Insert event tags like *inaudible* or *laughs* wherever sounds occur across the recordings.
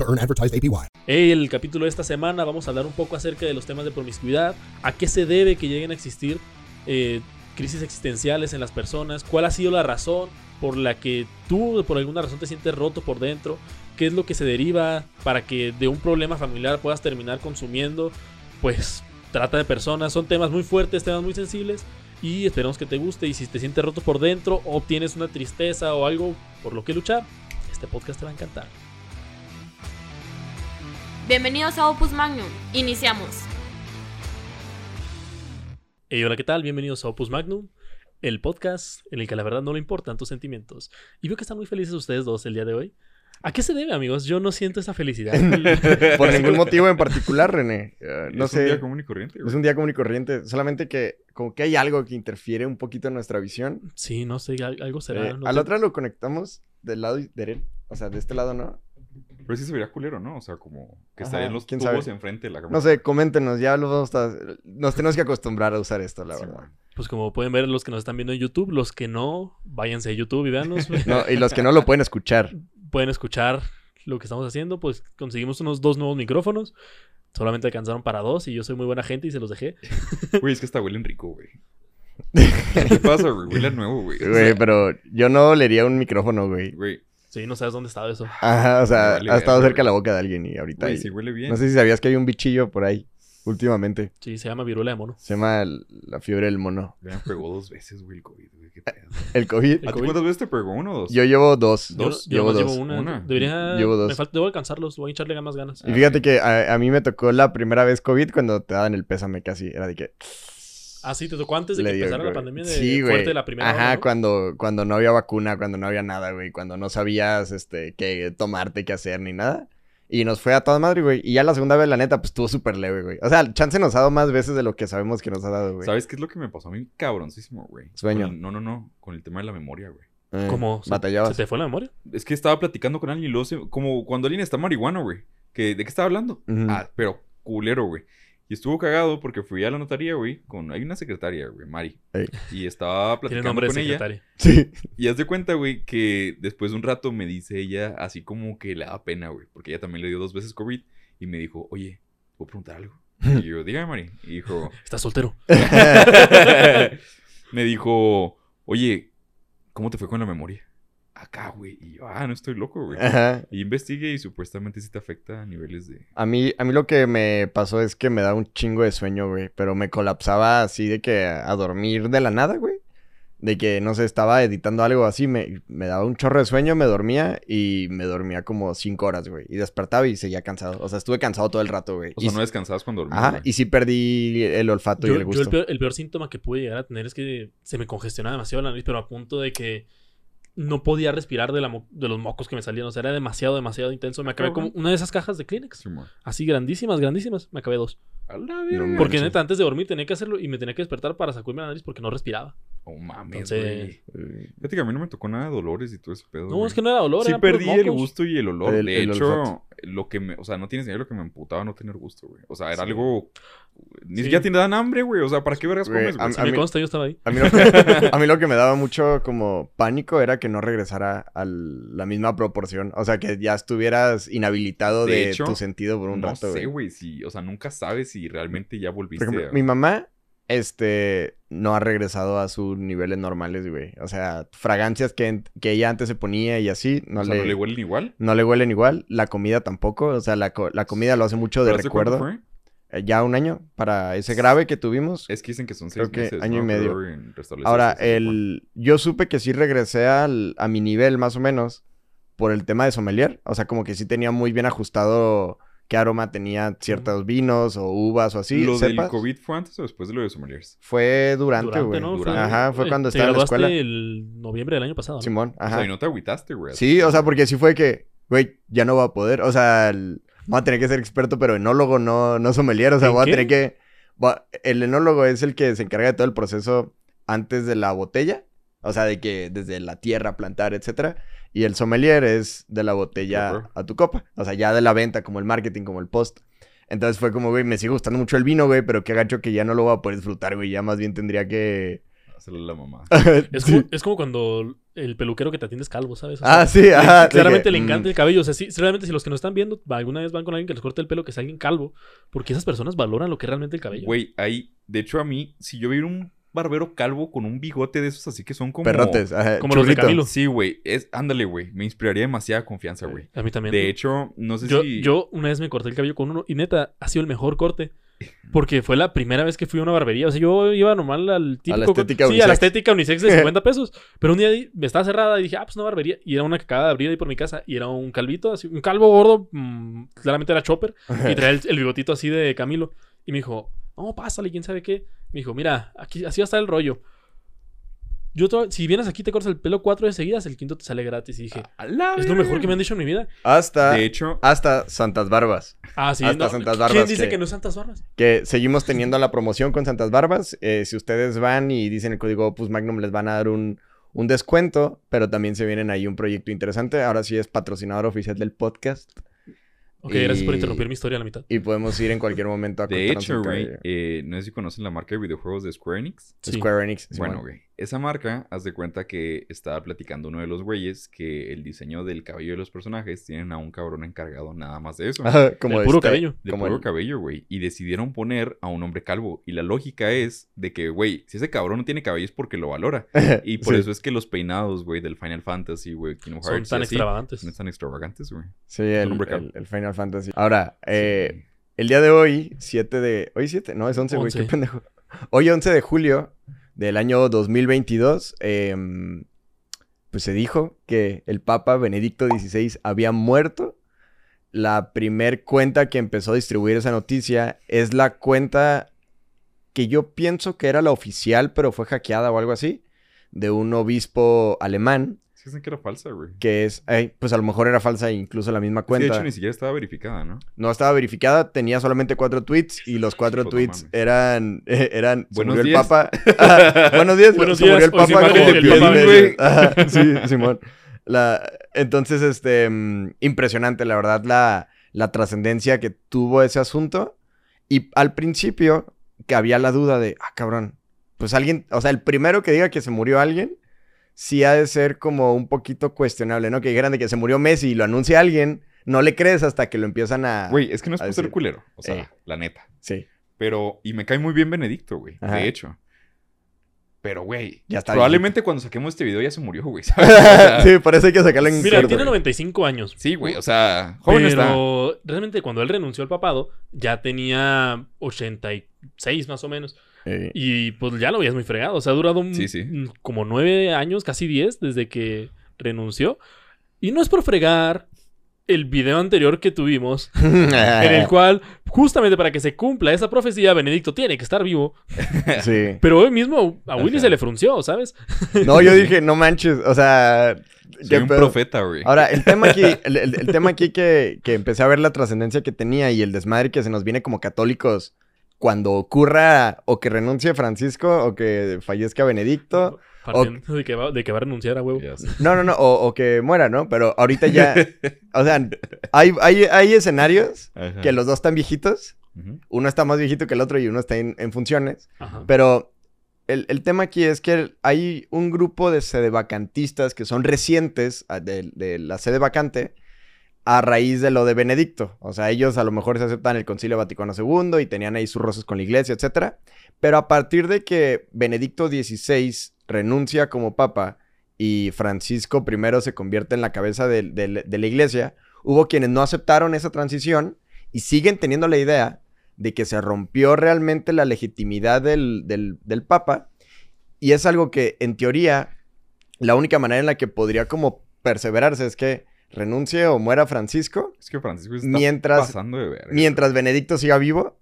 to earn advertised APY. El capítulo de esta semana vamos a hablar un poco acerca de los temas de promiscuidad, a qué se debe que lleguen a existir eh, crisis existenciales en las personas, cuál ha sido la razón por la que tú por alguna razón te sientes roto por dentro, qué es lo que se deriva para que de un problema familiar puedas terminar consumiendo, pues trata de personas, son temas muy fuertes, temas muy sensibles y esperamos que te guste y si te sientes roto por dentro o tienes una tristeza o algo por lo que luchar, este podcast te va a encantar. Bienvenidos a Opus Magnum. Iniciamos. Hey, hola, ¿qué tal? Bienvenidos a Opus Magnum, el podcast en el que la verdad no le importan tus sentimientos. Y veo que están muy felices ustedes dos el día de hoy. ¿A qué se debe, amigos? Yo no siento esa felicidad. *laughs* Por ningún *laughs* motivo en particular, René. Eh, no es sé. un día común y corriente. Es güey. un día común y corriente. Solamente que como que hay algo que interfiere un poquito en nuestra visión. Sí, no sé, al- algo será. Eh, no al te- otro lo conectamos del lado derecho. O sea, de este lado no. Pero sí se vería culero, ¿no? O sea, como que Ajá, estarían los quién tubos sabe. enfrente de la cámara. No sé, coméntenos. Ya lo vamos a... Nos tenemos que acostumbrar a usar esto, la Sí, verdad. man. Pues como pueden ver los que nos están viendo en YouTube, los que no, váyanse a YouTube y veanos. No, y los que no lo pueden escuchar. *laughs* pueden escuchar lo que estamos haciendo. Pues conseguimos unos dos nuevos micrófonos. Solamente alcanzaron para dos y yo soy muy buena gente y se los dejé. *laughs* Güey, es que hasta huelen rico, güey. *laughs* ¿Qué pasa, güey? Huele nuevo, güey. O Güey, sea, pero yo no leería un micrófono, güey. Güey, Sí, no sabes dónde estaba eso. Ajá, o sea, ha estado cerca de la boca de alguien y ahorita... güey, ahí- sí huele bien. No sé si sabías que hay un bichillo por ahí últimamente. Sí, se llama viruela de mono. Se llama el- la fiebre del mono. Ya me pegó dos veces, güey, el COVID, güey. ¿Qué? *laughs* El COVID. ¿A ti cuántas veces te pegó? ¿Uno o dos? Yo llevo dos. Yo- ¿Dos? Yo, Llevo dos. llevo una. Una. Debería. Llevo dos. Me falta, debo alcanzarlos. Voy a echarle más ganas. Ah, Y fíjate ok. que a, a mí me tocó la primera vez COVID cuando te daban el pésame casi. Era de que... Ah, sí, te tocó antes de le que dio empezara la pandemia de Sí, güey. fuerte la primera Ajá, ola, ¿no? cuando, cuando no había vacuna, cuando no había nada, güey. Cuando no sabías, este, qué tomarte, qué hacer, ni nada. Y nos fue a toda madre, güey. Y ya la segunda vez, la neta, pues estuvo súper leve, güey. O sea, el chance nos ha dado más veces de lo que sabemos que nos ha dado, güey. ¿Sabes qué es lo que me pasó a mí? Cabroncísimo, güey. Sueño. El- no, no, no. Con el tema de la memoria, güey. Eh, ¿Cómo? ¿Se- Batallabas. ¿Se te fue la memoria? Es que estaba platicando con alguien y luego se- Como cuando alguien está marihuana, güey. Que, ¿De qué estaba hablando? Ah, pero culero, güey. Y estuvo cagado porque fui a la notaría, güey. Con... Hay una secretaria, güey, Mari. Y estaba Tiene platicando nombre de con ella. secretaria. Sí. Y haz de cuenta, güey, que después de un rato me dice ella así como que le da pena, güey. Porque ella también le dio dos veces COVID. Y me dijo, oye, ¿puedo preguntar algo? Y yo, dígame, Mari. Y dijo, *laughs* Estás soltero. *laughs* me dijo, oye, ¿cómo te fue con la memoria? Acá, güey. Y yo, ah, no estoy loco, güey. Ajá. Y investigué y supuestamente sí te afecta a niveles de... A mí, a mí lo que me pasó es que me daba un chingo de sueño, güey. Pero me colapsaba así de que a dormir de la nada, güey. De que, no sé, estaba editando algo así, me, me daba un chorro de sueño, me dormía y me dormía como cinco horas, güey. Y despertaba y seguía cansado. O sea, estuve cansado todo el rato, güey. O Y sea, no descansabas cuando dormías, Ajá, güey. y sí perdí el olfato Yo, y el yo gusto. el, peor, el peor síntoma que pude llegar a tener es que se me congestionaba demasiado la nariz, pero a punto de que no podía respirar de, la mo- de los mocos que me salían. O sea, era demasiado, demasiado intenso. Me acabé como una de esas cajas de Kleenex. Sí. Así grandísimas, grandísimas. Me acabé dos. No. Porque neta, antes de dormir tenía que hacerlo y me tenía que despertar para sacudirme la nariz porque no respiraba. Oh, mames, Entonces- Fíjate que a mí no me tocó nada de dolores y todo ese pedo, No, güey. es que no era dolor. Sí perdí el gusto y el olor. El- de el hecho, olfato. lo que me... O sea, no tienes idea de lo que me emputaba no tener gusto, güey. O sea, era Sí. algo... Ni Sí. siquiera te dan hambre, güey. O sea, ¿para qué vergas Güey, comes, güey? a- a me mí- consta, yo estaba ahí. A mí, lo que, *laughs* *laughs* a mí lo que me daba mucho como pánico era que no regresara a la misma proporción. O sea, que ya estuvieras inhabilitado de, De hecho, tu sentido por un no rato, sé, güey. güey. Si, o sea, nunca sabes si realmente ya volviste ejemplo, a... mi mamá, este, no ha regresado a sus niveles normales, güey. O sea, fragancias que, que ella antes se ponía y así, no, o sea, le, ¿no le huelen igual? no le huelen igual. La comida tampoco. O sea, la, la comida lo hace mucho de ¿Pero hace cuánto recuerdo. fue? Eh, ya un año para ese grave que tuvimos. Es que dicen que son Creo seis que meses, año ¿no? y medio. Creo, Ahora, el, yo supe que sí regresé al, a mi nivel más o menos por el tema de sommelier. O sea, como que sí tenía muy bien ajustado qué aroma tenía ciertos vinos o uvas o así. ¿Lo del. COVID fue antes o después de lo de sommeliers? Fue durante, Durante, güey. ¿no? Durante. Ajá, fue eh, cuando te estaba en la escuela. el noviembre del año pasado. ¿no? Simón, O ajá. sea, y no te agüitaste, güey. Sí, o sea, porque sí fue que güey, ya no va a poder. O sea, el- voy a tener que ser experto, pero enólogo, no, no sommelier. O sea, ¿En voy a tener que... va- el enólogo es el que se encarga de todo el proceso antes de la botella. O sea, de que desde la tierra, plantar, etcétera. Y el sommelier es de la botella a tu copa. O sea, ya de la venta, como el marketing, como el post. Entonces fue como, güey, me sigue gustando mucho el vino, güey, pero qué gacho que ya no lo voy a poder disfrutar, güey. Ya más bien tendría que... Hacerle la mamá. *laughs* Es como, es como cuando el peluquero que te atiende es calvo, ¿sabes? O Ah, sí, ajá. Claramente que, le mm, encanta el cabello. O sea, sí, realmente si los que nos están viendo alguna vez van con alguien que les corte el pelo, que es alguien calvo, porque esas personas valoran lo que es realmente el cabello. Güey, ahí, de hecho, a mí, si yo viera un barbero calvo con un bigote de esos así que son como. Perrotes, ajá. Como los de. Camilo. Sí, güey. Es, ándale, güey. Me inspiraría demasiada confianza, güey. A mí también. De hecho, no sé yo, si. yo una vez me corté el cabello con uno y neta, ha sido el mejor corte. *laughs* Porque fue la primera vez que fui a una barbería. O sea, yo iba normal al típico. estética sí, a la estética unisex de *laughs* 50 pesos. Pero un día di- estaba cerrada y dije, ah, pues una barbería. Y era una que acaba de abrir ahí por mi casa. Y era un calvito, así, un calvo gordo. mm, claramente era chopper. Y traía el, el bigotito así de Camilo. Y me dijo, no, pásale, quién sabe qué. Me dijo, mira, aquí así va a estar el rollo. Yo, to- si vienes aquí, te cortas el pelo cuatro de seguidas, el quinto te sale gratis. Y dije, es lo mejor que me han dicho en mi vida. Hasta, De hecho, hasta Santas Barbas. Ah, sí, Hasta no. Santas ¿Quién Barbas dice que- que no es Santas Barbas? Que seguimos teniendo la promoción con Santas Barbas. Eh, si ustedes van y dicen el código Opus Magnum, les van a dar un, un descuento. Pero también se vienen ahí un proyecto interesante. Ahora sí es patrocinador oficial del podcast. Ok, gracias por Y- interrumpir mi historia a la mitad. Y podemos ir en cualquier momento a de hecho, güey, eh, no sé si conocen la marca de videojuegos de Square Enix. Sí. Square Enix. Bueno, güey, esa marca, haz de cuenta que estaba platicando uno de los güeyes que el diseño del cabello de los personajes tienen a un cabrón encargado nada más de eso. Como De puro este- cabello. De como puro el- cabello, güey. Y decidieron poner a un hombre calvo. Y la lógica es de que, güey, si ese cabrón no tiene cabello es porque lo valora. *laughs* Y por Sí. eso es que los peinados, güey, del Final Fantasy, güey, Kingdom Son Hearts tan así, extravagantes. son tan extravagantes, güey. Sí, el, hombre calvo. el- el Final Fantasy. Ahora, eh, el día de hoy, 7 de... ¿Hoy 7? No, es 11, güey. Qué 11. pendejo. Hoy, 11 de julio del año 2022, em, pues se dijo que el Papa Benedicto XVI había muerto. La primer cuenta que empezó a distribuir esa noticia es la cuenta que yo pienso que era la oficial, pero fue hackeada o algo así, de un obispo alemán, Dicen que era falsa, güey. que es, ay, pues a lo mejor era falsa incluso la misma Sí, cuenta. de hecho, ni siquiera estaba verificada, ¿no? No estaba verificada, tenía solamente cuatro tweets y los cuatro tweets eran, *laughs* eran, se Buenos murió días. el Papa. *laughs* Ah, buenos días, Buenos se murió días, el hoy sí Papa como diez Papa, güey. *laughs* Sí, Simón. La, entonces, este, mm, impresionante, la verdad, la, la trascendencia que tuvo ese asunto. Y al principio, que había la duda de, ah, cabrón, pues alguien, o sea, el primero que diga que se murió alguien, sí ha de ser como un poquito cuestionable, ¿no? Que dijeran de que se murió Messi y lo anuncia alguien, no le crees hasta que lo empiezan a... Güey, es que no es por ser culero. O sea, Eh. la neta. Sí. Pero, y me cae muy bien Benedicto, güey. De hecho. Pero, güey, Ya está probablemente cuando saquemos este video ya se murió, güey. ¿sabes? *laughs* O sea, sí, hay que sacarlo en Mira, tiene 95 años. Sí, güey, o sea, joven está. Pero realmente cuando él renunció al papado, ya tenía 86 más o menos. Y pues ya lo veías muy fregado. O sea, ha durado un- Sí, sí. un- como nueve años, casi 10, desde que renunció. Y no es por fregar el video anterior que tuvimos, *laughs* en el cual, justamente para que se cumpla esa profecía, Benedicto tiene que estar vivo. *laughs* sí. Pero hoy mismo a Willy Ajá. se le frunció, ¿sabes? No, yo *laughs* dije, no manches, o sea... Soy un pedo. profeta, güey. Ahora, el tema aquí, el, el- el tema aquí que, que empecé a ver la trascendencia que tenía y el desmadre que se nos viene como católicos cuando ocurra o que renuncie Francisco o que fallezca Benedicto. Partiendo de, que va, de que va a renunciar a huevo. No, no, no, o, o que muera, ¿no? Pero ahorita ya, *laughs* o sea, hay, hay, hay escenarios Ajá. que los dos están viejitos. Uno está más viejito que el otro y uno está en, en funciones. Ajá. Pero el, el tema aquí es que hay un grupo de sedevacantistas que son recientes a- de, de la sede vacante a raíz de lo de Benedicto. O sea, ellos a lo mejor se aceptan el Concilio Vaticano II y tenían ahí sus roces con la iglesia, etc. Pero a partir de que Benedicto XVI renuncia como papa y Francisco I se convierte en la cabeza de, la iglesia, hubo quienes no aceptaron esa transición y siguen teniendo la idea de que se rompió realmente la legitimidad del, del, del Papa. Y es algo que, en teoría, la única manera en la que podría como perseverarse es que renuncie o muera Francisco Es que Francisco está Mientras- pasando de verga. mientras Benedicto siga vivo.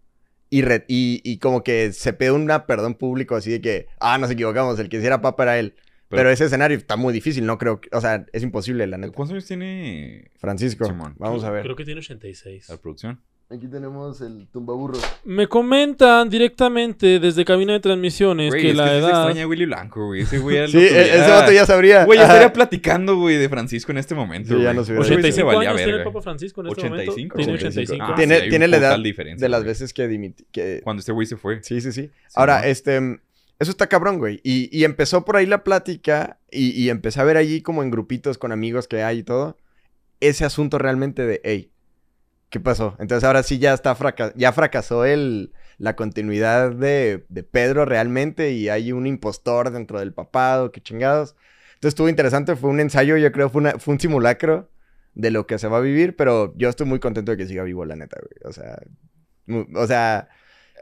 Y, re- y, y como que se pide una perdón público así de que, ah, nos equivocamos, el que sí era papa era él. Pero, ese escenario está muy difícil, no creo que... O sea, es imposible, la neta. ¿Cuántos años tiene Francisco, Simón. vamos a ver. Creo que tiene 86. la producción? Aquí tenemos el tumbaburro. Me comentan directamente desde cabina de transmisiones Güey, que es la que sí se edad. extraña a Willy Blanco, güey. Ese güey era Sí, e- ese vato ya sabría. Güey, ya estaría platicando, güey, de Francisco en este momento, Sí, ya no se hubiera Ese güey se 85 valía años tiene el. Papa Francisco en este 85, momento. Tiene 85. 85. Ah, tiene sí, la edad de las veces que dimiti... Que... Cuando este güey se fue. Sí, sí, sí. Ahora, ¿no? este... Eso está cabrón, güey. Y, y empezó por ahí la plática y, y empecé a ver allí como en grupitos con amigos que hay y todo. Ese asunto realmente de, hey, ¿qué pasó? Entonces ahora sí ya está fraca- ya fracasó el, la continuidad de, de Pedro realmente y hay un impostor dentro del papado, qué chingados. Entonces estuvo interesante, fue un ensayo, yo creo, fue, una- fue un simulacro de lo que se va a vivir, pero yo estoy muy contento de que siga vivo, la neta, güey. O sea, o sea,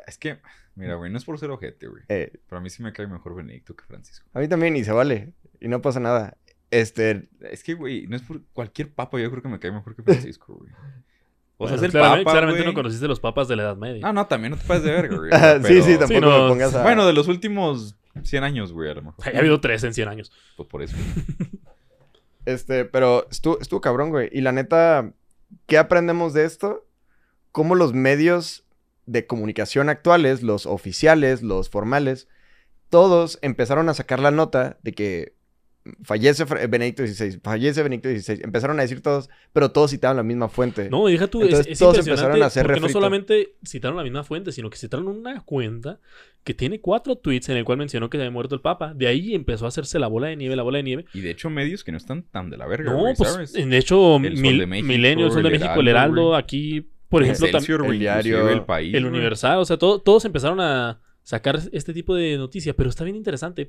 Es que, mira, güey, no es por ser ojete, güey. eh, Pero a mí sí me cae mejor Benedicto que Francisco. a mí también y se vale y no pasa nada. Este, Es que, güey, no es por cualquier papa, yo creo que me cae mejor que Francisco, güey. O sea, Bueno, es el claramente, papa, claramente no conociste los papas de la Edad Media. No, no, también no te pases de verga, güey. *laughs* sí, Pero- sí, tampoco Sí, no, me pongas a... Bueno, de los últimos 100 años, güey, a lo mejor. *laughs* Ha habido tres en 100 años. Pues por eso. *laughs* Este, pero estuvo, estuvo cabrón, güey. Y la neta, ¿qué aprendemos de esto? Cómo los medios de comunicación actuales, los oficiales, los formales, todos empezaron a sacar la nota de que fallece Fra- Benedicto XVI, fallece Benedicto XVI. Empezaron a decir todos, pero todos citaban la misma fuente. No, y deja tú, es, Entonces, es todos empezaron a hacer porque no solamente citaron la misma fuente, sino que citaron una cuenta que tiene cuatro tweets en el cual mencionó que se había muerto el Papa. De ahí empezó a hacerse la bola de nieve, la bola de nieve. Y de hecho, medios que no están tan de la verga, No, pues, ¿sabes? de hecho, El Sol Mil- de México, Milenio, el Sol de México, el Heraldo, aquí, por ejemplo, tam- Excelsior, güey, el diario, el país. el. Universal, o sea, todo- todos empezaron a sacar este tipo de noticias, pero está bien interesante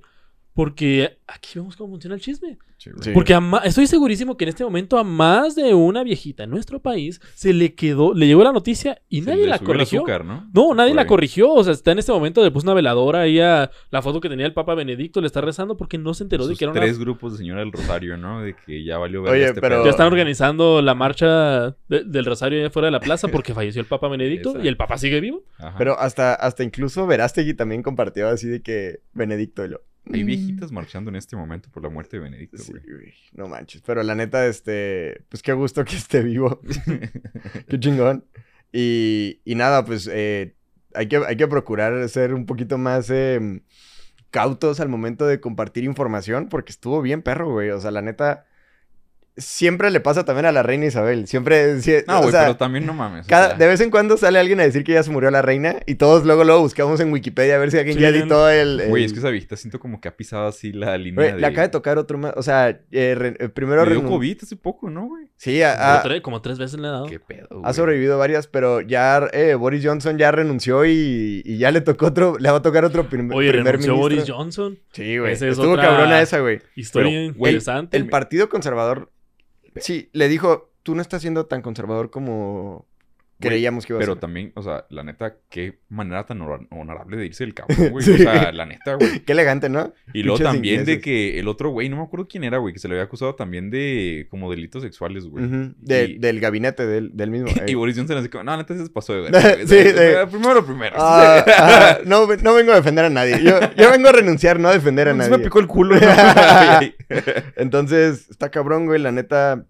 porque aquí vemos cómo funciona el chisme. Sí. Porque a estoy segurísimo que en este momento a más de una viejita en nuestro país se le quedó, le llegó la noticia y Se nadie le la subió el corrigió. azúcar, ¿no? No, nadie la corrigió. O sea, está en este momento, le puso una veladora ahí a la foto que tenía el Papa Benedicto, le está rezando porque no se enteró de que era una... tres grupos de Señora del Rosario, ¿no? De que ya valió ver Oye, este pero-. Ya están organizando la marcha de- del Rosario allá fuera de la plaza porque *laughs* falleció el Papa Benedicto Exacto. y el Papa sigue vivo. Ajá. Pero hasta, hasta incluso Verástegui también compartió así de que Benedicto y lo... Hay viejitas marchando en este momento por la muerte de Benedicto, Sí, güey. güey, no manches. Pero la neta, este, pues qué gusto que esté vivo. *laughs* qué chingón. Y, y nada, pues eh, hay, que, hay que procurar ser un poquito más em, cautos al momento de compartir información porque estuvo bien perro, güey. O sea, la neta, siempre le pasa también a la reina Isabel. Siempre, No, o güey, sea, pero también no mames. o sea, de vez en cuando sale alguien a decir que ya se murió la reina y todos luego luego buscamos en Wikipedia a ver si alguien Sí, ya editó el... el- Güey, es que esa viejita siento como que ha pisado así la línea Güey, de... le acaba de tocar otro más. O sea, eh, re- eh, primero... Le dio COVID hace poco, ¿no, güey? Sí, Como, tres, como tres veces le ha dado. Qué pedo, güey. ha sobrevivido varias, pero ya eh, Boris Johnson ya renunció y, y ya le tocó otro, le va a tocar otro prim- Oye, primer renunció ministro. Boris Johnson. Sí, güey. Es Estuvo otra cabrona esa, güey. Historia Pero, güey, interesante. El Partido Conservador, sí, le dijo, tú no estás siendo tan conservador como creíamos que iba a Pero ser. también, o sea, la neta, qué manera tan honor- honorable de irse el cabrón, *laughs* güey. Sí. O sea, la neta, güey. Qué elegante, ¿no? Y luego también de que el otro güey, no me acuerdo quién era, güey, que se le había acusado también de como delitos sexuales, güey. De- Y- Del gabinete del, del mismo. *laughs* Y eh. Boris Johnson así como, no, neta, se pasó de *laughs* ver. güey. Sí, de- Primero primero. Ah, no, no vengo a defender a nadie. Yo, yo vengo a renunciar, no a defender a Se nadie. me picó el culo. ¿no? Entonces, está cabrón, güey. La neta,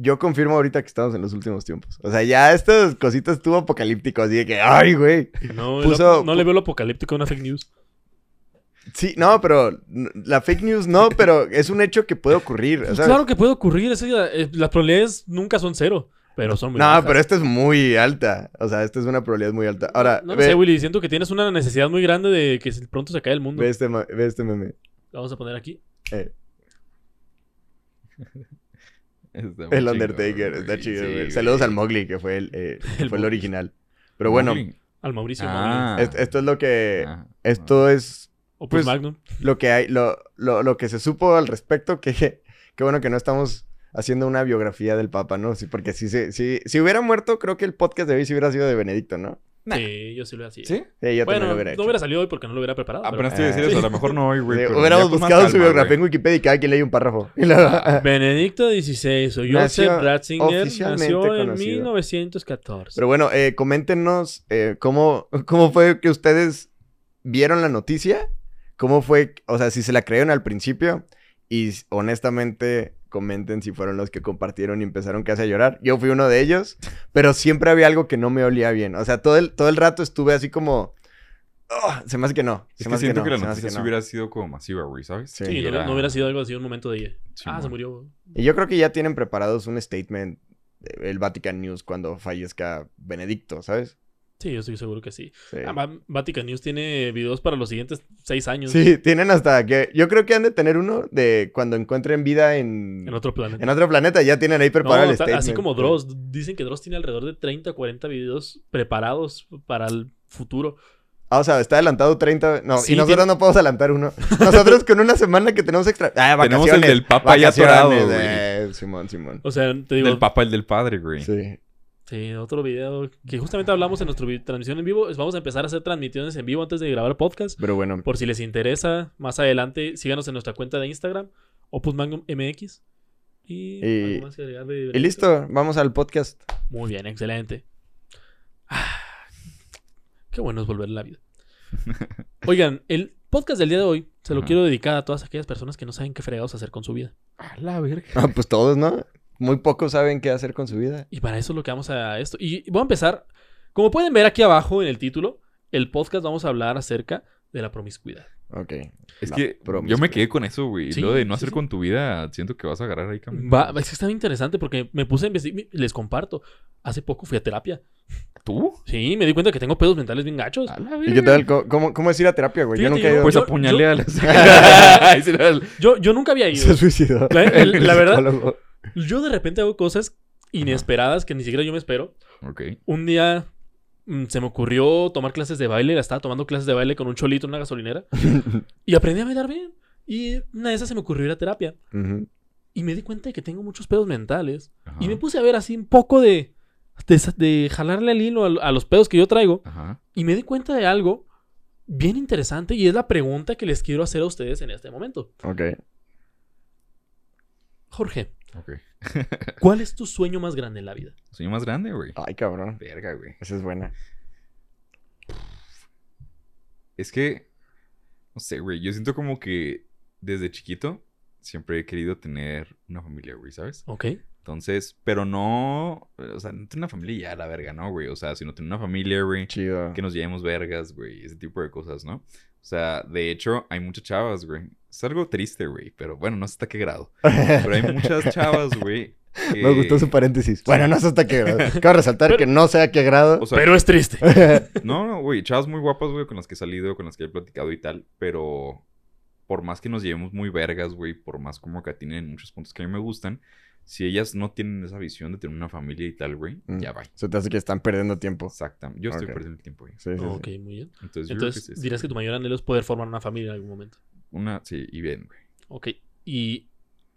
yo confirmo ahorita que estamos en los últimos tiempos. O sea, ya estas cositas estuvo apocalíptico, así de que, ay, güey. No, puso- no, no le veo lo apocalíptico a una fake news. Sí, no, pero la fake news no, *laughs* pero es un hecho que puede ocurrir. ¿sabes? claro que puede ocurrir. ya- eh, las probabilidades nunca son cero, pero son muy No, bajas. pero esta es muy alta. O sea, esta es una probabilidad muy alta. Ahora, No, no ve, sé, Willy. Siento que tienes una necesidad muy grande de que pronto se cae el mundo. ve este, ve este meme. Lo vamos a poner aquí. Eh, Está el Undertaker, está chido, Sí, güey. güey. Saludos al Mowgli, que fue el, eh, *laughs* El fue el original. Pero bueno, Mowgli. Al Mauricio Ah. Mowgli. esto es lo que... Ah, Esto es O pues- Magnum. lo que hay, lo, lo, lo que se supo al respecto, que *laughs* qué bueno que no estamos haciendo una biografía del Papa, ¿no? Sí, porque si, se- si, si hubiera muerto, creo que el podcast de hoy sí hubiera sido de Benedicto, ¿no? Nah. Sí, yo sí lo hacía. ¿Sí? Sí, yo también Bueno, lo hubiera no hubiera salido hoy porque no lo hubiera preparado. Apenas te iba a decir Ah, eso. sí. A lo mejor no hoy, güey. Pero hubiéramos ya con más buscado su calma, biografía en güey. Wikipedia y cada quien leía un párrafo. *laughs* Y Benedicto XVI o Nació Joseph Ratzinger oficialmente nació en conocido. 1914. Pero bueno, eh, coméntenos eh, cómo, cómo fue que ustedes vieron la noticia, ¿cómo fue? O sea, si se la creyeron al principio y s- honestamente comenten si fueron los que compartieron y empezaron casi a llorar. Yo fui uno de ellos, pero siempre había algo que no me olía bien. O sea, todo el, todo el rato estuve así como... "Oh, se me hace que no. Es se que me hace siento que, no, la se me hace noticia sí no". hubiera sido como masiva, güey, ¿sabes? Sí. No, era- no hubiera sido algo así un momento de. Sí, ah, se murió. Y yo creo que ya tienen preparados un statement el Vatican News cuando fallezca Benedicto, ¿sabes? Sí, yo estoy seguro que sí. Sí. Además, Vatican News tiene videos para los siguientes seis años. Sí, tienen hasta que... Yo creo que han de tener uno de cuando encuentren vida en... En otro planeta. En otro planeta ya tienen ahí No, preparado el ta- statement. así como Dross. Dicen que Dross tiene alrededor de 30 o 40 videos preparados para el futuro. Ah, o sea, está adelantado 30... No, Sí, y nosotros tiene- no podemos adelantar uno. *laughs* Nosotros con una semana que tenemos extra... Ah, Tenemos el vacaciones, del Papa ya atorado, vacaciones, güey. eh, Simón, Simón. O sea, te digo. Del papa, el del padre, güey. Sí. Sí, otro video que justamente hablamos en nuestra transmisión en vivo. Vamos a empezar a hacer transmisiones en vivo antes de grabar podcast. Pero bueno. Por si les interesa, más adelante, síganos en nuestra cuenta de Instagram, Opus Magnum MX. Y, Y- ¿algo más que agregar de Y listo, vamos al podcast. Muy bien, excelente. Ah, qué bueno es volver a la vida. *laughs* Oigan, el podcast del día de hoy se lo Ajá. quiero dedicar a todas aquellas personas que no saben qué fregados hacer con su vida. A la verga. Ah, pues todos, ¿no? Muy pocos saben qué hacer con su vida. Y para eso es lo que vamos a esto. Y voy a empezar. Como pueden ver aquí abajo en el título, el podcast vamos a hablar acerca de la promiscuidad. Ok. Es La que yo me quedé con eso, güey. Sí, Lo de no hacer sí. con tu vida, siento que vas a agarrar ahí camino. Va, es que está bien interesante porque me puse a investigar. Les comparto. Hace poco fui a terapia. ¿Tú? Sí, me di cuenta que tengo pedos mentales bien gachos. ¿Y qué tal? ¿Cómo- ¿Cómo, es ir a terapia, güey? Yo nunca he ido. Pues Yo- apuñalé yo- a la... Ahí se la- *laughs* Yo, yo nunca había *laughs* ido. Se suicidó. La- el- la *laughs* verdad- Psicólogo. Yo de repente hago cosas inesperadas que ni siquiera yo me espero. Ok. Un día mm, se me ocurrió tomar clases de baile. La estaba tomando clases de baile con un cholito en una gasolinera. *laughs* y aprendí a bailar bien. Y una de esas se me ocurrió ir a terapia. Ujú. Y me di cuenta de que tengo muchos pedos mentales. Ajá. Y me puse a ver así un poco de... De, de jalarle al hilo a, a los pedos que yo traigo. Ajá. Y me di cuenta de algo bien interesante. Y es la pregunta que les quiero hacer a ustedes en este momento. Ok. Jorge, Ok. *laughs* ¿cuál es tu sueño más grande en la vida? Soy más grande, güey. Ay, cabrón. Verga, güey. Esa es buena. Es que, no sé, güey. Yo siento como que desde chiquito siempre he querido tener una familia, güey, ¿sabes? Ok. Entonces, pero no, o sea, no tener una familia ya, la verga, ¿no, güey? O sea, sino tener una familia, güey. Chido. Que nos llevemos vergas, güey. Ese tipo de cosas, ¿no? O sea, de hecho, hay muchas chavas, güey. Es algo triste, güey. Pero bueno, no sé hasta qué grado. *laughs* Pero hay muchas chavas, güey. que- *laughs* Me gustó su paréntesis. Bueno, no sé hasta qué grado. *laughs* Cabe resaltar que no sé a qué grado. O sea, Pero es triste. No, no, güey, chavas muy guapas, güey, con las que he salido, con las que he platicado y tal, pero por más que nos llevemos muy vergas, güey, por más como que tienen muchos puntos que a mí me gustan, si ellas no tienen esa visión de tener una familia y tal, güey, Mm. ya va. Se te hace que están perdiendo tiempo. Exactamente. Yo estoy perdiendo el tiempo, güey. Sí, sí, sí. ok, muy bien. Entonces, yo Entonces, creo que sí, dirás que tu mayor anhelo es poder formar una familia en algún momento. Una, sí, y bien, güey. Ok. Y.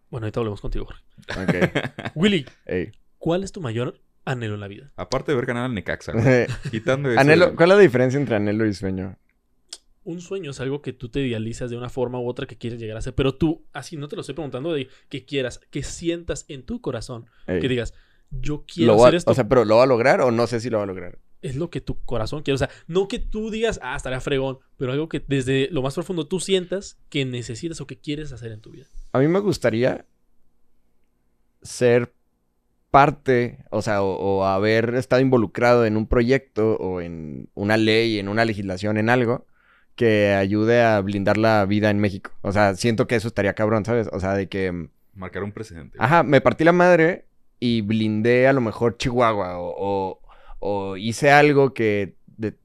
Bueno, ahorita hablemos contigo, Jorge. Ok. *laughs* Willy, Ey. ¿cuál es tu mayor anhelo en la vida? Aparte de ver ganar al Necaxa, *laughs* güey. Quitando eso, Anhelo. ¿cuál es la diferencia entre anhelo y sueño? Un sueño es algo que tú te idealizas de una forma u otra que quieres llegar a ser, pero tú, así no te lo estoy preguntando de que quieras, que sientas en tu corazón, Ey. que digas, yo quiero ¿Lo va- hacer esto. O sea, pero ¿lo va a lograr o no sé si lo va a lograr? es lo que tu corazón quiere. O sea, no que tú digas, ah, estaría fregón, pero algo que desde lo más profundo tú sientas que necesitas o que quieres hacer en tu vida. A mí me gustaría ser parte, o sea, o, o haber estado involucrado en un proyecto o en una ley, en una legislación, en algo que ayude a blindar la vida en México. O sea, siento que eso estaría cabrón, ¿sabes? O sea, de que, mm, Marcar un precedente. ajá, me partí la madre y blindé a lo mejor Chihuahua o, o- o hice algo que... de-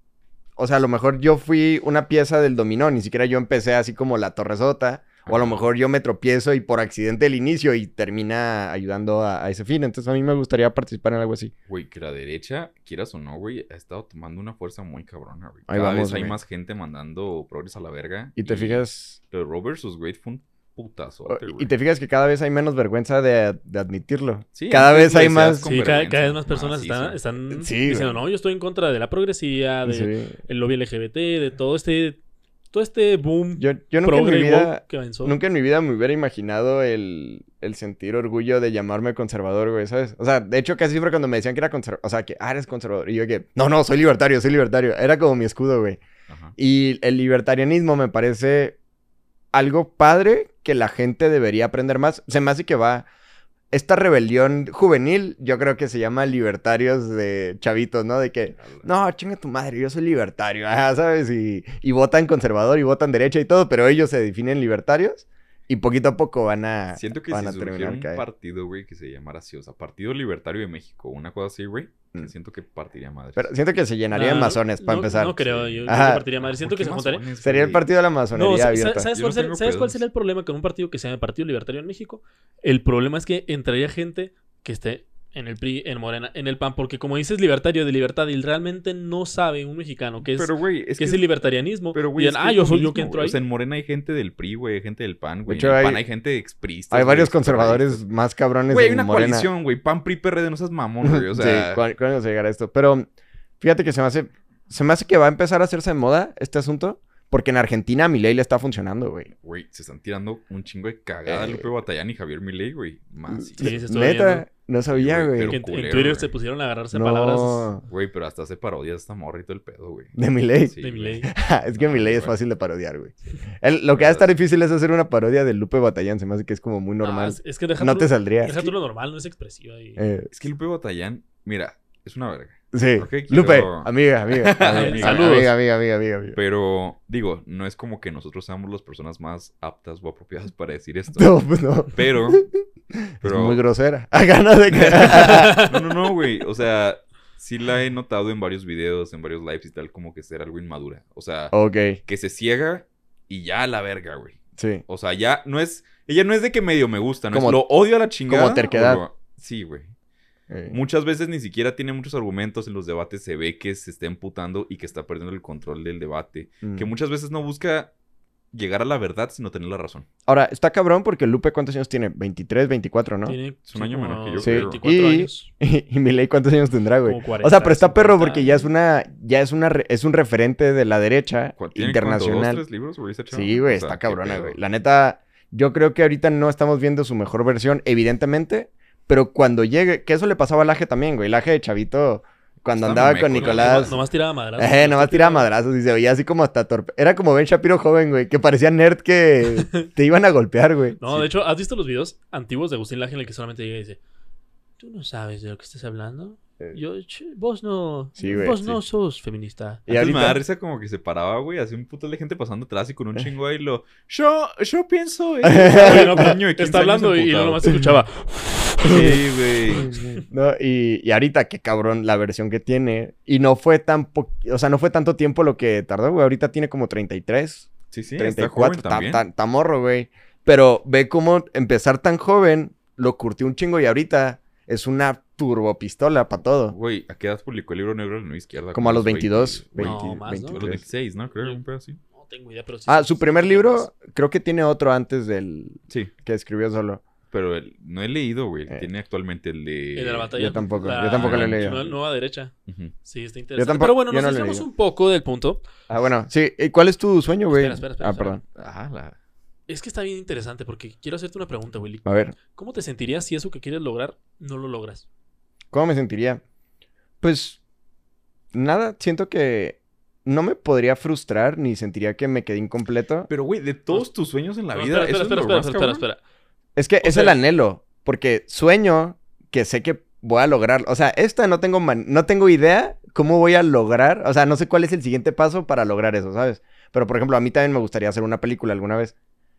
o sea, a lo mejor yo fui una pieza del dominó, ni siquiera yo empecé así como la torresota. O a lo mejor yo me tropiezo y por accidente el inicio y termina ayudando a, a ese fin. Entonces a mí me gustaría participar en algo así. Güey, que la derecha, quieras o no, güey, ha estado tomando una fuerza muy cabrona, güey. Ahí Cada vamos, vez hay güey. más gente mandando progres a la verga. Y te fijas... Lo de Roe vs. Wade fue un putazote, y te fijas que cada vez hay menos vergüenza de, de admitirlo. Sí, cada vez hay más... Sí, cada, vez más personas están, están Sí, diciendo, güey. no, yo estoy en contra de la progresía, de Sí. el lobby LGBT, de todo este, todo este boom Yo, yo nunca en mi vida... que. Nunca en mi vida me hubiera imaginado el, el sentir orgullo de llamarme conservador, güey, ¿sabes? O sea, de hecho, casi siempre cuando me decían que era conservador, o sea, que, ah, eres conservador. Y yo que, no, no, soy libertario, soy libertario. Era como mi escudo, güey. Ajá. Y el libertarianismo me parece algo padre que la gente debería aprender más. Se me hace que va... Esta rebelión juvenil, yo creo que se llama libertarios de chavitos, ¿no? De que, no, chinga tu madre, yo soy libertario, ajá, *laughs* ¿sabes? Y, y votan conservador y votan derecha y todo, pero ellos se definen libertarios y poquito a poco van a, Siento que van si a surgiera terminar un caer. partido, güey, que se llamara así, o sea, Partido Libertario de México, una cosa así, güey, que Mm. siento que partiría madre. Pero siento que se llenaría de masones para no- empezar. No creo, yo, yo Ajá. partiría madre. Siento que se juntaría. Sería el partido de la masonería No, abierta. ¿sabes, cuál, no ser- ¿sabes cuál sería el problema con un partido que se llama Partido Libertario en México? El problema es que entraría gente que esté en el PRI, en Morena, en el PAN, porque como dices libertario de libertad y realmente no sabe un mexicano qué es, Pero, güey, es que el libertarianismo. Pero, güey, que ah, yo soy yo que entro ahí. O sea, en Morena hay gente del PRI, güey, hay gente del PAN, güey. en el hay- PAN hay gente exprista. Hay varios conservadores más cabrones Güey, hay en una Morena. coalición, güey. PAN, PRI, PRD, no seas mamón, güey. O *laughs* sea, sí, ¿cuándo cuándo vamos a llegar a esto? Pero fíjate que se me hace... Se me hace que va a empezar a hacerse de moda este asunto. Porque en Argentina a Milei le está funcionando, güey. güey, se están tirando un chingo de cagada Eh. Lupe Batallán y Javier Milei, güey. Más. Sí, se Neta, viendo. no sabía, güey, en, culero, en Twitter güey. se pusieron a agarrarse a palabras No, Güey, pero hasta hace parodias y todo el pedo, güey. de Milei. Sí, de mi güey. ley. *laughs* es que Milei es fácil de parodiar, güey. El- lo que va a estar difícil es hacer una parodia de Lupe Batallán. Se me hace que es como muy normal. Ah, es- es que deja no tú- te saldría. Deja tú lo normal, no es expresiva. Y... Eh, Es que Lupe Batallán, mira, es una verga. Sí. ¿Por qué quiero- Lupe, amiga, amiga. *laughs* amiga, Saludos. Amiga, amiga, amiga, amiga, amiga. Pero, digo, no es como que nosotros seamos las personas más aptas o apropiadas para decir esto. No, pues no. Pero, *laughs* Es pero... muy grosera. A ganas de que. No, no, no, güey. O sea, sí la he notado en varios videos, en varios lives y tal, como que ser algo inmadura. O sea, ok, que se ciega y ya a la verga, güey. sí. O sea, ya no es... Ella no es de que medio me gusta, ¿no? Como- es lo odio a la chingada. como terquedad. lo- Sí, güey. Muchas veces ni siquiera tiene muchos argumentos en los debates. Se ve que se está emputando y que está perdiendo el control del debate. mm. Que muchas veces no busca llegar a la verdad, sino tener la razón. Ahora, está cabrón porque Lupe, ¿cuántos años tiene? 23, 24, ¿no? Tiene Es un año menor que yo, Sí, 24 y- años. Y, *laughs* y Milei, ¿cuántos años tendrá, güey? Como 40, o sea, pero está perro 50 porque ya es una, ya es una, es un referente de la derecha ¿Cu- tiene cuánto, internacional. ¿Dos, tres libros, güey? Sí, güey, O sea, está cabrona, güey. La neta, yo creo que ahorita no estamos viendo su mejor versión, evidentemente, pero cuando llegue, que eso le pasaba al Laje también, güey. El Laje de Chavito, cuando Estaba andaba con. Nicolás. Nomás, nomás tiraba madrazos. Eh, nomás tiraba madrazos y se veía así como hasta torpe. Era como Ben Shapiro joven, güey, que parecía nerd que *laughs* te iban a golpear, güey. No, de hecho, ¿has visto los videos antiguos de Agustín Laje en el que solamente llega y dice, ¿tú no sabes de lo que estás hablando? Eh. Yo, vos no, Sí, güey, vos sí. no sos feminista. Y Antes me ahorita- da risa como que se paraba, güey, así un puto de gente pasando atrás y con un chingo ahí lo... Yo, yo pienso... en-". Oye, no, pero Niño de 15 está años hablando y, y nomás escuchaba. *laughs* Sí, güey. No, y, y ahorita, qué cabrón la versión que tiene. Y no fue tan po- o sea, no fue tanto tiempo lo que tardó, güey. Ahorita tiene como 33, Sí, sí, está 34. joven Está, también. está- está morro, güey. Pero ve cómo empezar tan joven lo curtió un chingo y ahorita es una turbopistola para todo. Güey, ¿a qué edad publicó el libro negro de la nueva izquierda? Como a los 22, 20, No, 20, más, ¿no? 23. A los 26, ¿no? Creo, un pedo así. No tengo idea, pero sí. Ah, su sí, primer sí, libro, creo que tiene otro antes del Sí, que escribió solo. pero el- no he leído, güey. Eh. Tiene actualmente el de... El de la batalla. Yo tampoco, La- yo tampoco lo he la leído. Nueva derecha. Sí, está interesante. tampoco- pero bueno, nos no un poco del punto. Ah, bueno, sí. ¿Y cuál es tu sueño, güey? Espera, espera, espera, ah, espera. perdón. Ajá, la... Es que está bien interesante porque quiero hacerte una pregunta, Willy. A ver, ¿Cómo te sentirías si eso que quieres lograr no lo logras? ¿cómo me sentiría? Pues, nada, siento que no me podría frustrar ni sentiría que me quedé incompleto. Pero, güey, de todos tus sueños en la No, vida, espera, ¿eso espera, es espera, lo espera, espera. Es que O es sea- el anhelo, porque sueño que sé que voy a lograr. O sea, esta no tengo, man- no tengo idea cómo voy a lograr. O sea, no sé cuál es el siguiente paso para lograr eso, ¿sabes? Pero, por ejemplo, a mí también me gustaría hacer una película alguna vez.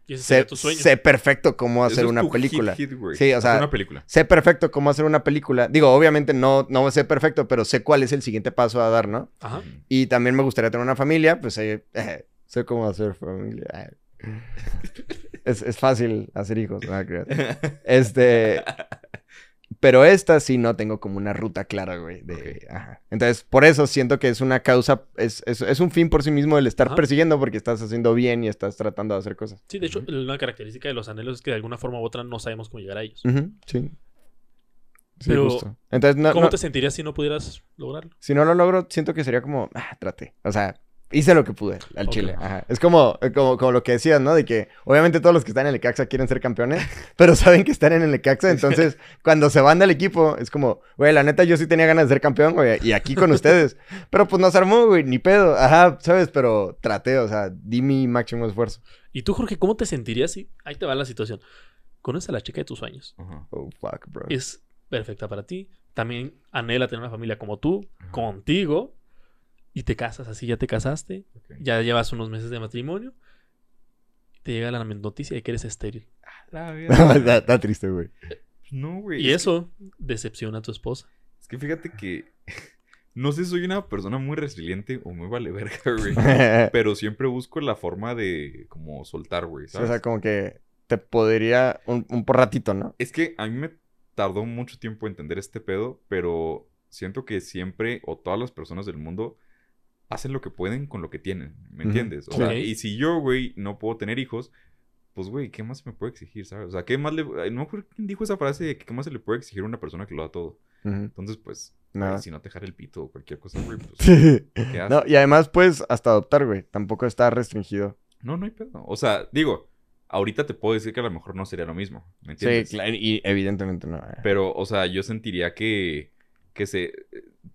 Y ese Sé, sería tu sueño. sé perfecto cómo hacer Eso es una tu película. hit, hit, güey. Sí, o sea, una película. Sé perfecto cómo hacer una película. Digo, obviamente no, no sé perfecto, pero sé cuál es el siguiente paso a dar, ¿no? Ajá. Y también me gustaría tener una familia, pues eh, eh, sé cómo hacer familia. *laughs* Es, es fácil hacer hijos, no. *laughs* Este. Pero esta sí no tengo como una ruta clara, güey. de- ajá. Entonces, por eso siento que es una causa, es, es, es un fin por sí mismo el estar Ajá. persiguiendo porque estás haciendo bien y estás tratando de hacer cosas. Sí, de hecho, una característica de los anhelos es que de alguna forma u otra no sabemos cómo llegar a ellos. Sí. Sí, Pero, justo. Entonces, no, ¿Cómo no- te sentirías si no pudieras lograrlo? si no lo logro, siento que sería como, ah, traté. O sea, hice lo que pude al. Chile. Ajá. Es como, como, como lo que decías, ¿no? De que obviamente todos los que están en el Necaxa quieren ser campeones, *laughs* pero saben que están en el Necaxa. Entonces, *laughs* cuando se van del equipo, es como, güey, la neta, yo sí tenía ganas de ser campeón, güey, y aquí con ustedes. *laughs* Pero pues no se armó, güey, ni pedo. Ajá, ¿sabes? Pero traté, o sea, di mi máximo esfuerzo. ¿Y tú, Jorge, cómo te sentirías si... Ahí te va la situación. Conoces a la chica de tus sueños. Oh, fuck, bro. Es perfecta para ti. También anhela tener una familia como tú, contigo. Y te casas así, ya te casaste. Ya llevas unos meses de matrimonio. Y te llega la noticia de que eres estéril. La *laughs* está, triste, güey. no, güey. Y es eso decepciona a tu esposa. que- Es que fíjate que. *laughs* No sé, soy una persona muy resiliente o muy vale verga, *laughs* güey. Pero siempre busco la forma de como soltar, güey. ¿sabes? o sea, como que te podría un, un por ratito, ¿no? Es que a mí me tardó mucho tiempo entender este pedo, pero siento que siempre o todas las personas del mundo hacen lo que pueden con lo que tienen, ¿me Ujú. entiendes? O Sí. sea, y si yo, güey, no puedo tener hijos, pues, güey, ¿qué más me puede exigir, sabes? O sea, ¿qué más le... No me acuerdo quién dijo esa frase de que qué más se le puede exigir a una persona que lo da todo. Ujú. Entonces, pues, Nada. si no te jala el pito o cualquier cosa, güey, pues, Sí. ¿qué *laughs* haces? No, y además puedes hasta adoptar, güey. Tampoco está restringido. No, no hay pedo. O sea, digo, ahorita te puedo decir que a lo mejor no sería lo mismo, ¿me Sí, entiendes? claro, y evidentemente no. eh. Pero, o sea, yo sentiría que, que se...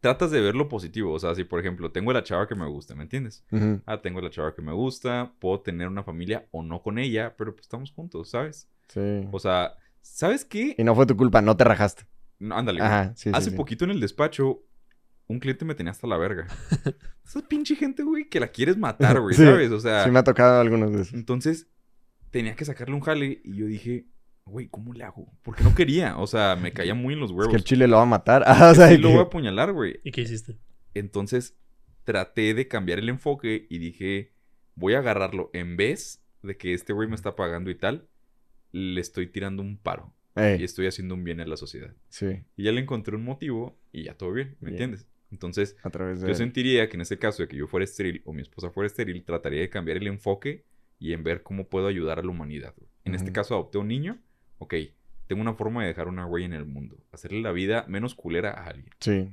Tratas de ver lo positivo. O sea, si por ejemplo tengo la chava que me gusta, ¿me entiendes? Ah, tengo la chava que me gusta, puedo tener una familia o no con ella, pero pues estamos juntos, ¿sabes? Sí. O sea, ¿sabes qué? Y no fue tu culpa, no te rajaste. No, ándale. Ajá, sí, Hace sí. poquito en el despacho, un cliente me tenía hasta la verga. *laughs* Esa pinche gente, güey, que la quieres matar, güey, *laughs* ¿sabes? O sea, Sí me ha tocado algunos de esos. entonces tenía que sacarle un jale y yo dije, güey, ¿cómo le hago? Porque no quería, o sea, me caía muy en los Es huevos. que el chile lo va a matar. *laughs* Ah, o sea, que- lo voy a apuñalar, güey. ¿Y qué hiciste? Entonces traté de cambiar el enfoque y dije, voy a agarrarlo. En vez de que este güey me está pagando y tal, le estoy tirando un paro. Ey, Y estoy haciendo un bien a la sociedad. sí, Y ya le encontré un motivo y ya todo bien, ¿me Bien. entiendes? Entonces, a través de... yo sentiría que en ese caso de que yo fuera estéril o mi esposa fuera estéril, trataría de cambiar el enfoque y en ver cómo puedo ayudar a la humanidad. güey. En este caso adopté un niño, ok, tengo una forma de dejar una huella en el mundo, hacerle la vida menos culera a alguien. Sí.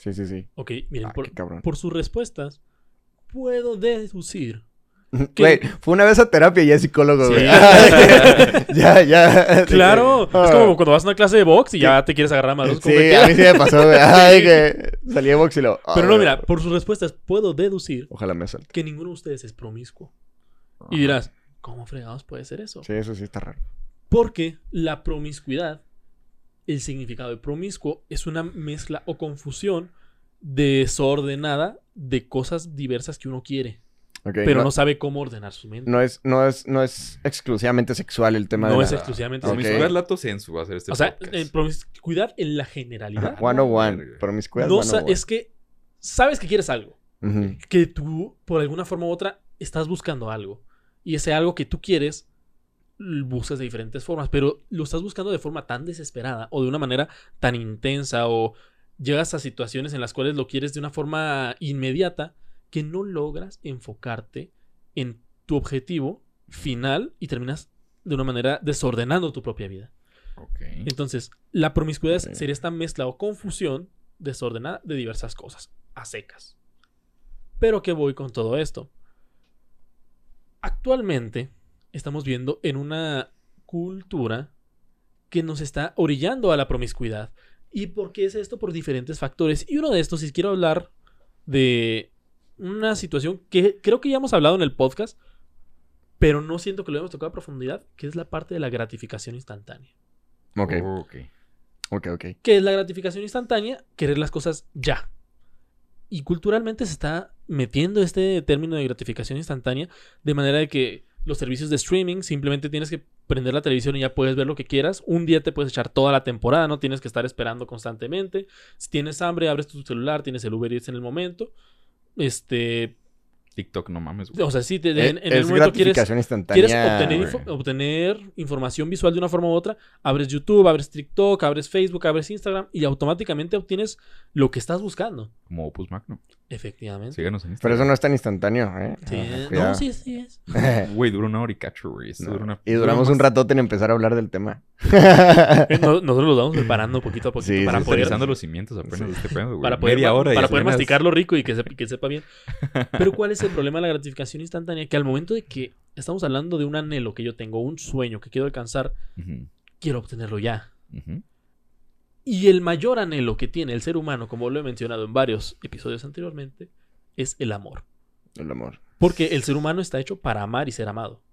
Sí, sí, sí. Ok, miren, Ah, por, sus respuestas, puedo deducir. *laughs* Güey, fue una vez a terapia y ya es psicólogo, Sí. güey. *laughs* ya, ya. Claro, Ah. es como cuando vas a una clase de box y ya te quieres agarrar más. Sí, a mí sí me pasó, güey. *laughs* Ay, que salí de box y lo... Pero no, ah, mira, por sus respuestas puedo deducir Ojalá me salte. que ninguno de ustedes es promiscuo. Y dirás, ¿cómo fregados puede ser eso? Sí, eso sí está raro. Porque la promiscuidad, el significado de promiscuo, es una mezcla o confusión desordenada de cosas diversas que uno quiere, pero no, sabe cómo ordenar su mente. no es, no es, no es exclusivamente sexual el tema No de es la... exclusivamente sexual. Promiscuidad lato sensu va a ser este O sea, en promiscuidad en la generalidad. One on one. Verga. Promiscuidad No one on one. es que sabes que quieres algo, que tú por alguna forma u otra estás buscando algo y ese algo que tú quieres buscas de diferentes formas, pero lo estás buscando de forma tan desesperada o de una manera tan intensa o llegas a situaciones en las cuales lo quieres de una forma inmediata que no logras enfocarte en tu objetivo final y terminas de una manera desordenando tu propia vida. Entonces, la promiscuidad sería esta mezcla o confusión desordenada de diversas cosas, a secas. Pero ¿qué voy con todo esto? Actualmente estamos viendo en una cultura que nos está orillando a la promiscuidad. ¿Y por qué es esto? Por diferentes factores. Y uno de estos, si quiero hablar de una situación que creo que ya hemos hablado en el podcast, pero no siento que lo hemos tocado a profundidad, que es la parte de la gratificación instantánea. Ok, Ok. ok, ok. ¿Qué es la gratificación instantánea? Querer las cosas ya. Y culturalmente se está metiendo este término de gratificación instantánea de manera de que los servicios de streaming simplemente tienes que prender la televisión y ya puedes ver lo que quieras. Un día te puedes echar toda la temporada, no tienes que estar esperando constantemente. Si tienes hambre, abres tu celular, tienes el Uber Eats en el momento. Este, TikTok, no mames, güey. o sea, si te, Eh, en, en es el momento quieres, gratificación instantánea. quieres obtener, info- obtener información visual de una forma u otra, abres YouTube, abres TikTok, abres Facebook, abres Instagram y automáticamente obtienes lo que estás buscando. Como Opus Magnum. Efectivamente. Síganos en Pero Instagram. eso no es tan instantáneo, ¿eh? Sí, Ah, no, sí, sí es. *laughs* Güey, dura una hora y cacho, güey. Esto No. dura una- Y duramos dura un ratote en empezar a hablar del tema. Eh, no- Nosotros los vamos preparando poquito a poquito Sí, para sí, poder, los cimientos apenas de este pedo, güey. para poder, Media hora para poder apenas- masticarlo rico y que, se- que sepa bien. *laughs* Pero ¿cuál es el problema de la gratificación instantánea? Que al momento de que estamos hablando de un anhelo que yo tengo, un sueño que quiero alcanzar, quiero obtenerlo ya. ujú. Y el mayor anhelo que tiene el ser humano, como lo he mencionado en varios episodios anteriormente, es el amor. El amor. Porque el ser humano está hecho para amar y ser amado.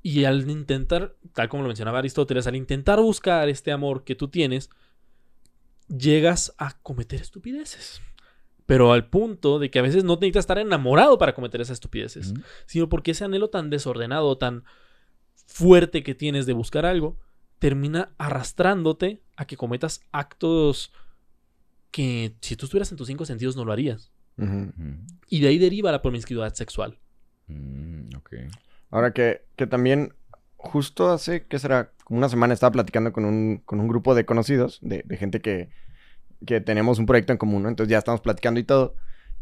Y al intentar, tal como lo mencionaba Aristóteles, al intentar buscar este amor que tú tienes, llegas a cometer estupideces. Pero al punto de que a veces no necesitas estar enamorado para cometer esas estupideces, sino porque ese anhelo tan desordenado, tan fuerte que tienes de buscar algo, termina arrastrándote a que cometas actos que si tú estuvieras en tus cinco sentidos no lo harías. Y de ahí deriva la promiscuidad sexual. Mm, ok. Ahora que, que también, justo hace, ¿qué será? Como una semana estaba platicando con un, con un grupo de conocidos, de, de gente que, que tenemos un proyecto en común, ¿no? Entonces ya estamos platicando y todo.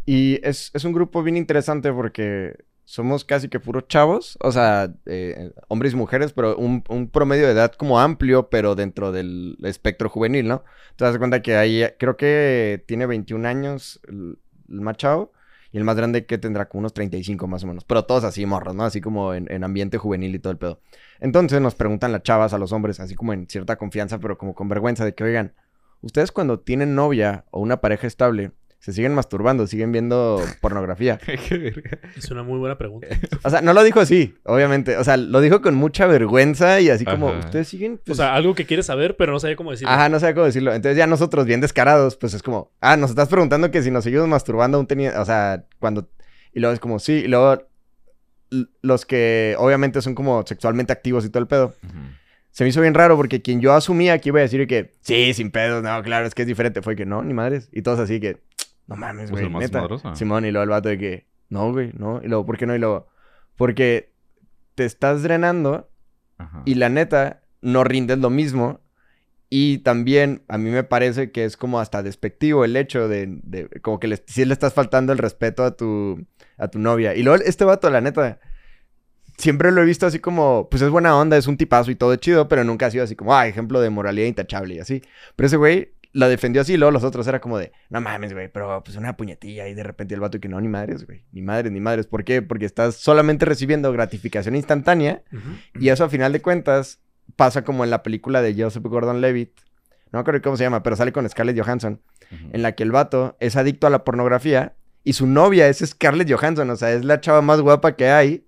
Y es, es un grupo bien interesante porque somos casi que puros chavos, o sea, eh, hombres y mujeres, pero un, promedio de edad como amplio, pero dentro del espectro juvenil, ¿no? Te das cuenta que ahí, creo que tiene 21 años el, el más chavo. Y el más grande que tendrá como unos 35 más o menos. Pero todos así morros, ¿no? Así como en, en ambiente juvenil y todo el pedo. Entonces nos preguntan las chavas a los hombres, así como en cierta confianza, pero como con vergüenza de que, oigan, ustedes cuando tienen novia o una pareja estable, se siguen masturbando, siguen viendo *laughs* pornografía. Es una muy buena pregunta. O sea, no lo dijo así, obviamente. O sea, lo dijo con mucha vergüenza y así como, Ajá. ustedes siguen... O Pues, sea, algo que quieres saber, pero no sabía cómo decirlo. Ajá, no sé cómo decirlo. Entonces ya nosotros bien descarados, pues es como, ah, nos estás preguntando que si nos seguimos masturbando aún tenía, o sea, cuando... Y luego es como, sí, y luego los que obviamente son como sexualmente activos y todo el pedo. Se me hizo bien raro porque quien yo asumía que iba a decir que, sí, sin pedos, no, claro, es que es diferente, fue que no, ni madres. Y todos así que, no mames, Pues güey, más neta. madroso. Simón, y luego el vato de que, no, güey, no. Y luego, ¿por qué no? Y luego, porque te estás drenando Ajá. y la neta, no rindes lo mismo. Y también a mí me parece que es como hasta despectivo el hecho de, de- como que le, sí le estás faltando el respeto a tu, a tu novia. Y luego este vato, la neta, siempre lo he visto así como, pues es buena onda, es un tipazo y todo chido, pero nunca ha sido así como, ah, ejemplo de moralidad intachable y así. Pero ese güey la defendió así y luego los otros era como de, no mames, güey, pero pues una puñetilla y de repente el vato y que no, ni madres, güey, ni madres, ni madres. ¿Por qué? Porque estás solamente recibiendo gratificación instantánea y eso a final de cuentas pasa como en la película de Joseph Gordon-Levitt. No me acuerdo cómo se llama, pero sale con Scarlett Johansson. En la que el vato es adicto a la pornografía y su novia es Scarlett Johansson. O sea, es la chava más guapa que hay.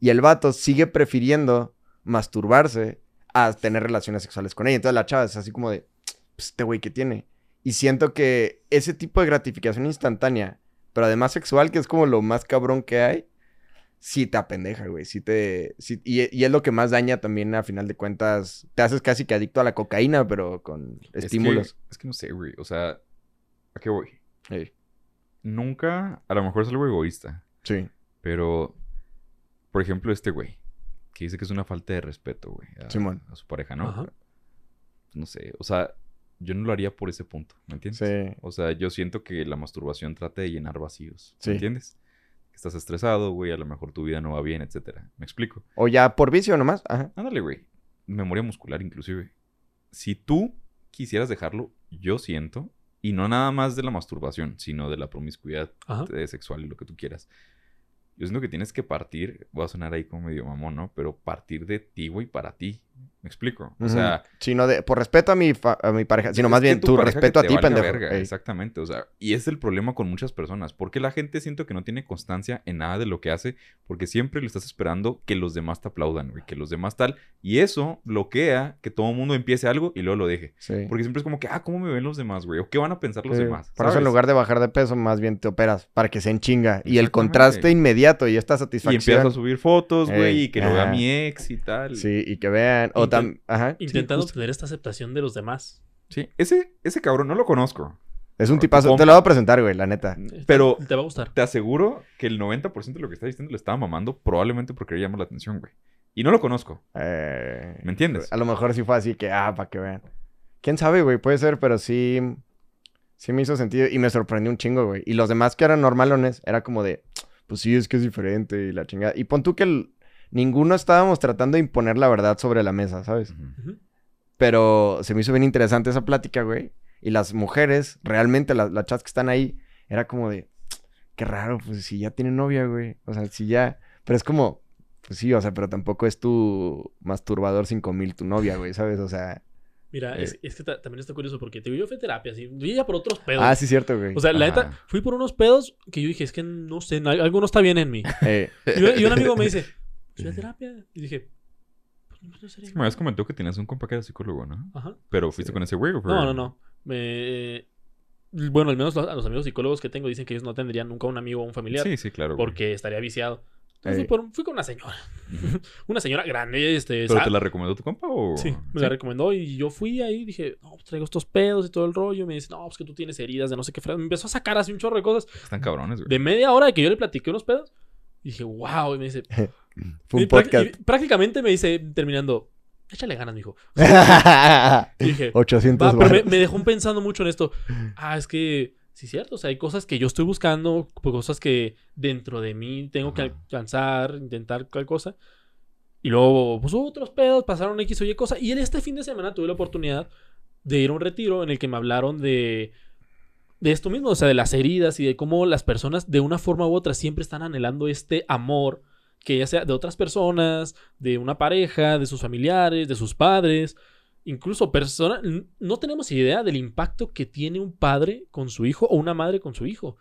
Y el vato sigue prefiriendo masturbarse a tener relaciones sexuales con ella. Entonces la chava es así como de, pues este güey que tiene. Y siento que ese tipo de gratificación instantánea, pero además sexual, que es como lo más cabrón que hay, sí te apendeja, güey. Sí te. sí- y, y es lo que más daña también, a final de cuentas. Te haces casi que adicto a la cocaína, pero con Es que- estímulos. Es que, no sé, güey. O sea, ¿a qué voy? Nunca, a lo mejor es algo egoísta, sí. pero, por ejemplo, este güey, que dice que es una falta de respeto, güey, a, Simón. a su pareja, ¿no? Ajá. No sé, o sea, yo no lo haría por ese punto, ¿me entiendes? Sí. O sea, yo siento que la masturbación trata de llenar vacíos, Sí. ¿me entiendes? Estás estresado, güey, a lo mejor tu vida no va bien, etcétera. ¿Me explico? O ya por vicio nomás. Ajá. Ándale, güey. Memoria muscular, inclusive. Si tú quisieras dejarlo, yo siento, y no nada más de la masturbación, sino de la promiscuidad Ajá. eh, sexual y lo que tú quieras. Yo siento que tienes que partir, voy a sonar ahí como medio mamón, ¿no? Pero partir de ti, güey, para ti. Me explico. O sea, Sino de, por respeto a mi, a mi pareja, sino más bien tu respeto a ti, pendejo. verga. Exactamente, o sea, y es el problema con muchas personas. Porque la gente siento que no tiene constancia en nada de lo que hace, porque siempre le estás esperando que los demás te aplaudan, güey, que los demás tal. Y eso bloquea que todo el mundo empiece algo y luego lo deje. Sí. Porque siempre es como que, ah, ¿cómo me ven los demás, güey? ¿O qué van a pensar los Sí. demás? Por eso en lugar de bajar de peso, más bien te operas para que se enchinga. Y el contraste inmediato y esta Y satisfacción. empiezas a subir fotos, güey, Ey, y que lo vea mi ex y tal. Sí, y que vean. O Inten- tam... Ajá. sí, Intentando justo. obtener esta aceptación de los demás. Sí, ese, ese cabrón no lo conozco. Es un tipazo. Te lo voy a presentar, güey, la neta. Pero Te va a gustar. te aseguro que el 90% de lo que está diciendo le estaba mamando probablemente porque le llama la atención, güey. Y no lo conozco. Eh, ¿Me entiendes? A lo mejor sí fue así que, ah, para que vean. Quién sabe, güey, puede ser, pero sí. Sí me hizo sentido y me sorprendió un chingo, güey. Y los demás que eran normalones, era como de, pues sí, es que es diferente y la chingada. Y pon tú que el- ninguno estábamos tratando de imponer la verdad sobre la mesa, ¿sabes? Pero se me hizo bien interesante esa plática, güey. Y las mujeres, realmente las, las chats que están ahí, era como de, qué raro, pues si ya tienen novia, güey. O sea, si ya. Pero es como, pues sí, o sea, pero tampoco es tu masturbador 5000 tu novia, güey, ¿sabes? O sea. Mira, Eh. es, es que ta- también está curioso porque te digo, yo fui a terapia, sí. Yo ya por otros pedos. Ah, sí, cierto, güey. O sea, la neta, fui por unos pedos que yo dije, es que no sé, algo no está bien en mí. *laughs* Eh, Y, y un amigo me dice, a terapia. Y dije, pues no, que me habías comentado que tenías un compa que era psicólogo, ¿no? Ajá. Pero fuiste con ese güey, ¿o fue- No, no, no. Me- bueno, al menos a los amigos psicólogos que tengo dicen que ellos no tendrían nunca un amigo o un familiar Sí, sí, claro. güey. porque estaría viciado. Entonces fui, por- fui con una señora. *laughs* Una señora grande, este... ¿Pero sa- te la recomendó tu compa o...? Sí, me la recomendó y yo fui ahí y dije, no, pues traigo estos pedos y todo el rollo. Y me dice, no, pues que tú tienes heridas de no sé qué. Me empezó a sacar así un chorro de cosas. Están cabrones, güey. De media hora de que yo le platiqué unos pedos. Y dije, wow. Y me dice, *laughs* fue un podcast. y prácticamente me dice, terminando, échale ganas, mijo. *laughs* Y dije, 800 va, pero me, me dejó pensando mucho en esto. *laughs* Ah, es que, sí, cierto. O sea, hay cosas que yo estoy buscando, pues, cosas que dentro de mí tengo que alcanzar, intentar cual cosa. Y luego, pues otros pedos, pasaron X o Y cosa. Y en este fin de semana tuve la oportunidad de ir a un retiro en el que me hablaron de, de esto mismo, o sea, de las heridas y de cómo las personas de una forma u otra siempre están anhelando este amor, que ya sea de otras personas, de una pareja, de sus familiares, de sus padres, incluso personas, no tenemos idea del impacto que tiene un padre con su hijo o una madre con su hijo.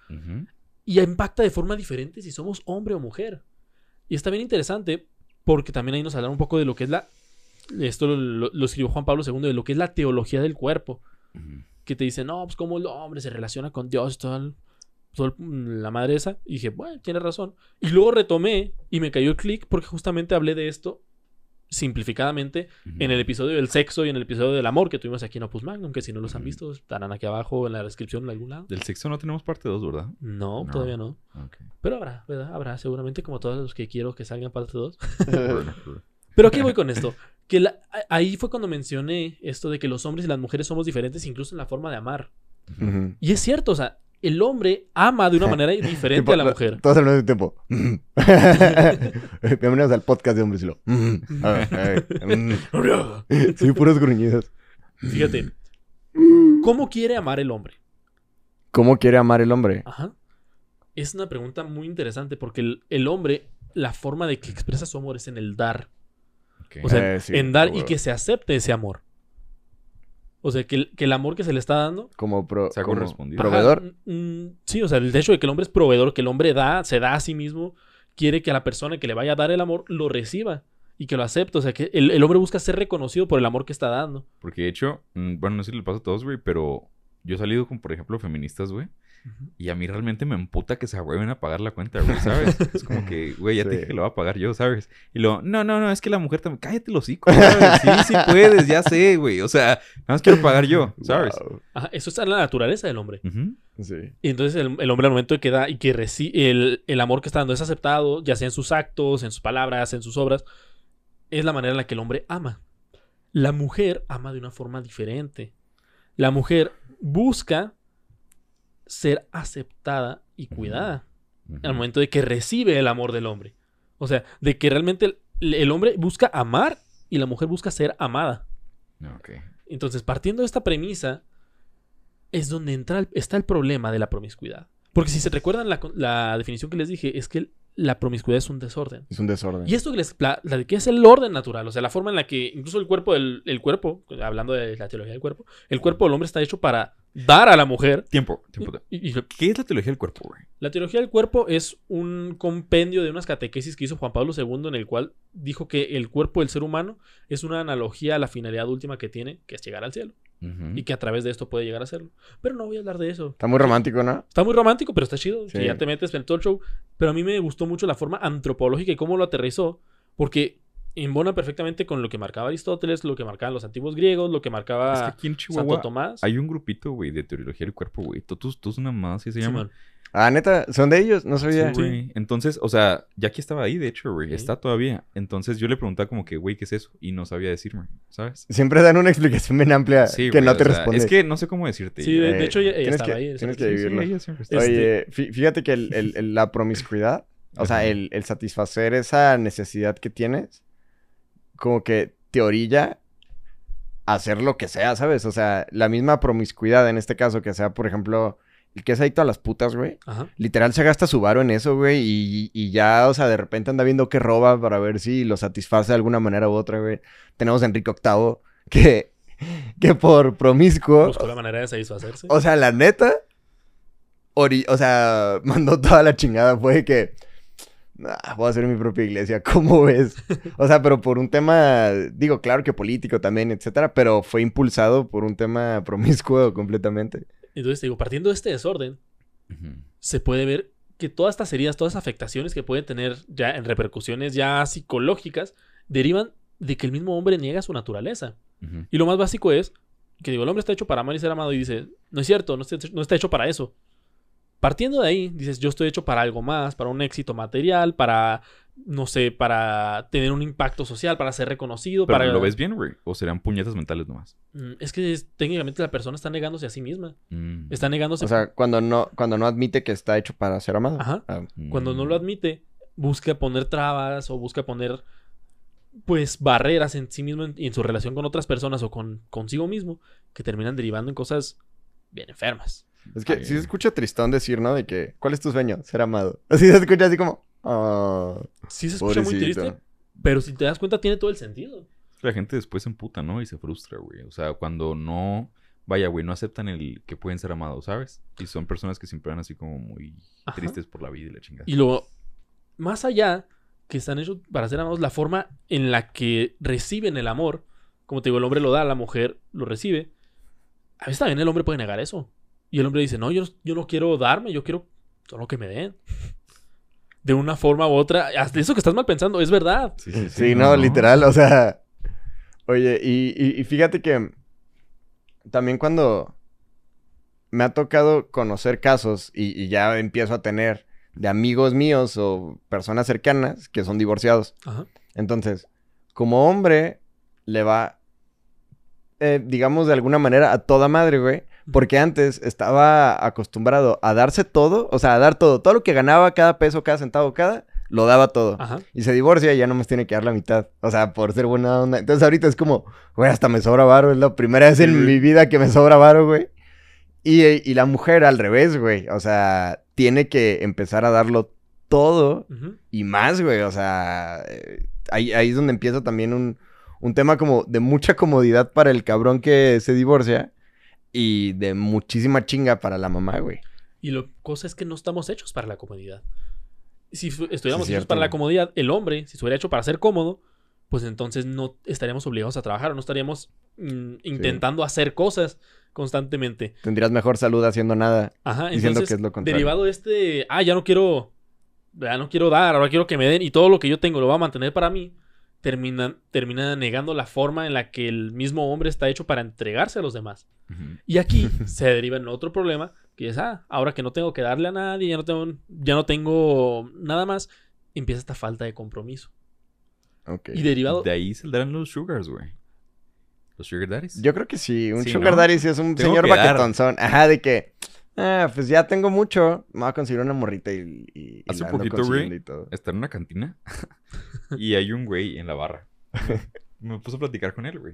Y impacta de forma diferente si somos hombre o mujer. Y está bien interesante porque también ahí nos hablaron un poco de lo que es la... Esto lo, lo- lo escribió Juan Pablo II, de lo que es la teología del cuerpo. Que te dice, no, pues cómo el hombre se relaciona con Dios, toda el- toda el- la madre esa. Y dije, bueno, tiene razón. Y luego retomé y me cayó el clic porque justamente hablé de esto simplificadamente Ujú. en el episodio del sexo y en el episodio del amor que tuvimos aquí en Opus Magnum, que si no los han visto estarán aquí abajo en la descripción en algún lado. Del sexo no tenemos parte 2, ¿verdad? No, No. todavía no. Ok. Pero habrá, ¿verdad? Habrá, seguramente como todos los que quiero que salgan parte 2. *laughs* Pero aquí voy con esto. Que la- ahí fue cuando mencioné esto de que los hombres y las mujeres somos diferentes incluso en la forma de amar. Y es cierto, o sea, el hombre ama de una *laughs* manera diferente Tipo, a la mujer. Todos al mismo tiempo. *laughs* Bienvenidos al podcast de Hombres y Lo. *laughs* Sí, puros gruñidos. Fíjate. ¿Cómo quiere amar el hombre? ¿Cómo quiere amar el hombre? Ajá. Es una pregunta muy interesante porque el, el hombre, la forma de que expresa su amor es en el dar. O sea, Eh, sí, en dar y que se acepte ese amor. O sea, que el, que el amor que se le está dando. Como, pro, Se ha como correspondido. proveedor. Ajá, mm, sí, o sea, el hecho de que el hombre es proveedor, que el hombre da, se da a sí mismo, quiere que a la persona que le vaya a dar el amor lo reciba y que lo acepte. O sea, que el, el hombre busca ser reconocido por el amor que está dando. Porque de hecho, mm, bueno, no sé si le pasa a todos, güey, pero yo he salido con, por ejemplo, feministas, güey. Y a mí realmente me emputa que se ahueven a pagar la cuenta, güey, ¿sabes? *laughs* Es como que, güey, ya te dije que lo va a pagar yo, ¿sabes? Y luego, no, no, no, es que la mujer también... Cállate los hocico, ¿sabes? Sí, sí puedes, ya sé, güey. O sea, nada más quiero pagar yo, *laughs* ¿sabes? Wow. Ajá, eso está en la naturaleza del hombre. Sí. Y entonces el, el hombre al momento de que da y que recibe el, el amor que está dando es aceptado, ya sea en sus actos, en sus palabras, en sus obras, es la manera en la que el hombre ama. La mujer ama de una forma diferente. La mujer busca ser aceptada y cuidada Ujú. al momento de que recibe el amor del hombre. O sea, de que realmente el, el hombre busca amar y la mujer busca ser amada. Entonces, partiendo de esta premisa, es donde entra el- está el problema de la promiscuidad. Porque si se recuerdan la, la definición que les dije, es que la promiscuidad es un desorden. Es un desorden. Y esto que les la de que es el orden natural, o sea, la forma en la que incluso el cuerpo del el cuerpo, hablando de la teología del cuerpo, el cuerpo del hombre está hecho para dar a la mujer. Tiempo, tiempo. Y- y- ¿Qué es la teología del cuerpo, güey? la teología del cuerpo es un compendio de unas catequesis que hizo Juan Pablo II en el cual dijo que el cuerpo del ser humano es una analogía a la finalidad última que tiene, que es llegar al cielo, y que a través de esto puede llegar a hacerlo. Pero no voy a hablar de eso. Está muy romántico, ¿no? Está muy romántico, pero está chido. Sí. Que ya te metes en todo el show. Pero a mí me gustó mucho la forma antropológica y cómo lo aterrizó. Porque embona perfectamente con lo que marcaba Aristóteles, lo que marcaban los antiguos griegos, lo que marcaba Es que aquí en Santo Tomás. hay un grupito, güey, de teología del cuerpo, güey. Totus, totus una más, ¿sí se llama? Ah, neta, ¿son de ellos? No Sí, sabía. güey. Entonces, o sea, ya aquí estaba ahí, de hecho, güey. Sí. Está todavía. Entonces yo le preguntaba como que, güey, ¿qué es eso? Y no sabía decirme, ¿sabes? Siempre dan una explicación bien amplia Sí, que güey, no o te sea, responde. Es que no sé cómo decirte. Sí, de, de Eh, hecho ella, tienes estaba que- ahí. tienes sí, que sí. Sí, vivirlo. ella siempre está. Este- Oye, fí- fíjate que el, el- el- la promiscuidad, o sea, el satisfacer esa necesidad que tienes, como que te orilla a hacer lo que sea, ¿sabes? O sea, la misma promiscuidad en este caso, que sea, por ejemplo, el que es adicto a las putas, güey. Ajá. Literal se gasta su varo en eso, güey, y, y ya, o sea, de repente anda viendo qué roba para ver si lo satisface de alguna manera u otra, güey. Tenemos a Enrique VIII, *laughs* que, que por promiscuo, Buscó la manera de satisfacerse. o sea, la neta, ori- o sea, *laughs* mandó toda la chingada. Fue que, "Ah, voy a hacer mi propia iglesia, *laughs* ¿cómo ves? O sea, pero por un tema, digo, claro que político también, etcétera, pero fue impulsado por un tema *laughs* promiscuo completamente. Entonces, te digo, partiendo de este desorden, se puede ver que todas estas heridas, todas las afectaciones que pueden tener ya en repercusiones ya psicológicas, derivan de que el mismo hombre niega su naturaleza. Y lo más básico es que digo, el hombre está hecho para amar y ser amado y dice, no es cierto, no está, no está hecho para eso. Partiendo de ahí, dices, yo estoy hecho para algo más, para un éxito material, para, no sé, para tener un impacto social, para ser reconocido, Pero para... ¿lo ves bien, güey? ¿O serán puñetas mentales nomás? Mm, Es que es- técnicamente la persona está negándose a sí misma. Mm. Está negándose... O sea, cuando no, cuando no admite que está hecho para ser amado. Ajá. Ah, Cuando no Mm. lo admite, busca poner trabas o busca poner, pues, barreras en sí mismo en- y en su relación con otras personas o con consigo mismo que terminan derivando en cosas bien enfermas. Es que Ay, sí se escucha tristón decir, ¿no? De que, ¿cuál es tu sueño? Ser amado. *laughs* Así se escucha así como, ah, Sí se escucha muy triste, pero si te das cuenta tiene todo el sentido. La gente después se emputa, ¿no? Y se frustra, güey. O sea, cuando no... Vaya, güey, no aceptan el que pueden ser amados, ¿sabes? Y son personas que siempre van así como muy Ajá. tristes por la vida y la chingada. Y luego, más allá que están hechos para ser amados, la forma en la que reciben el amor, como te digo, el hombre lo da, la mujer lo recibe, a veces también el hombre puede negar eso. Y el hombre dice, no, yo, no- yo no quiero darme, yo quiero solo que me den. De una forma u otra. Hasta eso que estás mal pensando, es verdad. Sí, sí, Sí, no, literal, o sea. Oye, y, y- y fíjate que también cuando me ha tocado conocer casos y, y ya empiezo a tener de amigos míos o personas cercanas que son divorciados. Ajá. Entonces, como hombre, le va, eh, digamos de alguna manera, a toda madre, güey. Porque antes estaba acostumbrado a darse todo, o sea, a dar todo. Todo lo que ganaba, cada peso, cada centavo, cada, lo daba todo. Ajá. Y se divorcia y ya no me tiene que dar la mitad. O sea, por ser buena onda. Entonces ahorita es como, güey, hasta me sobra varo. Es la primera vez en mi vida que me sobra varo, güey. Y, y la mujer al revés, güey. O sea, tiene que empezar a darlo todo y más, güey. O sea, eh, ahí, ahí es donde empieza también un, un tema como de mucha comodidad para el cabrón que se divorcia y de muchísima chinga para la mamá, güey. Y la cosa es que no estamos hechos para la comodidad. Si estuviéramos Sí, hechos para la comodidad, el hombre, si estuviera hecho para ser cómodo, pues entonces no estaríamos obligados a trabajar o no estaríamos mm, intentando hacer cosas constantemente. Tendrías mejor salud haciendo nada. Ajá, Diciendo entonces, que es lo contrario. derivado de este, ah, ya no quiero, ya no quiero dar, ahora quiero que me den y todo lo que yo tengo lo va a mantener para mí, termina, termina negando la forma en la que el mismo hombre está hecho para entregarse a los demás. Y aquí *laughs* se deriva en otro problema, que es, ah, ahora que no tengo que darle a nadie, ya no tengo, ya no tengo nada más, empieza esta falta de compromiso. Ok. Y derivado... De ahí saldrán los sugars, güey. Los sugar daddies. Yo creo que sí. Un Sí, sugar ¿no? daddy sí es un Tengo señor baquetonzón. Ajá, de que... Ah, pues ya tengo mucho. Me voy a conseguir una morrita y... y, Hace poquito, güey. Está en una cantina *laughs* y hay un güey en la barra. *laughs* Me puse a platicar con él, güey.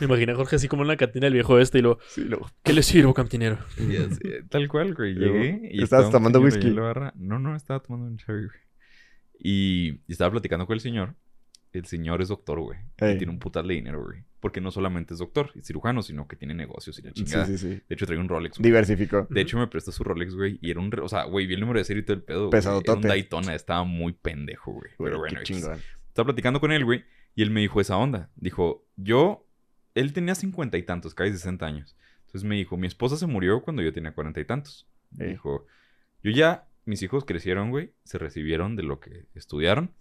Me imaginé a Jorge así como en la cantina del viejo este y lo... Sí, lo... ¿Qué le sirvo, cantinero? Y así, tal cual, güey. Llegué y ¿estabas tomando whisky? en la barra. No, no, estaba tomando un cherry, güey. Y, y estaba platicando con el señor. El señor es doctor, güey. Ey. Y tiene un putal de dinero, güey. Porque no solamente es doctor y cirujano, sino que tiene negocios y la Sí, chingada. sí, sí. De hecho, trae un Rolex. güey. Diversificó. De hecho, me prestó su Rolex, güey. Y era un... O sea, güey, vi el número de serie y todo el pedo. Pesadotote. Era un Daytona. Estaba muy pendejo, güey. Güey, Pero bueno, qué chingón. Estaba platicando con él, güey, y él me dijo esa onda. Dijo, yo, él tenía cincuenta y tantos, casi 60 años. Entonces me dijo, mi esposa se murió cuando yo tenía cuarenta y tantos. Me Ey. dijo, yo ya, mis hijos crecieron, güey, se recibieron de lo que estudiaron.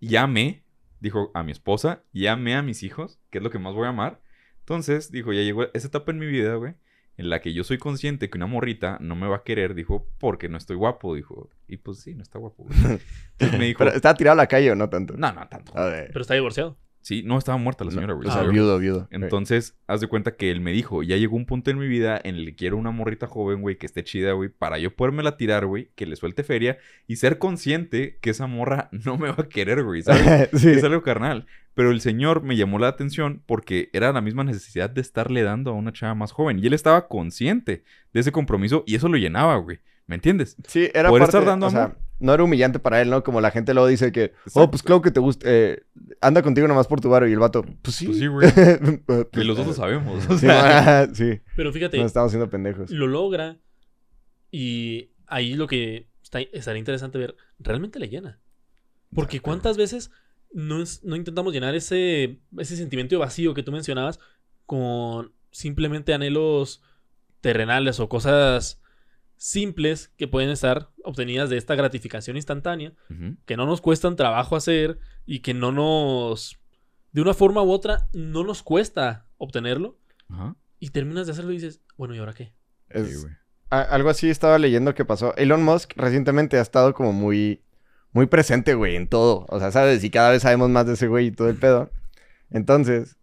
Y amé, dijo, a mi esposa, y amé a mis hijos, que es lo que más voy a amar. Entonces, dijo, ya llegó esa etapa en mi vida, güey, en la que yo soy consciente que una morrita no me va a querer, dijo, porque no estoy guapo, dijo. Y pues sí, no está guapo, güey. *laughs* Entonces me dijo, Pero, ¿Estaba tirado a la calle o no tanto? no, no tanto. A ver. Pero está divorciado. Sí, no, estaba muerta la señora, güey. O se sea, murió. viudo, viudo. Entonces, haz de cuenta que él me dijo, ya llegó un punto en mi vida en el que quiero una morrita joven, güey, que esté chida, güey, para yo podérmela tirar, güey, que le suelte feria y ser consciente que esa morra *laughs* no me va a querer, güey, ¿sabes? *laughs* sí. Es algo carnal. Pero el señor me llamó la atención porque era la misma necesidad de estarle dando a una chava más joven. Y él estaba consciente de ese compromiso y eso lo llenaba, güey. ¿Me entiendes? Sí, era Poder parte, estar dando o sea, amor. no era humillante para él, ¿no? Como la gente luego dice que, oh, pues claro que te gusta, eh, anda contigo nomás por tu varo y el vato, pues sí. Pues sí, güey. *laughs* Pues, Y los dos lo sabemos. o Sí, sea, sí, Pero fíjate, nos estamos haciendo pendejos. lo logra y ahí lo que está, estaría interesante ver, realmente le llena. Porque cuántas veces no, es- no intentamos llenar ese, ese sentimiento de vacío que tú mencionabas con simplemente anhelos terrenales o cosas simples que pueden estar obtenidas de esta gratificación instantánea, que no nos cuestan trabajo hacer y que no nos, de una forma u otra, no nos cuesta obtenerlo. Y terminas de hacerlo y dices, bueno, ¿y ahora qué? Es- Sí, algo así estaba leyendo que pasó. Elon Musk recientemente ha estado como muy, muy presente, güey, en todo. O sea, ¿sabes? Y cada vez sabemos más de ese güey y todo el pedo. Entonces,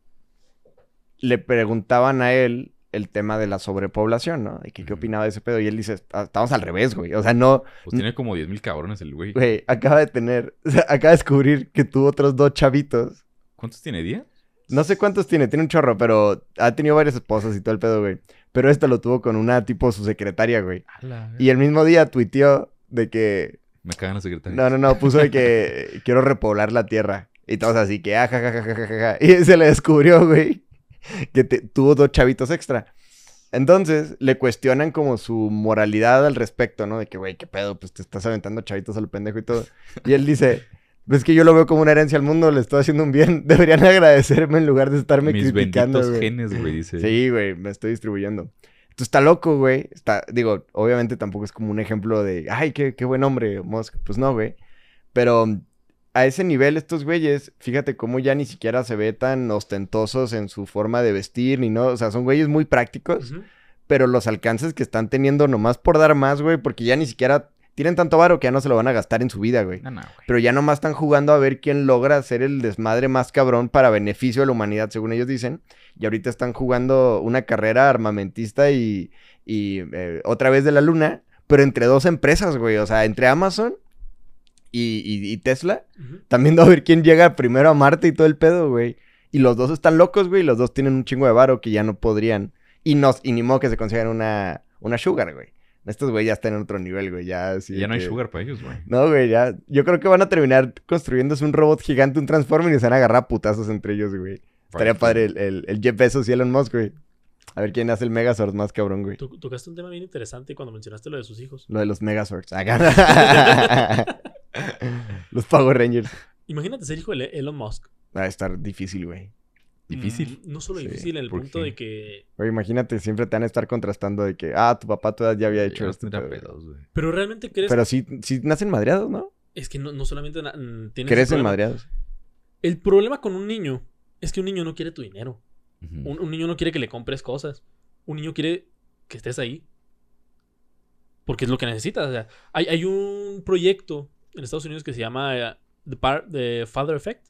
le preguntaban a él el tema de la sobrepoblación, ¿no? Y que qué Ujú. opinaba de ese pedo. Y él dice, "Ah, estamos al revés, güey. O sea, no, Pues tiene como 10 mil cabrones el güey. güey, acaba de tener, *laughs* o sea, acaba de descubrir que tuvo otros dos chavitos. ¿Cuántos tiene? ¿10? No sé cuántos tiene, tiene un chorro, pero ha tenido varias esposas y todo el pedo, güey. Pero esto lo tuvo con una tipo su secretaria, güey. Y el mismo día tuiteó de que. Me cagan los secretarios. No, no, no, puso de que *laughs* quiero repoblar la tierra. Y todos así que, ah, ja, ja, ja, ja, ja, ja. Y se le descubrió, güey, *laughs* que te- tuvo dos chavitos extra. Entonces le cuestionan como su moralidad al respecto, ¿no? De que, güey, qué pedo, pues te estás aventando chavitos al pendejo y todo. Y él dice, *laughs* ves que yo lo veo como una herencia al mundo, le estoy haciendo un bien. *laughs* Deberían agradecerme en lugar de estarme Mis criticando, güey. genes, güey, dice. Sí, güey, me estoy distribuyendo. Entonces está loco, güey. Está, digo, obviamente tampoco es como un ejemplo de, ay, qué, qué buen hombre, Musk. Pues no, güey. Pero a ese nivel, estos güeyes, fíjate cómo ya ni siquiera se ve tan ostentosos en su forma de vestir, ni no. O sea, son güeyes muy prácticos, pero los alcances que están teniendo nomás por dar más, güey, porque ya ni siquiera tienen tanto varo que ya no se lo van a gastar en su vida, güey. No, no, güey. Pero ya nomás están jugando a ver quién logra hacer el desmadre más cabrón para beneficio de la humanidad, según ellos dicen. Y ahorita están jugando una carrera armamentista y, y, eh, otra vez de la luna, pero entre dos empresas, güey. O sea, entre Amazon y, y- y Tesla. También a ver quién llega primero a Marte y todo el pedo, güey. Y los dos están locos, güey. y Los dos tienen un chingo de varo que ya no podrían. Y, no, y ni modo que se consigan una, una sugar, güey. Estos güey ya están en otro nivel, güey. Ya, así Ya no hay sugar para ellos, güey. no, güey, ya. Yo creo que van a terminar construyéndose un robot gigante, un Transformer y se van a agarrar a putazos entre ellos, güey. Estaría padre el, el, el Jeff Bezos y Elon Musk, güey. A ver quién hace el Megazord más cabrón, güey. To- tocaste un tema bien interesante cuando mencionaste lo de sus hijos. Lo de los Megazords. *laughs* *laughs* *laughs* Los Power Rangers. Imagínate ser hijo de Elon Musk. Va a estar difícil, güey. Difícil. Mm, No solo Sí, difícil en el ¿por punto qué? de que... Güey, imagínate, siempre te van a estar contrastando de que, ah, tu papá todavía ya había hecho esto. güey. pedos, güey. Pero realmente crees... Pero sí, sí nacen madreados, ¿no? Es que no, no solamente mm, Crecen madreados. El problema con un niño es que un niño no quiere tu dinero. Un niño no quiere que le compres cosas. Un niño quiere que estés ahí. Porque es lo que necesitas. O sea, hay, hay un proyecto en Estados Unidos que se llama eh, The, Par- The Father Effect,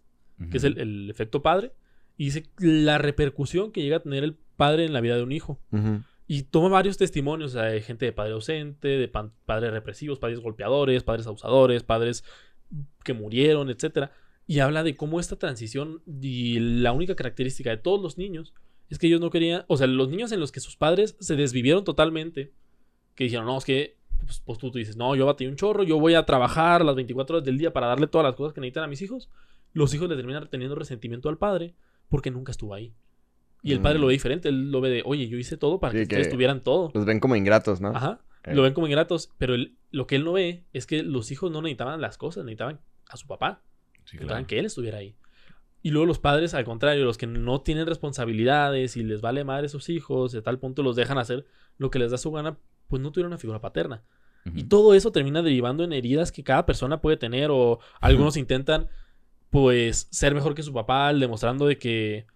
que es el, el efecto padre. Y dice la repercusión que llega a tener el padre en la vida de un hijo. Ujú. Y toma varios testimonios o sea, de gente de padre ausente, de padres represivos, padres golpeadores, padres abusadores, padres que murieron, etc. Y habla de cómo esta transición y la única característica de todos los niños es que ellos no querían, o sea, los niños en los que sus padres se desvivieron totalmente, que dijeron, no, es que pues, pues tú, tú dices, no, yo batí un chorro, yo voy a trabajar las 24 horas del día para darle todas las cosas que necesitan a mis hijos. Los hijos le terminan teniendo resentimiento al padre porque nunca estuvo ahí. Y el padre Mm. lo ve diferente, él lo ve de, oye, yo hice todo para Sí, que, ustedes que- tuvieran todo. Los ven como ingratos, ¿no? Ajá. Eh. Lo ven como ingratos, pero él- lo que él no ve es que los hijos no necesitaban las cosas, necesitaban a su papá. Sí, Necesitaban claro. que él estuviera ahí. Y luego los padres, al contrario, los que no tienen responsabilidades y les vale madre sus hijos, de tal punto los dejan hacer lo que les da su gana, pues no tuvieron una figura paterna. Y todo eso termina derivando en heridas que cada persona puede tener o algunos intentan pues ser mejor que su papá, demostrando de que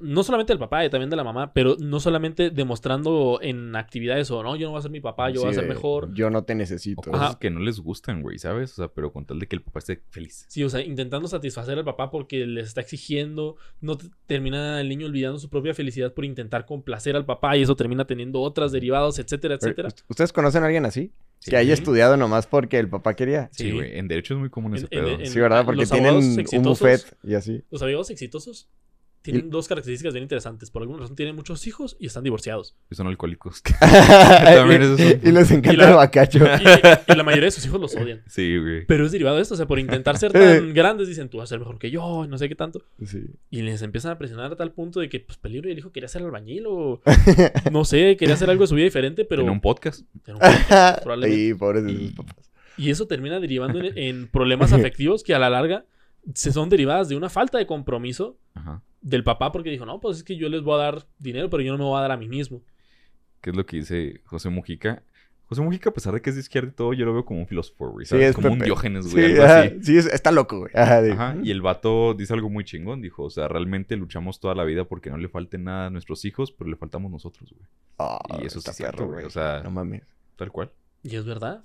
no solamente del papá, eh, también de la mamá, pero no solamente demostrando en actividades o no, yo no voy a ser mi papá, yo voy a ser mejor. Yo no te O necesito. cosas Ajá. que no les gustan, güey, ¿sabes? O sea, pero con tal de que el papá esté feliz. Sí, o sea, intentando satisfacer al papá porque les está exigiendo, no te- termina el niño olvidando su propia felicidad por intentar complacer al papá y eso termina teniendo otras derivados, etcétera, etcétera. ¿ust- ¿Ustedes conocen a alguien así? Sí. Que haya estudiado nomás porque el papá quería. Sí, Sí. güey. En derecho es muy común ese En- pedo. en- Sí, ¿verdad? Porque tienen un buffet y así. Los abogados exitosos tienen dos características bien interesantes. Por alguna razón tienen muchos hijos y están divorciados. Y son alcohólicos. *laughs* También esos son- y, les encanta Y la- el bacacho. Y, y la mayoría de sus hijos los odian. *laughs* sí, güey. Pero es derivado de esto. O sea, por intentar ser *laughs* tan grandes, dicen tú vas a ser mejor que yo, y no sé qué tanto. Sí. Y les empiezan a presionar a tal punto de que, pues, peligro y el hijo quería ser albañil o no sé, quería hacer algo de su vida diferente, pero. Tenía un podcast. Era un podcast, probablemente. y pobres de sus papás. Y eso termina derivando en, en problemas afectivos que a la larga se son derivadas de una falta de compromiso Ajá. del papá porque dijo, no, pues es que yo les voy a dar dinero, pero yo no me voy a dar a mí mismo. ¿Qué es lo que dice José Mujica? José Mujica, a pesar de que es de izquierda y todo, yo lo veo como un filósofo, güey. Sí, es como un. Diógenes, Sí, güey. algo ajá, así. sí, es- está loco, güey. Ajá, de- Ajá, y el vato dice algo muy chingón, dijo, o sea, realmente luchamos toda la vida porque no le falte nada a nuestros hijos, pero le faltamos nosotros, güey. Ah, y eso sí está es cierto, perro, güey, o sea, No mames. tal cual. Y es verdad.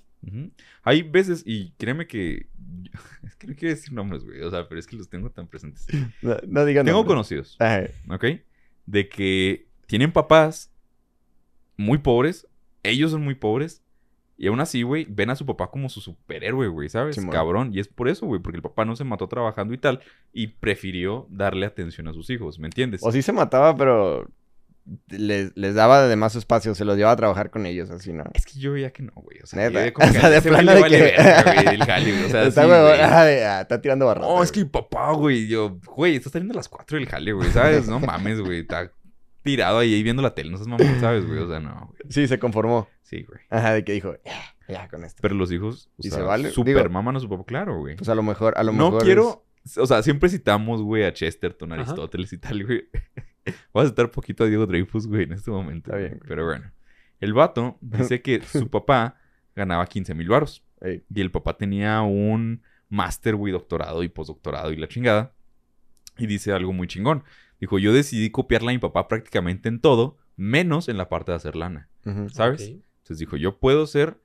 Hay veces, y créeme que, *laughs* es que no quiero decir nombres, güey, o sea, pero es que los tengo tan presentes. *laughs* No, no digan Tengo nombres. conocidos, Ajá. ¿ok? De que tienen papás muy pobres, ellos son muy pobres, y aún así, güey, ven a su papá como su superhéroe, güey, ¿sabes? Cabrón. Y es por eso, güey, porque el papá no se mató trabajando y tal, y prefirió darle atención a sus hijos, ¿me entiendes? O sí se mataba, pero les, les daba de más espacio, se los llevaba a trabajar con ellos, así, ¿no? Es que yo veía que no, güey. O sea, Neta. yo como que *laughs* O sea, de plano de vale que- güey, *laughs* el jale, güey. O sea, está, sí, güey. de, ah, está tirando barrota. No, es que mi papá, güey, yo, güey, está saliendo a las 4 del jale, güey, ¿sabes? No mames, güey, está tirado ahí, ahí viendo la tele, no seas mamón, ¿sabes, güey? O sea, no, güey. Sí, se conformó. Sí, güey. Ajá, de que dijo, ya, ya con esto. Pero los hijos, o Y se sea, vale, super maman a su papá, claro, güey. Pues a lo mejor, a lo no mejor. quiero, o sea, siempre citamos, güey, a Chesterton, a Ajá. Aristóteles y tal, güey. *laughs* Voy a citar poquito a Diego Dreyfus, güey, en este momento. Está bien, güey. Pero bueno. El vato dice que su *laughs* papá ganaba 15 mil baros. Ey, Y el papá tenía un máster, güey, doctorado y postdoctorado y la chingada. Y dice algo muy chingón. Dijo, yo decidí copiarla a mi papá prácticamente en todo, menos en la parte de hacer lana. ¿Sabes? Ok. Entonces dijo, yo puedo ser...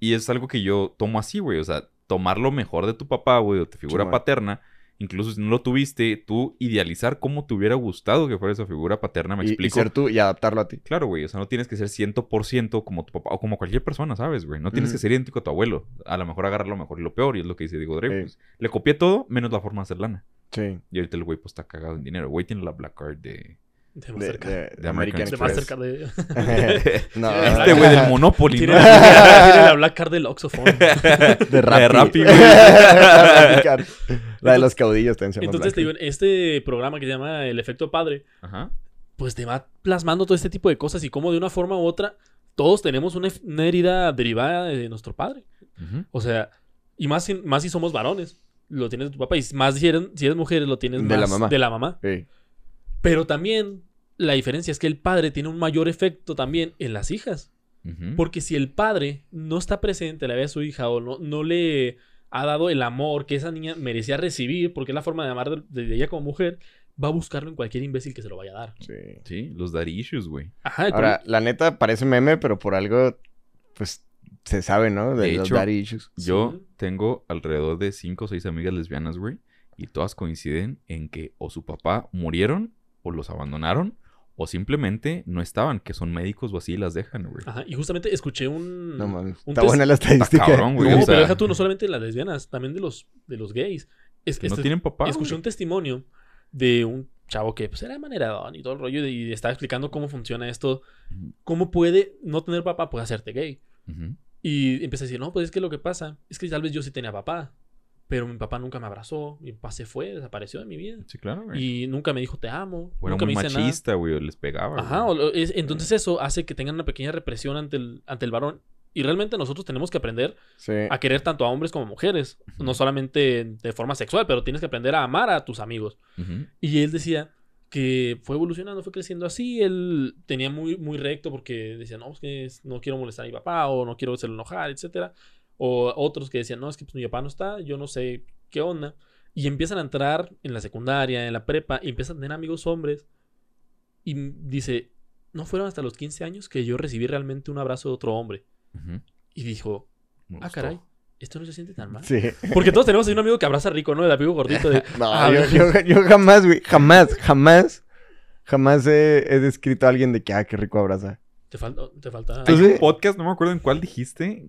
Y es algo que yo tomo así, güey. O sea, tomar lo mejor de tu papá, güey, o tu figura paterna. Incluso si no lo tuviste, tú idealizar cómo te hubiera gustado que fuera esa figura paterna, me Y- y, explico. ser tú y adaptarlo a ti. Claro, güey. O sea, no tienes que ser 100% como tu papá o como cualquier persona, ¿sabes, güey? No tienes que ser idéntico a tu abuelo. A lo mejor agarrar lo mejor y lo peor. Y es lo que dice Diego Dreyfus. Le copié todo, menos la forma de hacer lana. Sí. Y ahorita el güey, pues, está cagado en dinero. Güey tiene la Black Card de... De De, Mastercard. de- De de American American De Express. Mastercard de... *laughs* *laughs* no, Este güey del Monopoly, ¿no? *laughs* Tiene, tiene la Black Card del Oxophone. de Rappi. Rappi. la de los caudillos también Entonces, te digo, este programa que se llama El Efecto Padre, Ajá. pues te va plasmando todo este tipo de cosas y cómo de una forma u otra todos tenemos una, una herida derivada de nuestro padre. O sea, y más si, más si somos varones, lo tienes de tu papá. Y más si eres, si eres mujer, lo tienes De más la mamá. de la mamá. Sí. Pero también la diferencia es que el padre tiene un mayor efecto también en las hijas. Porque si el padre no está presente a la vez a su hija o no, no le ha dado el amor que esa niña merecía recibir, porque es la forma de amar de, de ella como mujer, va a buscarlo en cualquier imbécil que se lo vaya a dar. sí. Sí, los daddy issues, güey. Ajá, Ahora, la neta parece meme, pero por algo, pues, se sabe, ¿no? De, De los hecho, daddy issues. Yo Sí. tengo alrededor de cinco o seis amigas lesbianas, güey. Y todas coinciden en que o su papá murieron, o los abandonaron, o simplemente no estaban, que son médicos o así y las dejan, güey. Ajá, y justamente escuché un... No mames. Está test- buena la estadística. cabrón, güey, No, o pero sea- deja tú, no solamente de las lesbianas, también de los, de los gays. Es, Que no este- tienen papá. escuché güey. un testimonio de un chavo que pues era maneradón y todo el rollo y estaba explicando cómo funciona esto. ¿Cómo puede no tener papá? Puede hacerte gay. Ujú. Y empecé a decir, no, pues es que lo que pasa es que tal vez yo sí tenía papá, pero mi papá nunca me abrazó, mi papá se fue, desapareció de mi vida. Sí, claro, güey. Y nunca me dijo te amo, O era nunca muy me dice nada. machista, güey, o les pegaba. Ajá, güey. o es- entonces eso hace que tengan una pequeña represión ante el, ante el varón. Y realmente nosotros tenemos que aprender Sí. a querer tanto a hombres como a mujeres. No solamente de forma sexual, pero tienes que aprender a amar a tus amigos. Ujú. Y él decía que fue evolucionando, fue creciendo así. Él tenía muy, muy recto porque decía, no, es que no quiero molestar a mi papá o no quiero hacerlo enojar, etcétera. O otros que decían, no, es que pues, mi papá no está, yo no sé qué onda. Y empiezan a entrar en la secundaria, en la prepa, y empiezan a tener amigos hombres. Y dice, no fueron hasta los 15 años que yo recibí realmente un abrazo de otro hombre. Ujú. Y dijo, ah, caray, esto no se siente tan mal. Sí. Porque todos tenemos ahí un amigo que abraza rico, ¿no? El amigo gordito de... *laughs* No, "Ah, yo, güey". yo- yo jamás, güey, jamás, jamás, jamás he, he descrito a alguien de que, ah, qué rico abraza. Te falta... Te falta... Hay Sí. un podcast, no me acuerdo en cuál dijiste.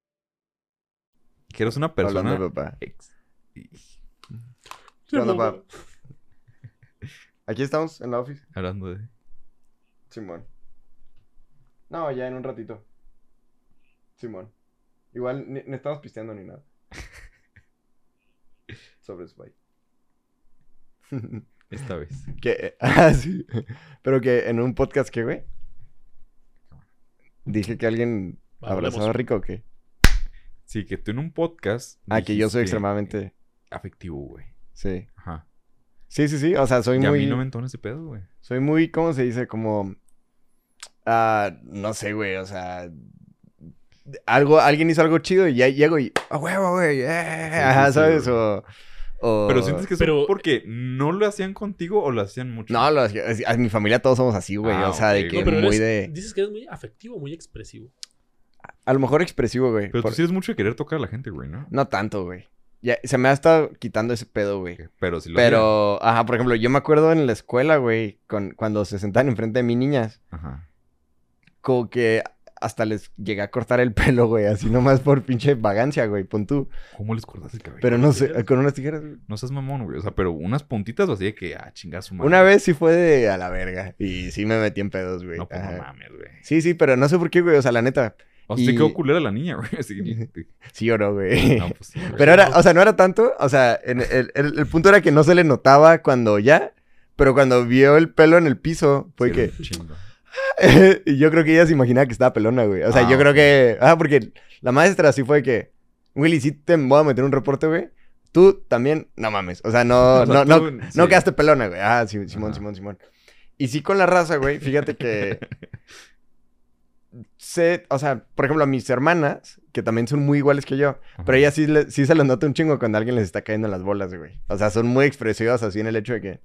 Que eres una persona. Hablando papá. ex- ¿Qué onda, pap? Aquí estamos, en la office. Hablando de. Simón. No, ya en un ratito. Simón. Igual ni, ni estamos pisteando ni nada. *laughs* Sobre Spy. *laughs* Esta vez. que, *laughs* ah, sí. Pero que en un podcast que, güey. Dije que alguien abrazaba rico o qué. Sí, que tú en un podcast. Ah, que yo soy extremadamente. Afectivo, güey. Sí. Ajá. Sí, sí, sí. O sea, soy y a muy. mí no me entona ese pedo, güey. Soy muy, ¿cómo se dice? Como... ah, no sé, güey, o sea... Algo, alguien hizo algo chido y ya llego y... ¡A huevo, güey! eh", Ajá, ¿sabes? O, o- Pero sientes que es Pero- porque no lo hacían contigo o lo hacían mucho. No, lo- a mi familia todos somos así, güey. Ah, o sea, de que No, pero muy eres- de... Dices que eres muy afectivo, muy expresivo. A lo mejor expresivo, güey. Pero por- tú sí eres mucho de querer tocar a la gente, güey, ¿no? No tanto, güey. Ya, se me ha estado quitando ese pedo, güey. Pero si lo Pero, ajá, por ejemplo, yo me acuerdo en la escuela, güey, con, cuando se sentaban enfrente de mí niñas. Ajá. como que hasta les llegué a cortar el *laughs* pelo, güey, así nomás por pinche vagancia, güey, pon tú. ¿Cómo les cortas el cabello? Pero ¿Con no sé, tijeras? con unas tijeras. güey. No seas mamón, güey. O sea, pero unas puntitas o así de que, ah, chingas su madre. Una vez sí fue de a la verga. Y sí me metí en pedos, güey. No, pues no mames, güey. Sí, sí, pero no sé por qué, güey. O sea, la neta, O sea, te Y- quedó culera la niña, *laughs* güey. *laughs* Sí lloró, güey. No, pues sí, güey. pero era, o sea, no era tanto. O sea, en- el, el- el punto era que no se le notaba cuando ya. Pero cuando vio el pelo en el piso, fue Sí, que. *laughs* y yo creo que ella se imaginaba que estaba pelona, güey. O sea, Ah, yo creo que. Ah, porque la maestra sí fue que. Willy, sí te voy a meter un reporte, güey. Tú también, no mames. O sea, no, O sea, no, no, tú, no sí. quedaste pelona, güey. Ah, Simón. Simón, Simón. Y sí con la raza, güey. Fíjate que. Sé, o sea, por ejemplo, a mis hermanas, que también son muy iguales que yo, pero ellas sí, le- sí se les nota un chingo cuando alguien les está cayendo en las bolas, güey. O sea, son muy expresivas así en el hecho de que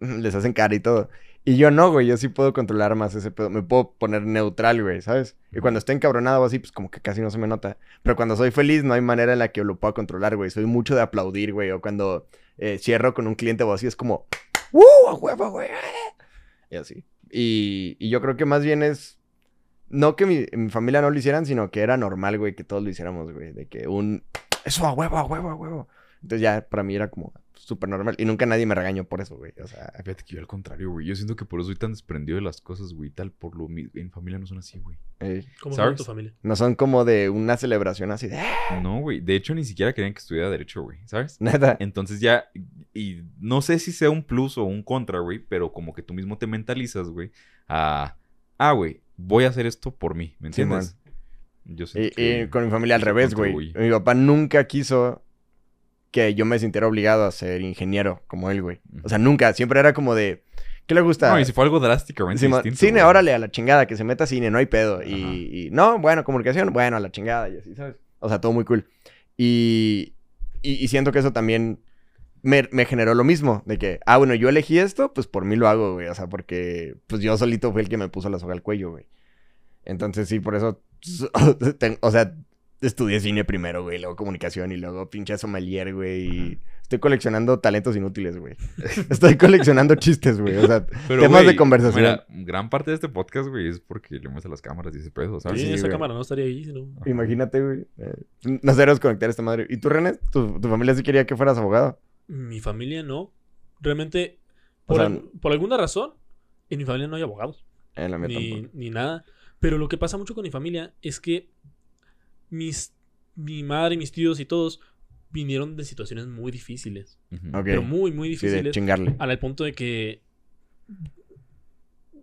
les hacen cara y todo. Y yo no, güey, yo sí puedo controlar más ese pedo. Me puedo poner neutral, güey, ¿sabes? Y cuando estoy encabronado o así, pues como que casi no se me nota. Pero cuando soy feliz, no hay manera en la que lo pueda controlar, güey. Soy mucho de aplaudir, güey. O cuando eh, cierro con un cliente o así, es como, ¡Uh! ¡A huevo, güey! *laughs* Y así. Y, y yo creo que más bien es. No que mi, mi familia no lo hicieran, sino que era normal, güey, que todos lo hiciéramos, güey. De que un. Eso a huevo, a huevo, a huevo. Entonces ya para mí era como súper normal. Y nunca nadie me regañó por eso, güey. O sea, Fíjate que yo al contrario, güey. Yo siento que por eso soy tan desprendido de las cosas, güey. Tal, por lo mismo. En familia no son así, güey. eh, ¿Cómo son tu familia? no son como de una celebración así de. "Ah", No, güey. De hecho, ni siquiera querían que estudiara Derecho, güey. ¿Sabes? *laughs* Nada. Entonces ya, y no sé si sea un plus o un contra, güey, pero como que tú mismo te mentalizas, güey, a, ah, güey, voy a hacer esto por mí, ¿me entiendes? Yo Y, siento y que con mi familia al revés, güey. Mi papá nunca quiso que yo me sintiera obligado a ser ingeniero como él, güey. O sea, nunca. Siempre era como de... ¿Qué le gusta? No, y si fue algo drásticamente distinto. cine, güey. órale, a la chingada, que se meta cine, no hay pedo. Y, y no, bueno, comunicación, bueno, a la chingada, y así, ¿sabes? O sea, todo muy cool. Y, y, y siento que eso también me, me generó lo mismo, de que, ah, bueno, yo elegí esto, pues por mí lo hago, güey. O sea, porque pues yo solito fui el que me puso la soga al cuello, güey. Entonces, sí, por eso, *laughs* o sea, estudié cine primero, güey, luego comunicación y luego pinche sommelier, güey. y Estoy coleccionando talentos inútiles, güey. *laughs* Estoy coleccionando chistes, güey. O sea, Pero, temas de conversación. mira, gran parte de este podcast, güey, es porque le muestra las cámaras y ese pedo, ¿sabes? Sí, sí, esa güey. cámara no estaría ahí, sino... Imagínate, güey. Eh, no sé desconectar esta madre. ¿Y tú, René? ¿Tu, tu familia sí quería que fueras abogado? Mi familia no. Realmente, O por, sea, al- por alguna razón, en mi familia no hay abogados. En la mía Ni, ni nada. Pero lo que pasa mucho con mi familia es que mis, mi madre y mis tíos y todos vinieron de situaciones muy difíciles. Pero muy, muy Sí, de difíciles. chingarle. al punto de que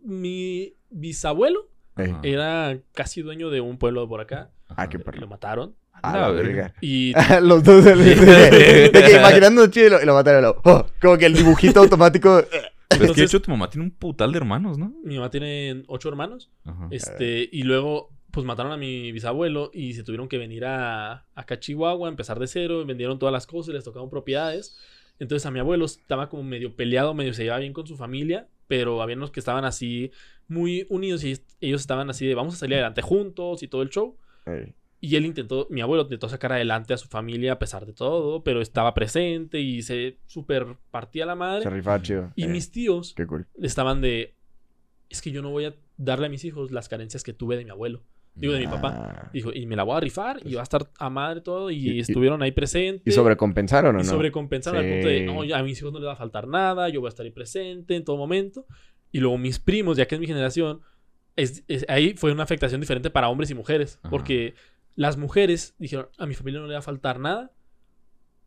mi bisabuelo. Ajá. era casi dueño de un pueblo por acá. Ah, qué perro. Lo mataron. A la la verga. verga. *laughs* Y Los dos de, de- de- de que *laughs* imaginando chido y lo, y lo mataron. lo- oh, como que el dibujito *laughs* automático. Pero es que de Entonces- hecho tu mamá tiene un putal de hermanos, ¿no? mi mamá tiene ocho hermanos. Ajá. Este, y luego, pues mataron a mi bisabuelo y se tuvieron que venir a, acá a Chihuahua, a empezar de cero, vendieron todas las cosas, les tocaron propiedades. Entonces a mi abuelo estaba como medio peleado, medio se llevaba bien con su familia, pero había unos que estaban así muy unidos y ellos estaban así de vamos a salir adelante juntos y todo el show. Ey, Y él intentó, mi abuelo intentó sacar adelante a su familia a pesar de todo, pero estaba presente y se súper partía la se madre. rifaba chido. Y Ey, mis tíos Qué cool. estaban de, es que yo no voy a darle a mis hijos las carencias que tuve de mi abuelo. Digo, de mi papá. Ah. Dijo, y me la voy a rifar y va a estar a madre todo. Y, Y- y- estuvieron ahí presentes. ¿Y sobrecompensaron o Y no? sobrecompensaron al punto de, Sí. no, a mis hijos no les va a faltar nada, yo voy a estar ahí presente en todo momento. Y luego mis primos, ya que es mi generación, es, es- ahí fue una afectación diferente para hombres y mujeres. Ajá. Porque las mujeres dijeron, a mi familia no le va a faltar nada.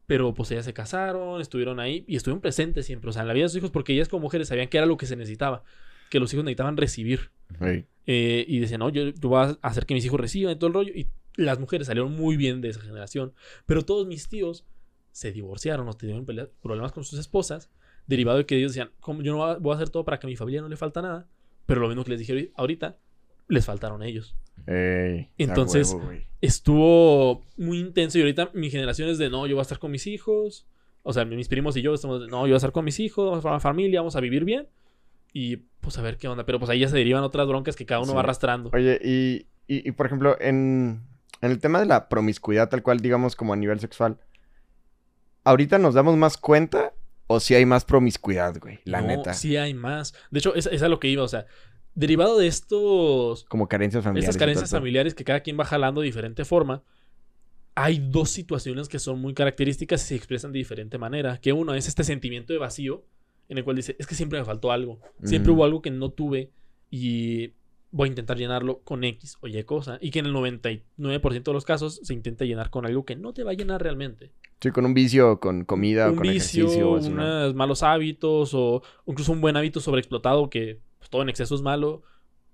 Pero pues ellas se casaron, estuvieron ahí y estuvieron presentes siempre. O sea, en la vida de sus hijos, porque ellas como mujeres sabían que era lo que se necesitaba. Que los hijos necesitaban recibir. Eh, y decían, no, yo, yo voy a hacer que mis hijos reciban y todo el rollo. Y las mujeres salieron muy bien de esa generación. Pero todos mis tíos se divorciaron o tuvieron problemas con sus esposas, derivado de que ellos decían, como yo no voy a- hacer todo para que a mi familia no le falta nada. Pero lo mismo que les dije ahori- ahorita, les faltaron ellos. Ey, Entonces- huevo. Estuvo muy intenso y ahorita mi generación es de, no, yo voy a estar con mis hijos. O sea, mis primos y yo estamos de, no, yo voy a estar con mis hijos, vamos a formar familia, vamos a vivir bien. Y pues a ver qué onda. Pero pues ahí ya se derivan otras broncas que cada uno Sí. va arrastrando. Oye, y, y, y, por ejemplo, en, en el tema de la promiscuidad, tal cual, digamos, como a nivel sexual, ¿ahorita nos damos más cuenta o si hay más promiscuidad, güey? La no, neta. Sí hay más. De hecho, es, es a lo que iba. O sea, derivado de estos. Como carencias familiares. Estas carencias familiares que cada quien va jalando de diferente forma. Hay dos situaciones que son muy características y se expresan de diferente manera. Que uno es este sentimiento de vacío, en el cual dice, es que siempre me faltó algo. Siempre Mm. hubo algo que no tuve y voy a intentar llenarlo con X o Y cosa. Y que en el 99% de los casos se intenta llenar con algo que no te va a llenar realmente. Sí, con un vicio, con comida o un con vicio, ejercicio. o unos malos hábitos o incluso un buen hábito sobreexplotado que pues, todo en exceso es malo.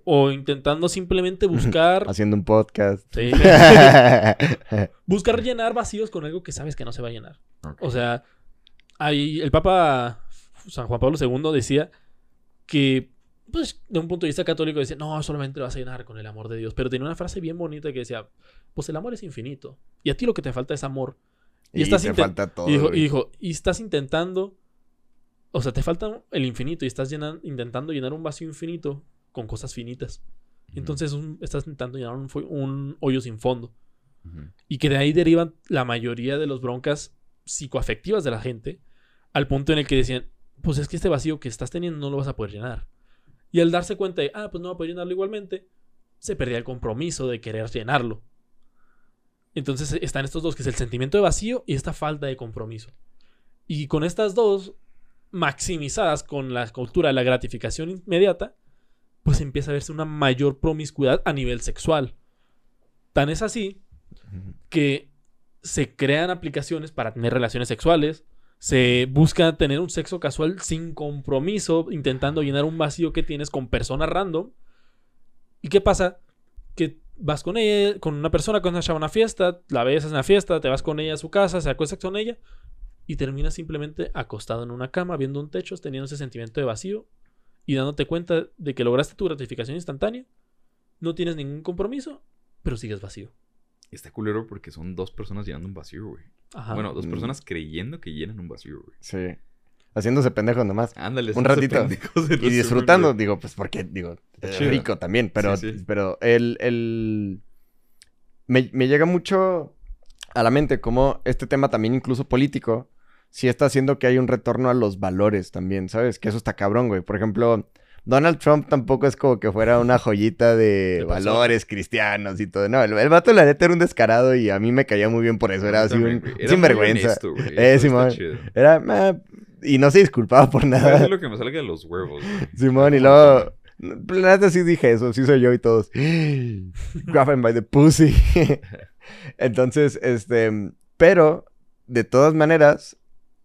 O intentando simplemente buscar... Haciendo un podcast. Sí. *laughs* buscar llenar vacíos con algo que sabes que no se va a llenar. O sea, ahí el Papa San Juan Pablo II decía que, pues, de un punto de vista católico, decía, no, solamente lo vas a llenar con el amor de Dios. Pero tenía una frase bien bonita que decía, pues el amor es infinito. Y a ti lo que te falta es amor. Y, y estás te falta todo. y dijo, güey. y dijo, y estás intentando, o sea, te falta el infinito y estás llenan- intentando llenar un vacío infinito con cosas finitas. Entonces un- estás intentando llenar un, hoyo sin fondo. Y que de ahí derivan la mayoría de los broncas psicoafectivas de la gente, al punto en el que decían, pues es que este vacío que estás teniendo no lo vas a poder llenar. Y al darse cuenta de, ah, pues no va a poder llenarlo igualmente, se perdía el compromiso de querer llenarlo. Entonces están estos dos, que es el sentimiento de vacío y esta falta de compromiso. Y con estas dos, maximizadas con la cultura de la gratificación inmediata, pues empieza a verse una mayor promiscuidad a nivel sexual. Tan es así que se crean aplicaciones para tener relaciones sexuales, se busca tener un sexo casual sin compromiso, intentando llenar un vacío que tienes con personas random. ¿Y qué pasa? Que vas con ella, con una persona, con una chava a una fiesta, la ves en una fiesta, te vas con ella a su casa, se acuestas con ella y terminas simplemente acostado en una cama, viendo un techo, teniendo ese sentimiento de vacío y dándote cuenta de que lograste tu gratificación instantánea, no tienes ningún compromiso, pero sigues vacío. Está culero porque son dos personas llenando un vacío, güey. Ajá. Bueno, dos Mm. personas creyendo que llenan un vacío, güey. Sí. Haciéndose pendejos nomás. Ándale, Un ratito. Y disfrutando, digo, pues porque, digo, es rico también, pero, Sí, sí. pero el, el... Me, me llega mucho a la mente como este tema también incluso político, sí está haciendo que hay un retorno a los valores también, ¿sabes? Que eso está cabrón, güey. Por ejemplo, Donald Trump tampoco es como que fuera una joyita de, valores cristianos y todo. No, el, el vato la neta era un descarado y a mí me caía muy bien por eso. Era así un. Era sinvergüenza. honesto. Eh, Simón. Era... ah, y no se disculpaba por nada. hacer lo que me salga de los huevos, güey. Simón, y luego. La neta sí dije eso, sí soy yo y todos. Grab him by the pussy. *laughs* Entonces, este. Pero, de todas maneras,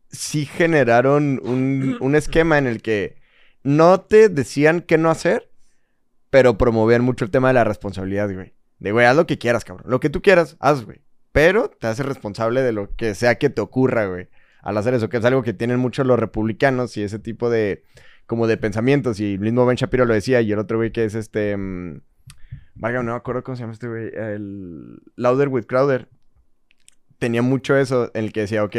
sí generaron un, un esquema en el que no te decían qué no hacer, pero promovían mucho el tema de la responsabilidad, güey. De, güey, haz lo que quieras, cabrón. Lo que tú quieras, haz, güey. Pero te haces responsable de lo que sea que te ocurra, güey. Al hacer eso, que es algo que tienen mucho los republicanos y ese tipo de como de pensamientos. Y el mismo Ben Shapiro lo decía. Y el otro güey que es este. mm, Valga, no me acuerdo cómo se llama este güey. El Louder with Crowder. Tenía mucho eso en el que decía, ok,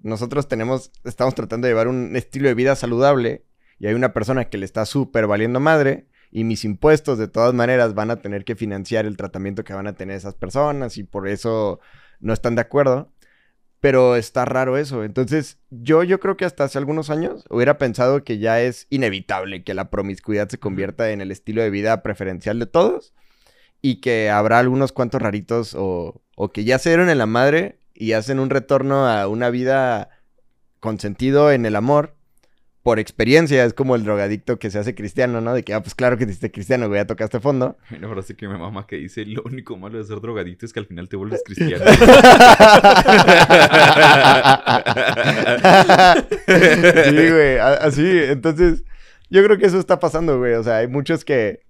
nosotros tenemos, estamos tratando de llevar un estilo de vida saludable. Y hay una persona que le está súper valiendo madre. Y mis impuestos, de todas maneras, van a tener que financiar el tratamiento que van a tener esas personas. Y por eso no están de acuerdo. Pero está raro eso. Entonces, yo, yo creo que hasta hace algunos años hubiera pensado que ya es inevitable que la promiscuidad se convierta en el estilo de vida preferencial de todos. Y que habrá algunos cuantos raritos o, o que ya se dieron en la madre y hacen un retorno a una vida con sentido en el amor. Por experiencia, es como el drogadicto que se hace cristiano, ¿no? De que, ah, pues claro que te hiciste cristiano, güey, ya tocaste fondo. Una frase que mi mamá que dice, lo único malo de ser drogadicto es que al final te vuelves cristiano. *laughs* sí, güey, así. Entonces, yo creo que eso está pasando, güey. O sea, hay muchos que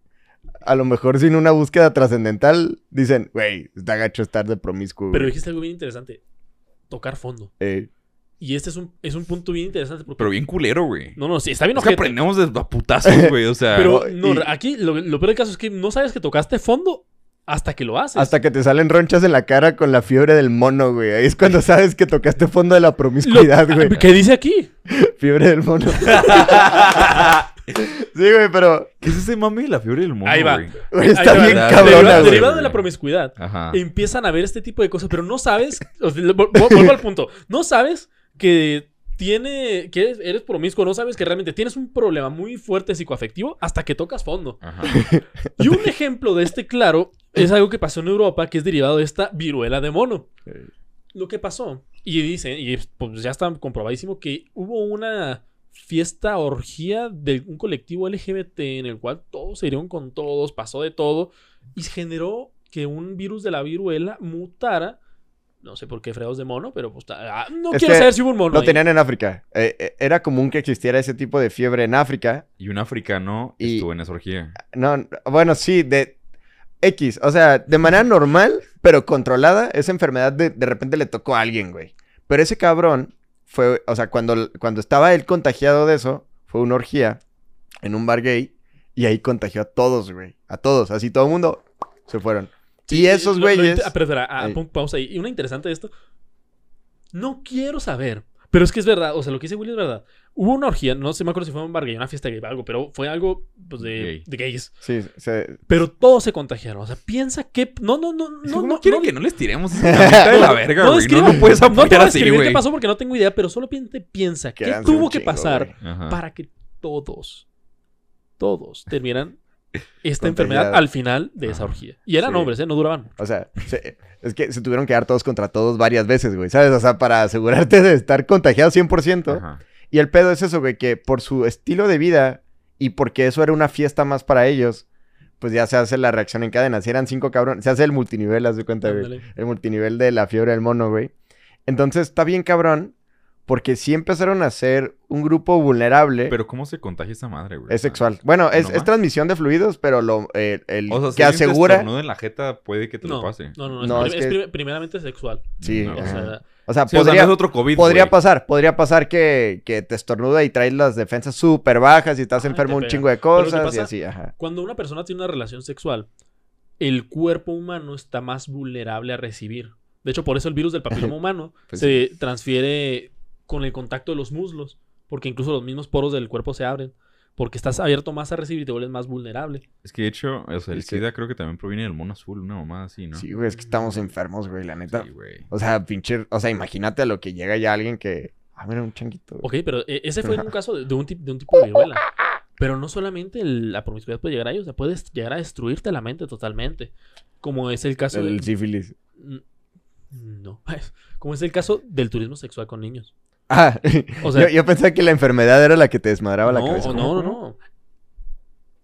a lo mejor sin una búsqueda trascendental dicen, güey, está gacho estar de promiscuo. Pero güey". dijiste algo bien interesante. Tocar fondo. Eh, Y este es un, es un punto bien interesante porque... Pero bien culero, güey. No, no, sí, está bien Es que aprendemos de putazos, güey. O sea, *laughs* Pero No, no, y- aquí lo, lo peor del caso es que no sabes que tocaste fondo hasta que lo haces. hasta que te salen ronchas en la cara con la fiebre del mono, güey. Ahí es cuando sabes que tocaste fondo de la Lo- promiscuidad, güey. ¿Qué dice aquí? *laughs* Fiebre del mono. *laughs* *laughs* sí, güey, pero ¿qué es ese mame de la fiebre del mono, Ahí va. güey? güey, Ahí está va. bien Derivado- cabrona, Derivado, güey. derivado de la promiscuidad. Ajá. Empiezan a ver este tipo de cosas, pero no sabes. o sea, vuelvo al punto. No sabes que tiene. que eres, eres promiscuo, no sabes que realmente tienes un problema muy fuerte psicoafectivo hasta que tocas fondo. Ajá. Y un ejemplo de este, claro, es algo que pasó en Europa, que es derivado de esta viruela de mono. Lo que pasó, y dicen, y pues ya está comprobadísimo, que hubo una fiesta, orgía de un colectivo LGBT en el cual todos se dieron con todos, pasó de todo, y generó que un virus de la viruela mutara. No sé por qué fregados de mono, pero pues, ah, no Es quiero saber si hubo un mono. Lo ahí. tenían en África. Eh, eh, era común que existiera ese tipo de fiebre en África. Y un africano Y- estuvo en esa orgía. No, bueno, sí, de X. O sea, de manera normal, pero controlada, esa enfermedad de, de repente le tocó a alguien, güey. Pero ese cabrón fue, o sea, cuando, cuando estaba él contagiado de eso, fue una orgía en un bar gay y ahí contagió a todos, güey. A todos, así todo el mundo se fueron. Sí, y esos güeyes... ah, pero espera, ah, ahí. Y una interesante de esto. No quiero saber. Pero es que es verdad. O sea, lo que dice Willy es verdad. Hubo una orgía, no sé, me acuerdo si fue un bar gay, una fiesta gay, algo, pero fue algo pues, de, Gay. de gays. Sí, se- Pero todos se contagiaron. O sea, piensa que. No, no, no, Es no. no, ¿Cómo quieren no- que no les tiremos esa *laughs* de la verga, no güey? No, puedes no te voy apoyar a así, güey. qué pasó porque no tengo idea, pero solamente piensa Que qué tuvo que chingo, pasar para que todos, todos terminaran esta enfermedad al final de esa orgía. Y eran Sí. hombres, ¿eh? No duraban. O sea, se- es que se tuvieron que dar todos contra todos varias veces, güey. ¿Sabes? O sea, para asegurarte de estar contagiado 100%. Ajá. Y el pedo es eso, güey, que por su estilo de vida y porque eso era una fiesta más para ellos, pues ya se hace la reacción en cadena. Si eran cinco cabrones, se hace el multinivel, haz de cuenta, güey. El multinivel de la fiebre del mono, güey. Entonces está bien cabrón, porque sí empezaron a ser un grupo vulnerable. Pero ¿cómo se contagia esa madre, güey? es sexual. Bueno, es, ¿no transmisión de fluidos, pero lo, eh, el O sea, si que asegura... estornudo en la jeta puede que te No, lo pase. no, no, es, No, es es que- prim- primeramente sexual. Sí, No, O sea, O sea, Sí, o sea, podría, no es otro COVID, podría güey. pasar, podría pasar que, que te estornuda y traes las defensas súper bajas y estás Ajá, enfermo te un chingo de cosas y así, ajá. cuando una persona tiene una relación sexual, el cuerpo humano está más vulnerable a recibir. De hecho, por eso el virus del papiloma *laughs* humano Pues se transfiere con el contacto de los muslos, porque incluso los mismos poros del cuerpo se abren, porque estás abierto más a recibir y te vuelves más vulnerable. Es que de hecho, o sea, el Es que- SIDA creo que también proviene del mono azul, una mamada así, ¿no? Sí, güey, es que estamos enfermos, güey, la neta. Sí, güey. O sea, pinche, o sea, imagínate a lo que llega ya alguien que, ah, mira, un changuito. güey. Ok, pero eh, ese fue un *laughs* caso de, de un, tip- de un tipo de viruela. Pero no solamente el- la promiscuidad puede llegar a ellos, o sea, puedes llegar a destruirte la mente totalmente. Como es el caso El de... sífilis. Mm, No. *laughs* Como es el caso del turismo sexual con niños. Ah, O *laughs* sea- yo, yo pensaba que la enfermedad era la que te desmadraba la cabeza. no, no, no.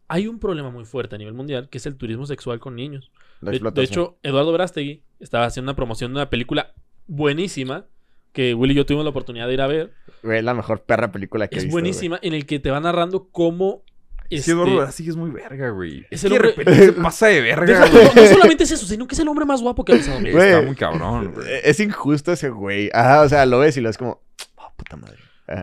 Hay un problema muy fuerte a nivel mundial que es el turismo sexual con niños. De, de hecho, Eduardo Brastegui estaba haciendo una promoción de una película buenísima que Will y yo tuvimos la oportunidad de ir a ver. Güey, la mejor perra película que he Es visto, güey. buenísima en el que te va narrando cómo... Es este, que Eduardo Verástegui es muy verga, güey. Es Es el que hombre- se *laughs* pasa de verga, deja- güey. no, no solamente es eso, sino que es el hombre más guapo que ha. Güey. Está muy cabrón, güey. Es injusto ese güey. Ajá, o sea, lo ves y lo es como, puta madre.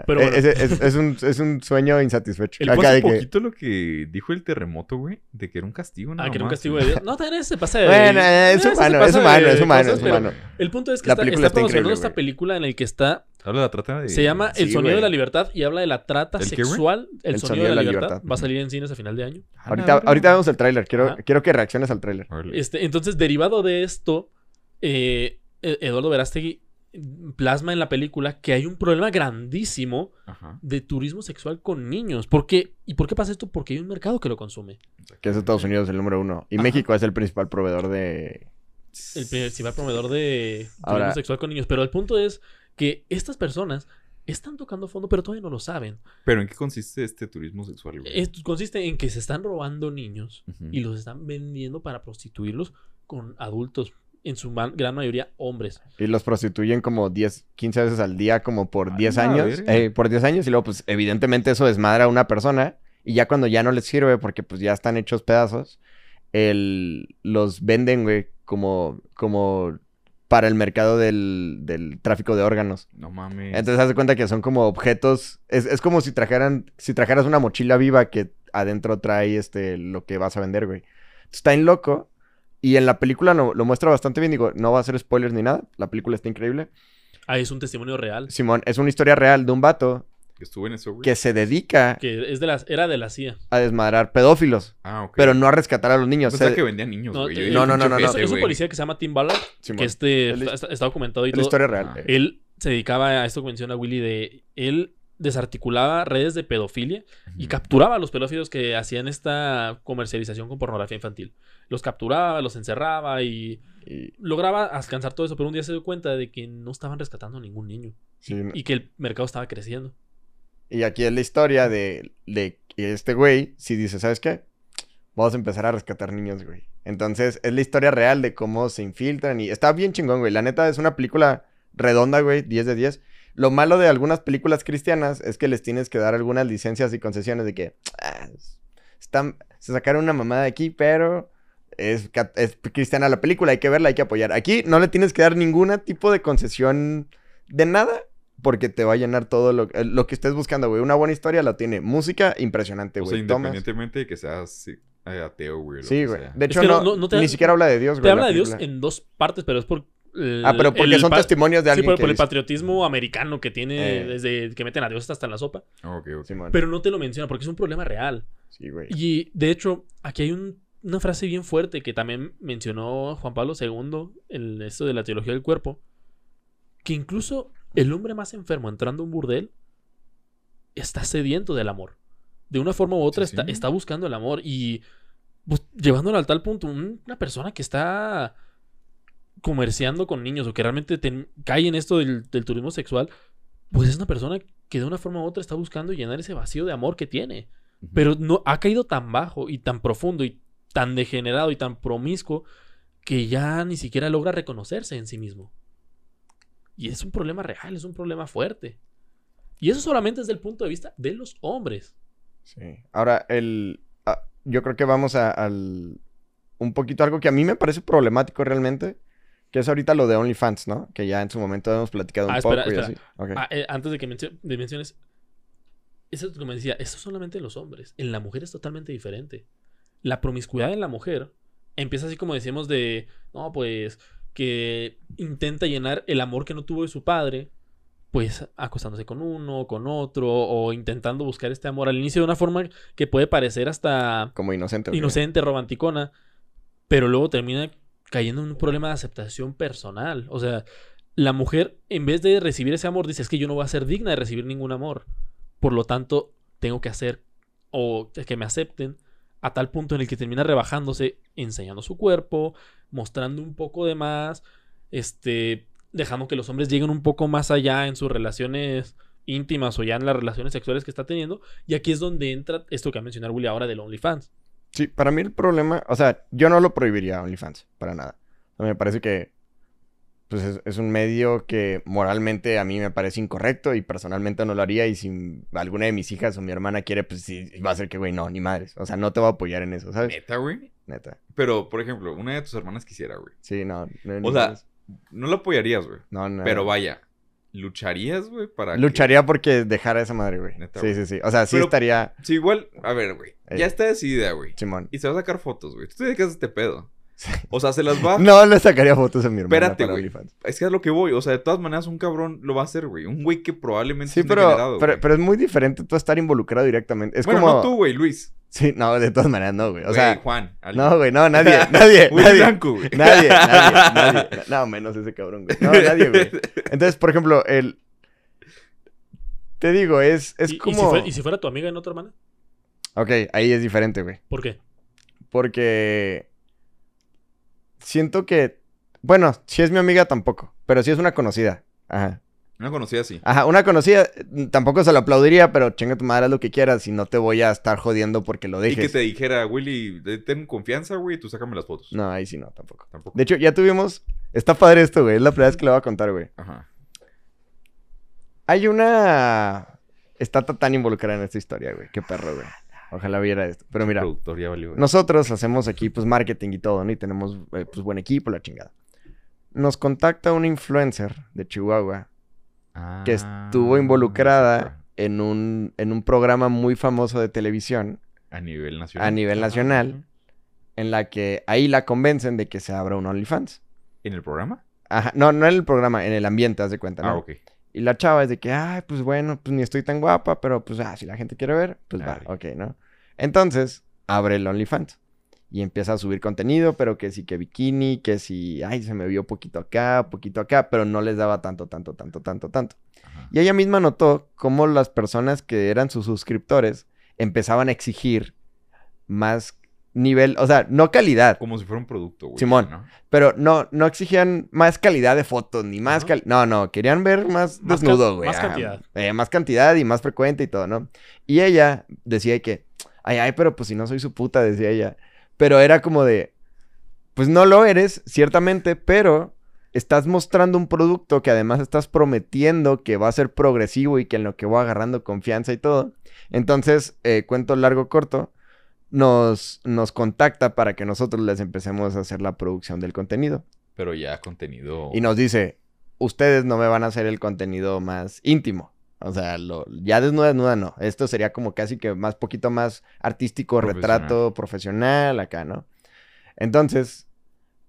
Pero bueno. es, es- es un, es un sueño insatisfecho. El Acá de que- poquito lo que dijo el terremoto, güey, de que era un castigo, ¿no? Ah, que era un castigo de Dios. No, también se pasa de... Bueno, eh, es humano, pasa es humano, es humano, cosas, es humano. El punto es que La está, está está promocionando increíble, esta película en el que está... Habla de la trata de... Se llama El sonido güey. de la libertad y habla de la trata ¿El qué, güey? sexual. El, sonido, de la, libertad. Va a salir en cines a final de año. Ah, Ahorita, ahorita vemos el tráiler. Quiero, quiero que reacciones al tráiler. Este, entonces, derivado de esto, eh, Eduardo Verástegui plasma en la película que hay un problema grandísimo Ajá. de turismo sexual con niños. ¿Por qué? ¿Y por qué pasa esto? Porque hay un mercado que lo consume. Que es Estados Unidos el número uno. Y Ajá. México es el principal proveedor de... El principal proveedor de turismo Ahora- sexual con niños. Pero el punto es que estas personas están tocando fondo, pero todavía no lo saben. Pero ¿en qué consiste este turismo sexual? Esto consiste en que se están robando niños y los están vendiendo para prostituirlos con adultos, en su gran mayoría hombres. Y los prostituyen como 10, 15 veces al día, como por A 10 la años. eh, por 10 años. Y luego, pues, evidentemente eso desmadra a una persona. Y ya cuando ya no les sirve, porque pues ya están hechos pedazos, el, los venden, güey, como, como para el mercado del, del tráfico de órganos. No mames. Entonces, haz de cuenta que son como objetos. Es, es como si trajeran. Si trajeras una mochila viva que adentro trae este lo que vas a vender, güey. Está en loco. Y en la película lo, lo muestra bastante bien. Digo, no va a ser spoilers ni nada. La película está increíble. Ah, es un testimonio real. Simón, es una historia real de un vato Que estuvo en eso, güey. que se dedica Que es de las, era de la CIA. a desmadrar pedófilos, Ah, ok. pero no a rescatar a los niños. Pensaba Se- que vendían niños, No, güey. Yo eh, no, no, no, no, no. Es, un policía que se llama Tim Ballard, Simón. que este está, está documentado y es la todo. historia real. Ah. Él se dedicaba a esto que menciona Willy de... Él desarticulaba redes de pedofilia y capturaba a los pedófilos que hacían esta comercialización con pornografía infantil. Los capturaba, los encerraba y Y- lograba alcanzar todo eso, pero un día se dio cuenta de que no estaban rescatando a ningún niño sí, y que el mercado estaba creciendo. Y aquí es la historia de, de este güey, si dice, ¿sabes qué? Vamos a empezar a rescatar niños, güey. Entonces, es la historia real de cómo se infiltran y está bien chingón, güey. La neta es una película redonda, güey, 10 de 10. Lo malo de algunas películas cristianas es que les tienes que dar algunas licencias y concesiones de que ah, están, se sacaron una mamada de aquí, pero es, cristiana la película, hay que verla, hay que apoyar. Aquí no le tienes que dar ningún tipo de concesión de nada porque te va a llenar todo lo, eh, lo que estés buscando, güey. Una buena historia la tiene. Música impresionante, O sea, güey. Tomas- independientemente de que seas sí, eh, ateo, güey. lo Sí, güey. De Es hecho, que no- no, no- no te- ni siquiera habla de Dios, güey. Te habla la de Dios en dos partes, pero es por... el- Ah, pero porque el son testimonios de Sí, alguien por, que por el patriotismo americano que tiene Eh. desde que meten a Dios hasta en la sopa. Pero no te lo menciona porque es un problema real. Sí, güey. Y de hecho, aquí hay un- una frase bien fuerte que también mencionó Juan Pablo II en esto de la teología del cuerpo. Que incluso el hombre más enfermo entrando a un burdel está sediento del amor. De una forma u otra Sí, está, sí. está buscando el amor y pues, llevándolo al tal punto, un- una persona que está comerciando con niños o que realmente cae en esto del, del turismo sexual, pues es una persona que de una forma u otra está buscando llenar ese vacío de amor que tiene. Pero no ha caído tan bajo y tan profundo y tan degenerado y tan promiscuo que ya ni siquiera logra reconocerse en sí mismo. Y es un problema real, es un problema fuerte. Y eso solamente desde el punto de vista de los hombres. Sí. Ahora, el. ah, yo creo que vamos a- al. Un poquito algo que a mí me parece problemático realmente. Que es ahorita lo de OnlyFans, ¿no? Que ya en su momento hemos platicado un Ah, espera, poco y espera. así. Ah, eh, antes de que mencio- de menciones, eso es como decía, eso solamente en los hombres. En la mujer es totalmente diferente. La promiscuidad en la mujer empieza así como decíamos de, no, pues, que intenta llenar el amor que no tuvo de su padre, pues acostándose con uno, con otro, o intentando buscar este amor al inicio de una forma que puede parecer hasta Como inocente. inocente, romanticona, pero luego termina cayendo en un problema de aceptación personal. O sea, la mujer, en vez de recibir ese amor, dice, es que yo no voy a ser digna de recibir ningún amor. Por lo tanto, tengo que hacer o que me acepten a tal punto en el que termina rebajándose, enseñando su cuerpo, mostrando un poco de más, este, dejando que los hombres lleguen un poco más allá en sus relaciones íntimas o ya en las relaciones sexuales que está teniendo. Y aquí es donde entra esto que ha mencionado Willy ahora del OnlyFans. Sí, para mí el problema, o sea, yo no lo prohibiría OnlyFans, para nada. O sea, me parece que pues es, es un medio que moralmente a mí me parece incorrecto y personalmente no lo haría y si alguna de mis hijas o mi hermana quiere, pues sí, va a ser que, güey, no, ni madres. O sea, no te voy a apoyar en eso, ¿sabes? Neta, güey. Neta. Pero, por ejemplo, una de tus hermanas quisiera, güey. Sí, no. no O sea, no la apoyarías, güey. no, no. Pero vaya, ¿lucharías, güey? Para que- Lucharía porque dejara esa madre, güey. Neta, Sí, sí, sí. O sea, sí Pero- estaría Sí, igual, a ver, güey. Ya está decidida, güey. Simón. Y se va a sacar fotos, güey. Tú te dedicas a este pedo. O sea, se las va. *laughs* No le sacaría fotos a mi hermana Espérate, güey. Es que es lo que voy. O sea, de todas maneras, un cabrón lo va a hacer, güey. Un güey que probablemente Sí, es pero, pero, pero es muy diferente tú estar involucrado directamente. Es bueno, como... no tú, güey, Luis. Sí, no, de todas maneras no, güey. O Güey, sea, Juan. alguien. no, güey, no, nadie, *laughs* nadie, nadie. Blanco, güey. Nadie, nadie, nadie. No, menos ese cabrón, güey. No, nadie, güey. Entonces, por ejemplo, el... Te digo, es, es ¿Y, y como... si fuera, y si fuera tu amiga y no tu hermana? Ok, ahí es diferente, güey. ¿Por qué? Porque... Siento que... Bueno, si es mi amiga tampoco, pero si es una conocida. Ajá. Una conocida así. Ajá, una conocida, mm, tampoco se lo aplaudiría, pero chinga tu madre, haz lo que quieras y no te voy a estar jodiendo porque lo Y dejes. que te dijera, Willy, ten confianza, güey, tú sácame las fotos. No, ahí sí no, tampoco. Tampoco. De hecho, ya tuvimos... Está padre esto, güey. Es la primera vez que le voy a contar, güey. Ajá. Hay una... Está tan involucrada en esta historia, güey. Qué perro, güey. Ojalá viera esto. Pero mira, valió, nosotros hacemos aquí, pues, marketing y todo, ¿no? Y tenemos, eh, pues, buen equipo, la chingada. Nos contacta una influencer de Chihuahua que estuvo Ah, involucrada en un, en un programa muy famoso de televisión A nivel nacional. a nivel nacional, en la que ahí la convencen de que se abra un OnlyFans. ¿En el programa? Ajá, no, no en el programa, en el ambiente, haz de cuenta, ¿no? Ah, ok. Y la chava es de que, ay, pues bueno, pues ni estoy tan guapa, pero pues, ah, si la gente quiere ver, pues va, Arre. ok, ¿no? Entonces, abre el OnlyFans y empieza a subir contenido, pero que sí que bikini, que sí, ay, se me vio poquito acá, poquito acá, pero no les daba tanto, tanto, tanto, tanto, tanto. Ajá. Y ella misma notó cómo las personas que eran sus suscriptores empezaban a exigir más nivel, o sea, no calidad, Como si fuera un producto, güey. Simón. ¿no? pero no, no exigían más calidad de fotos, ni más calidad. No, no, querían ver más, Más desnudo, güey. más cantidad. Eh, más cantidad y más frecuente y todo, ¿no? Y ella decía que, ay, ay, pero pues si no soy su puta, decía ella. Pero era como de, pues no lo eres, ciertamente, pero estás mostrando un producto que además estás prometiendo que va a ser progresivo y que en lo que voy agarrando confianza y todo. Entonces, eh, cuento largo corto, nos, nos contacta para que nosotros les empecemos a hacer la producción del contenido. Pero ya contenido. Y nos dice, ustedes no me van a hacer el contenido más íntimo. O sea, lo, ya desnuda, desnuda no. Esto sería como casi que más, poquito más artístico, Profesional. retrato profesional acá, ¿no? Entonces,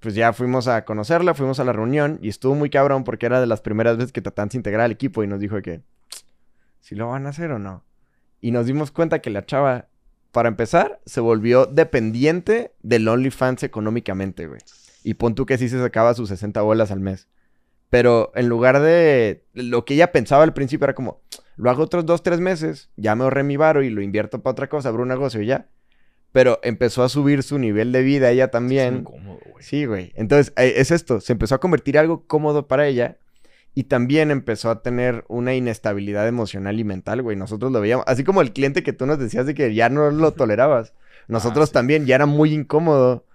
pues ya fuimos a conocerla, fuimos a la reunión y estuvo muy cabrón porque era de las primeras veces que trataban de integrar al equipo y nos dijo que, si lo van a hacer o no. Y nos dimos cuenta que la chava, para empezar, se volvió dependiente del OnlyFans económicamente, güey. Y pon tú que sí se sacaba sus 60 bolas al mes. Pero en lugar de lo que ella pensaba al principio era como, lo hago otros dos, tres meses, ya me ahorré mi varo y lo invierto para otra cosa, abro un negocio y ya. Pero empezó a subir su nivel de vida ella Es también. cómodo, güey. Sí, güey. Entonces, eh, es esto. Se empezó a convertir en algo cómodo para ella. Y también empezó a tener una inestabilidad emocional y mental, güey. Nosotros lo veíamos. Así como el cliente que tú nos decías de que ya no lo *laughs* tolerabas. Nosotros sí. también ya era muy incómodo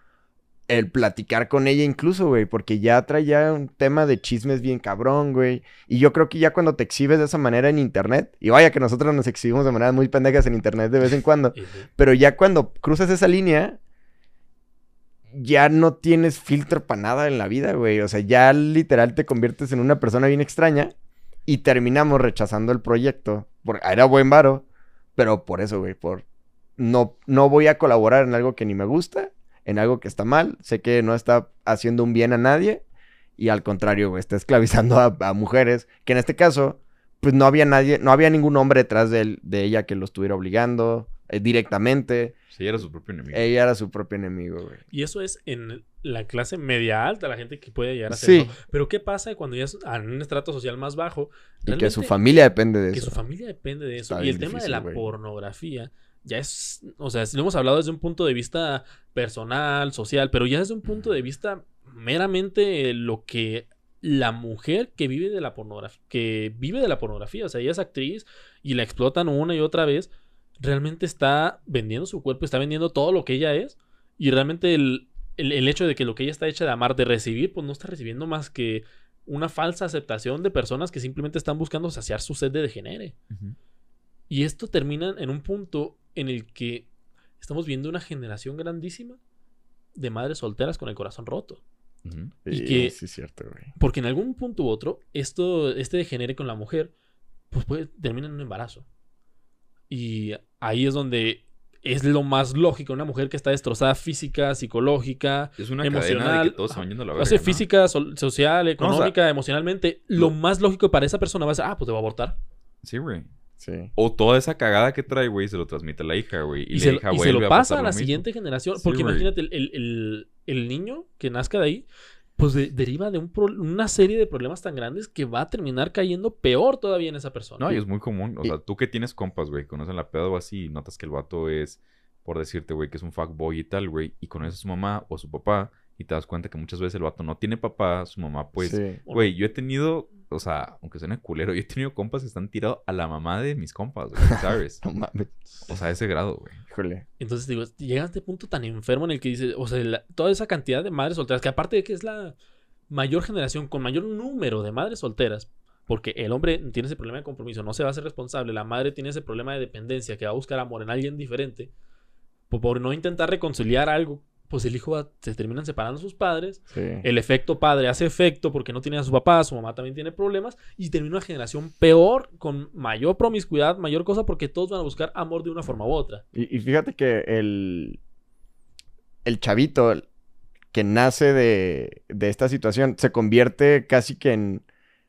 el platicar con ella incluso, güey, porque ya traía un tema de chismes bien cabrón, güey. Y yo creo que ya cuando te exhibes de esa manera en internet, y vaya que nosotros nos exhibimos de maneras muy pendejas en internet de vez en cuando, pero ya cuando cruzas esa línea, ya no tienes filtro para nada en la vida, güey. O sea, ya literal te conviertes en una persona bien extraña y terminamos rechazando el proyecto. Porque era buen varo, pero por eso, güey, por no, no voy a colaborar en algo que ni me gusta, en algo que está mal. Sé que no está haciendo un bien a nadie y al contrario, güey, está esclavizando a, a mujeres, que en este caso, pues no había nadie, no había ningún hombre detrás de, él- de ella que lo estuviera obligando eh, directamente. Sí, era su propio enemigo. Ella era su propio enemigo, güey. Y eso es en la clase media alta, la gente que puede llegar a Sí. ser. Pero ¿qué pasa cuando ya es en un estrato social más bajo? Y que su familia depende de que eso. su familia depende de eso. Está y el tema de la güey. pornografía ya es, o sea, lo hemos hablado desde un punto de vista personal, social, pero ya desde un punto de vista meramente lo que la mujer que vive de la pornografía, que vive de la pornografía, o sea, ella es actriz y la explotan una y otra vez, realmente está vendiendo su cuerpo, está vendiendo todo lo que ella es y realmente el, el- el hecho de que lo que ella está hecha de amar, de recibir, pues no está recibiendo más que una falsa aceptación de personas que simplemente están buscando saciar su sed de degenere. Y esto termina en un punto en el que estamos viendo una generación grandísima de madres solteras con el corazón roto. Y Sí, que- Sí, es cierto, güey. Porque en algún punto u otro, esto, este degenere con la mujer, pues puede terminar en un embarazo. Y ahí es donde es lo más lógico. Una mujer que está destrozada física, psicológica, Es una cadena de emocional. que todos se van yendo a la o verga, sea, ¿no? física, social, económica, emocionalmente. Lo lo- más lógico para esa persona va a ser, ah, pues te va a abortar. Sí, güey. Sí. O toda esa cagada que trae, güey, se lo transmite a la hija, güey. Y, Y, la se, hija y se vuelve lo pasa a la mismo. siguiente generación. Porque imagínate, el, el- el- el niño que nazca de ahí, pues de- deriva de un pro- una serie de problemas tan grandes que va a terminar cayendo peor todavía en esa persona. No, y es muy común. O sea, tú que tienes compas, güey, conocen la pedo o así y notas que el vato es, por decirte, güey, que es un fuckboy y tal, güey, y conoces a su mamá o a su papá y te das cuenta que muchas veces el vato no tiene papá, su mamá, pues, Sí. güey, yo he tenido, o sea, aunque suene culero, yo he tenido compas que están tirados a la mamá de mis compas, güey, ¿sabes? *laughs* No mames. o sea, a ese grado, güey. Híjole. Entonces digo, llega a este punto tan enfermo en el que dice, o sea, la- toda esa cantidad de madres solteras, que aparte de que es la mayor generación con mayor número de madres solteras, porque el hombre tiene ese problema de compromiso, no se va a hacer responsable, la madre tiene ese problema de dependencia, que va a buscar amor en alguien diferente, por no intentar reconciliar algo, pues el hijo va- se terminan separando sus padres, Sí. el efecto padre hace efecto porque no tiene a su papá, su mamá también tiene problemas y termina una generación peor, con mayor promiscuidad, mayor cosa, porque todos van a buscar amor de una forma u otra. Y, y fíjate que el, el chavito que nace de, de esta situación se convierte casi que en...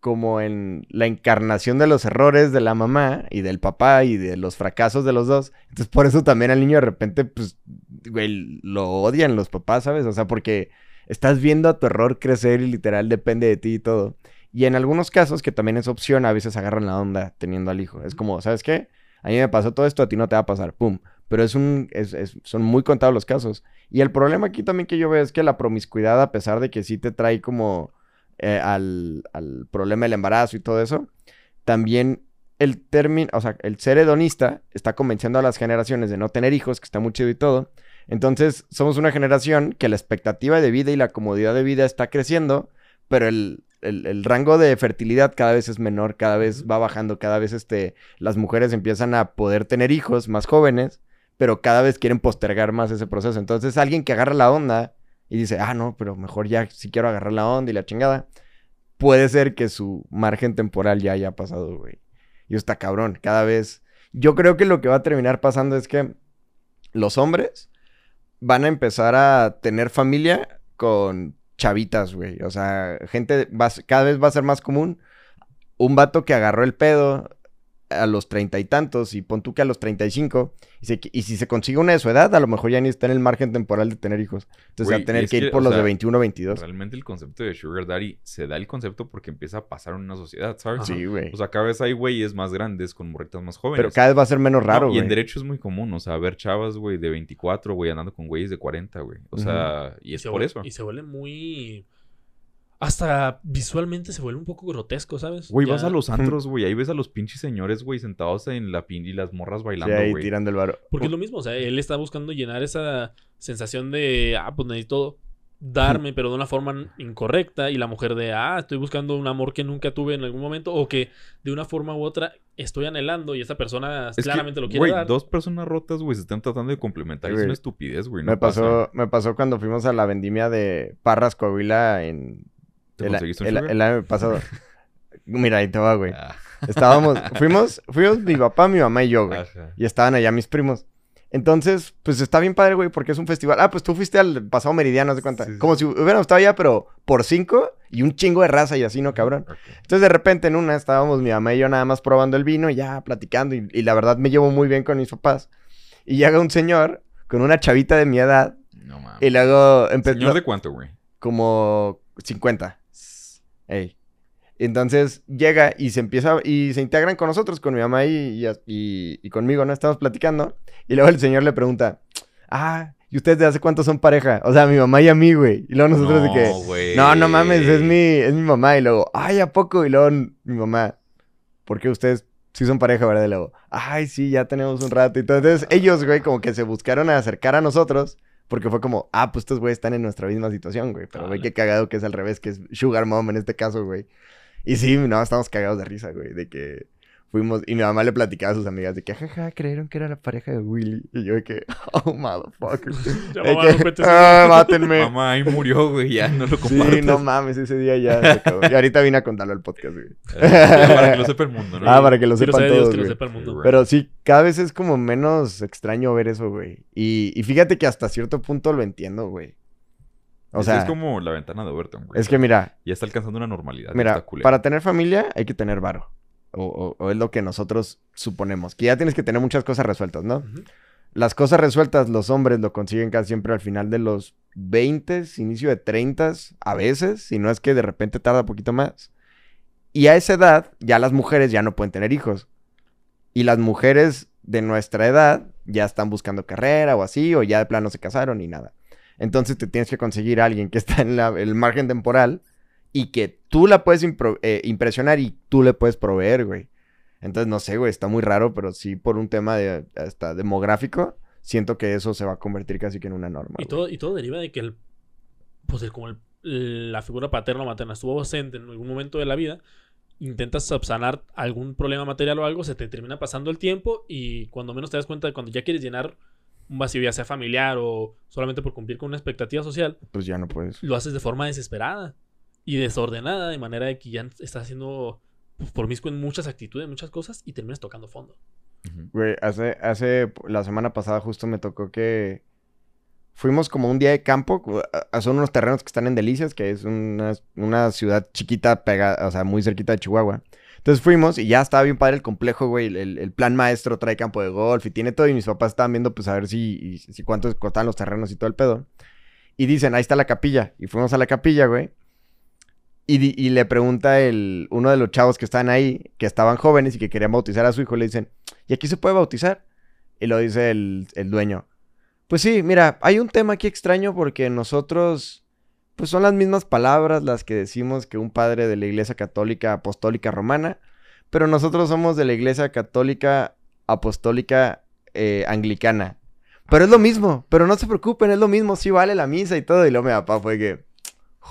como en la encarnación de los errores de la mamá y del papá y de los fracasos de los dos. Entonces, por eso también al niño de repente, pues, güey, lo odian los papás, ¿sabes? O sea, porque estás viendo a tu error crecer y literal depende de ti y todo. Y en algunos casos, que también es opción, a veces agarran la onda teniendo al hijo. Es como, ¿sabes qué? A mí me pasó todo esto, a ti no te va a pasar, pum. Pero es un, es, es- son muy contados los casos. Y el problema aquí también que yo veo es que la promiscuidad, a pesar de que sí te trae como eh, al, al problema del embarazo y todo eso, también el término, o sea, el ser hedonista está convenciendo a las generaciones de no tener hijos, que está muy chido y todo. Entonces, somos una generación que la expectativa de vida y la comodidad de vida está creciendo, pero el, el- el rango de fertilidad cada vez es menor, cada vez va bajando, cada vez este, las mujeres empiezan a poder tener hijos más jóvenes, pero cada vez quieren postergar más ese proceso. Entonces, alguien que agarra la onda y dice, ah, no, pero mejor ya si quiero agarrar la onda y la chingada, puede ser que su margen temporal ya haya pasado, güey. Y está cabrón, cada vez. Yo creo que lo que va a terminar pasando es que los hombres van a empezar a tener familia con chavitas, güey. O sea, gente, va, cada vez va a ser más común un vato que agarró el pedo a los treinta y tantos y pon tú que a los treinta y cinco y, si se consigue una de su edad, a lo mejor ya ni está en el margen temporal de tener hijos. Entonces va Güey, a tener que ir que, por o los de sea, 21 22. Realmente el concepto de Sugar Daddy se da el concepto porque empieza a pasar en una sociedad, ¿sabes? Sí, güey. O sea, cada vez hay güeyes más grandes con morritas más jóvenes. Pero cada vez va a ser menos No, raro, y en güey. derecho es muy común, o sea, ver chavas, güey, de 24, güey, andando con güeyes de 40, güey. O sea, y es se por eso. Y se vuelve muy. Hasta visualmente se vuelve un poco grotesco, ¿sabes? Güey, Ya- vas a los antros, güey, ahí ves a los pinches señores, güey, sentados en la pin y las morras Sí, bailando, ahí güey. tirando el varo. Porque es lo mismo, o sea, él está buscando llenar esa sensación de, ah, pues necesito darme, pero de una forma incorrecta, y la mujer de, ah, estoy buscando un amor que nunca tuve en algún momento, o que de una forma u otra estoy anhelando y esta persona Es que, claramente lo quiere güey, dar. dos personas rotas, güey, se están tratando de complementar. Es Güey, una estupidez, güey. no me pasó, pasa. me pasó cuando fuimos a la vendimia de Parras Coahuila en ¿Te el, conseguiste un el- sugar? el año pasado. *laughs* Mira, ahí te va, güey. Ah. Estábamos, fuimos, fuimos mi papá, mi mamá y yo, güey. Ajá. Y estaban allá mis primos. Entonces, pues está bien padre, güey, porque es un festival. Ah, pues tú fuiste al pasado meridiano, ¿se cuenta? Sí, sí. Como si hubiéramos estado allá, pero por cinco y un chingo de raza y así, ¿no, cabrón? Entonces, de repente, en una estábamos mi mamá y yo nada más probando el vino y ya platicando. Y, y la verdad me llevo muy bien con mis papás. Y llega un señor con una chavita de mi edad. No mames. Y luego empezó. ¿Señor de cuánto, güey? Como 50. Ey. Entonces llega y se empieza y se integran con nosotros, con mi mamá y, y, y- conmigo, ¿no? Estamos platicando. Y luego el señor le pregunta, ah, ¿y ustedes de hace cuánto son pareja? O sea, mi mamá y a mí, güey. Y luego nosotros de que, güey. no, no mames, es mi, es mi mamá. Y luego, ay, ¿a poco? Y luego mi mamá, ¿por qué ustedes sí son pareja, verdad? Y luego, ay, sí, ya tenemos un rato. Entonces ellos, güey, como que se buscaron acercar a nosotros. Porque fue como, ah, pues estos güeyes están en nuestra misma situación, güey. Pero, güey, qué cagado que es al revés, que es Sugar Mom en este caso, güey. Y sí, no, estamos cagados de risa, güey, de que fuimos... Y mi mamá le platicaba a sus amigas de que, jaja, creyeron que era la pareja de Willy. Y yo de que, *laughs* oh, motherfucker. *laughs* Ya, De mamá, que, no ah, eso". *laughs* mátenme. Mamá, ahí murió, güey, ya no lo compartas. Sí, no mames, ese día ya se acabó. Y ahorita vine a contarlo al podcast, güey. para que lo sepa el mundo, ¿no? Ah, para que lo sepan Dios todos, que lo güey. sepa el mundo. Pero sí, cada vez es como menos extraño ver eso, güey. Y, y fíjate que hasta cierto punto lo entiendo, güey. O sea, es como la ventana de Overton, güey. es que mira, Ya está alcanzando una normalidad. Mira, para tener familia hay que tener varo. O, o- o es lo que nosotros suponemos. Que ya tienes que tener muchas cosas resueltas, ¿no? Las cosas resueltas los hombres lo consiguen casi siempre al final de los 20, inicio de 30, a veces, si no es que de repente tarda poquito más. Y a esa edad ya las mujeres ya no pueden tener hijos. Y las mujeres de nuestra edad ya están buscando carrera o así, o ya de plano se casaron y nada. Entonces te tienes que conseguir a alguien que está en la- el margen temporal y que tú la puedes eh, impresionar y tú le puedes proveer, güey. Entonces, no sé, güey, está muy raro, pero sí por un tema de hasta demográfico, siento que eso se va a convertir casi que en una norma. Y güey. todo, y todo deriva de que el, pues el- como el- la figura paterna o materna estuvo ausente en algún momento de la vida, intentas subsanar algún problema material o algo, se te termina pasando el tiempo y cuando menos te das cuenta de cuando ya quieres llenar un vacío, ya sea familiar o solamente por cumplir con una expectativa social, Pues ya no puedes. lo haces de forma desesperada y desordenada, de manera de que ya estás haciendo pues, promiscuo en muchas actitudes, muchas cosas y terminas tocando fondo. Güey, hace, hace, la semana pasada justo me tocó que fuimos como un día de campo, cu- a- a- son unos terrenos que están en Delicias, que es una, una ciudad chiquita, pegada, o sea, muy cerquita de Chihuahua. Entonces fuimos y ya estaba bien padre el complejo, güey. El, el- el plan maestro trae campo de golf y tiene todo. Y mis papás estaban viendo, pues, a ver si, y- si cuántos costaban los terrenos y todo el pedo. Y dicen, ahí está la capilla. Y fuimos a la capilla, güey. Y, le pregunta el, uno de los chavos que estaban ahí, que estaban jóvenes y que querían bautizar a su hijo, le dicen, ¿y aquí se puede bautizar? Y lo dice el, el dueño. Pues sí, mira, hay un tema aquí extraño porque nosotros, pues son las mismas palabras las que decimos que un padre de la Iglesia Católica Apostólica Romana, pero nosotros somos de la Iglesia Católica Apostólica eh, Anglicana. Pero es lo mismo, pero no se preocupen, es lo mismo, sí vale la misa y todo. Y luego mi papá fue que,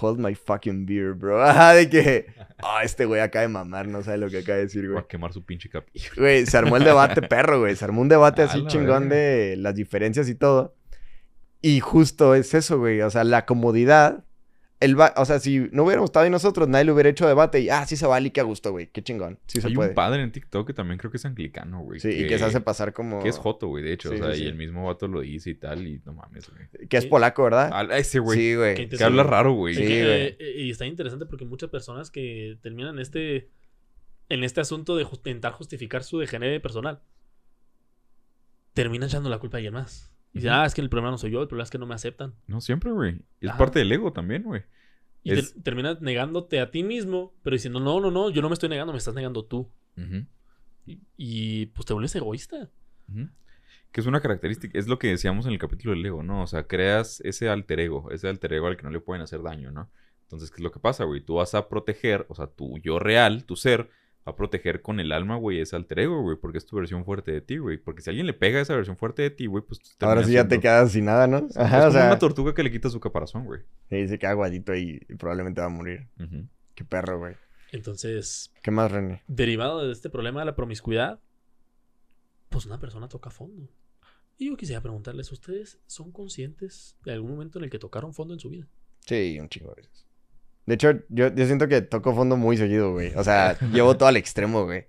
hold my fucking beer, bro. *laughs* Ajá, de que, ah, este güey acaba de mamar, no sabe lo que acaba de decir, Va güey. a quemar su pinche capillo. *laughs* Güey, se armó el debate perro, güey. Se armó un debate A así chingón verga. de las diferencias y todo. Y justo es eso, güey. O sea, la comodidad. El va- o sea, si no hubiéramos estado ahí nosotros, nadie le hubiera hecho debate y, ah, sí se vale y qué gusto, güey. Qué chingón. Sí se Hay puede. un padre en TikTok que también creo que es anglicano, güey. Sí, y que se hace pasar como... Que es Joto, güey, de hecho. Sí, o sea, sí, y sí. el mismo vato lo dice y tal, y no mames, güey. Que es polaco, ¿verdad? Ah, ese, güey. Sí, güey. Que habla raro, güey. Sí, Sí, que, güey. eh, y está interesante porque muchas personas que terminan este en este asunto de intentar justificar su degenere personal terminan echando la culpa a alguien más. Y dicen, Ujú. ah, es que el problema no soy yo, el problema es que no me aceptan. No siempre, güey. Es Ajá. parte del ego también, güey. Y te- Es- terminas negándote a ti mismo, pero diciendo, no, no, no, yo no me estoy negando, me estás negando tú. Y, y, pues te vuelves egoísta. Que es una característica, es lo que decíamos en el capítulo del ego, ¿no? O sea, creas ese alter ego, ese alter ego al que no le pueden hacer daño, ¿no? Entonces, ¿qué es lo que pasa, güey? Tú vas a proteger, o sea, tu yo real, tu ser, a proteger con el alma, güey, ese alter ego, güey, porque es tu versión fuerte de ti, güey. Porque si alguien le pega esa versión fuerte de ti, güey, pues tú Ahora sí ya te quedas sin nada, ¿no? es Ajá, o como sea... una tortuga que le quita su caparazón, güey. Sí, se queda aguadito y, y probablemente va a morir. Qué perro, güey. Entonces, ¿Qué más, René? derivado de este problema de la promiscuidad, pues una persona toca fondo. Y yo quisiera preguntarles, ¿ustedes son conscientes de algún momento en el que tocaron fondo en su vida? Sí, un chingo de veces. De hecho, yo, yo siento que toco fondo muy seguido, güey. O sea, *laughs* llevo todo al extremo, güey.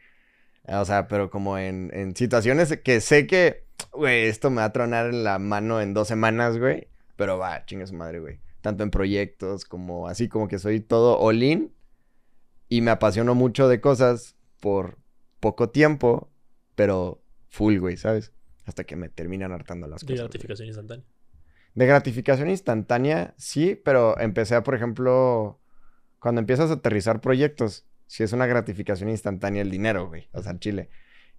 O sea, pero como en, en situaciones que sé que, güey, esto me va a tronar en la mano en dos semanas, güey. Pero va, chinga su madre, güey. Tanto en proyectos como así, como que soy todo all in. Y me apasiono mucho de cosas por poco tiempo, pero full, güey, ¿sabes? Hasta que me terminan hartando las De cosas. güey. gratificación instantánea. De gratificación instantánea, sí, pero empecé a, por ejemplo, cuando empiezas a aterrizar proyectos, sí es una gratificación instantánea el dinero, güey, o sea, en Chile.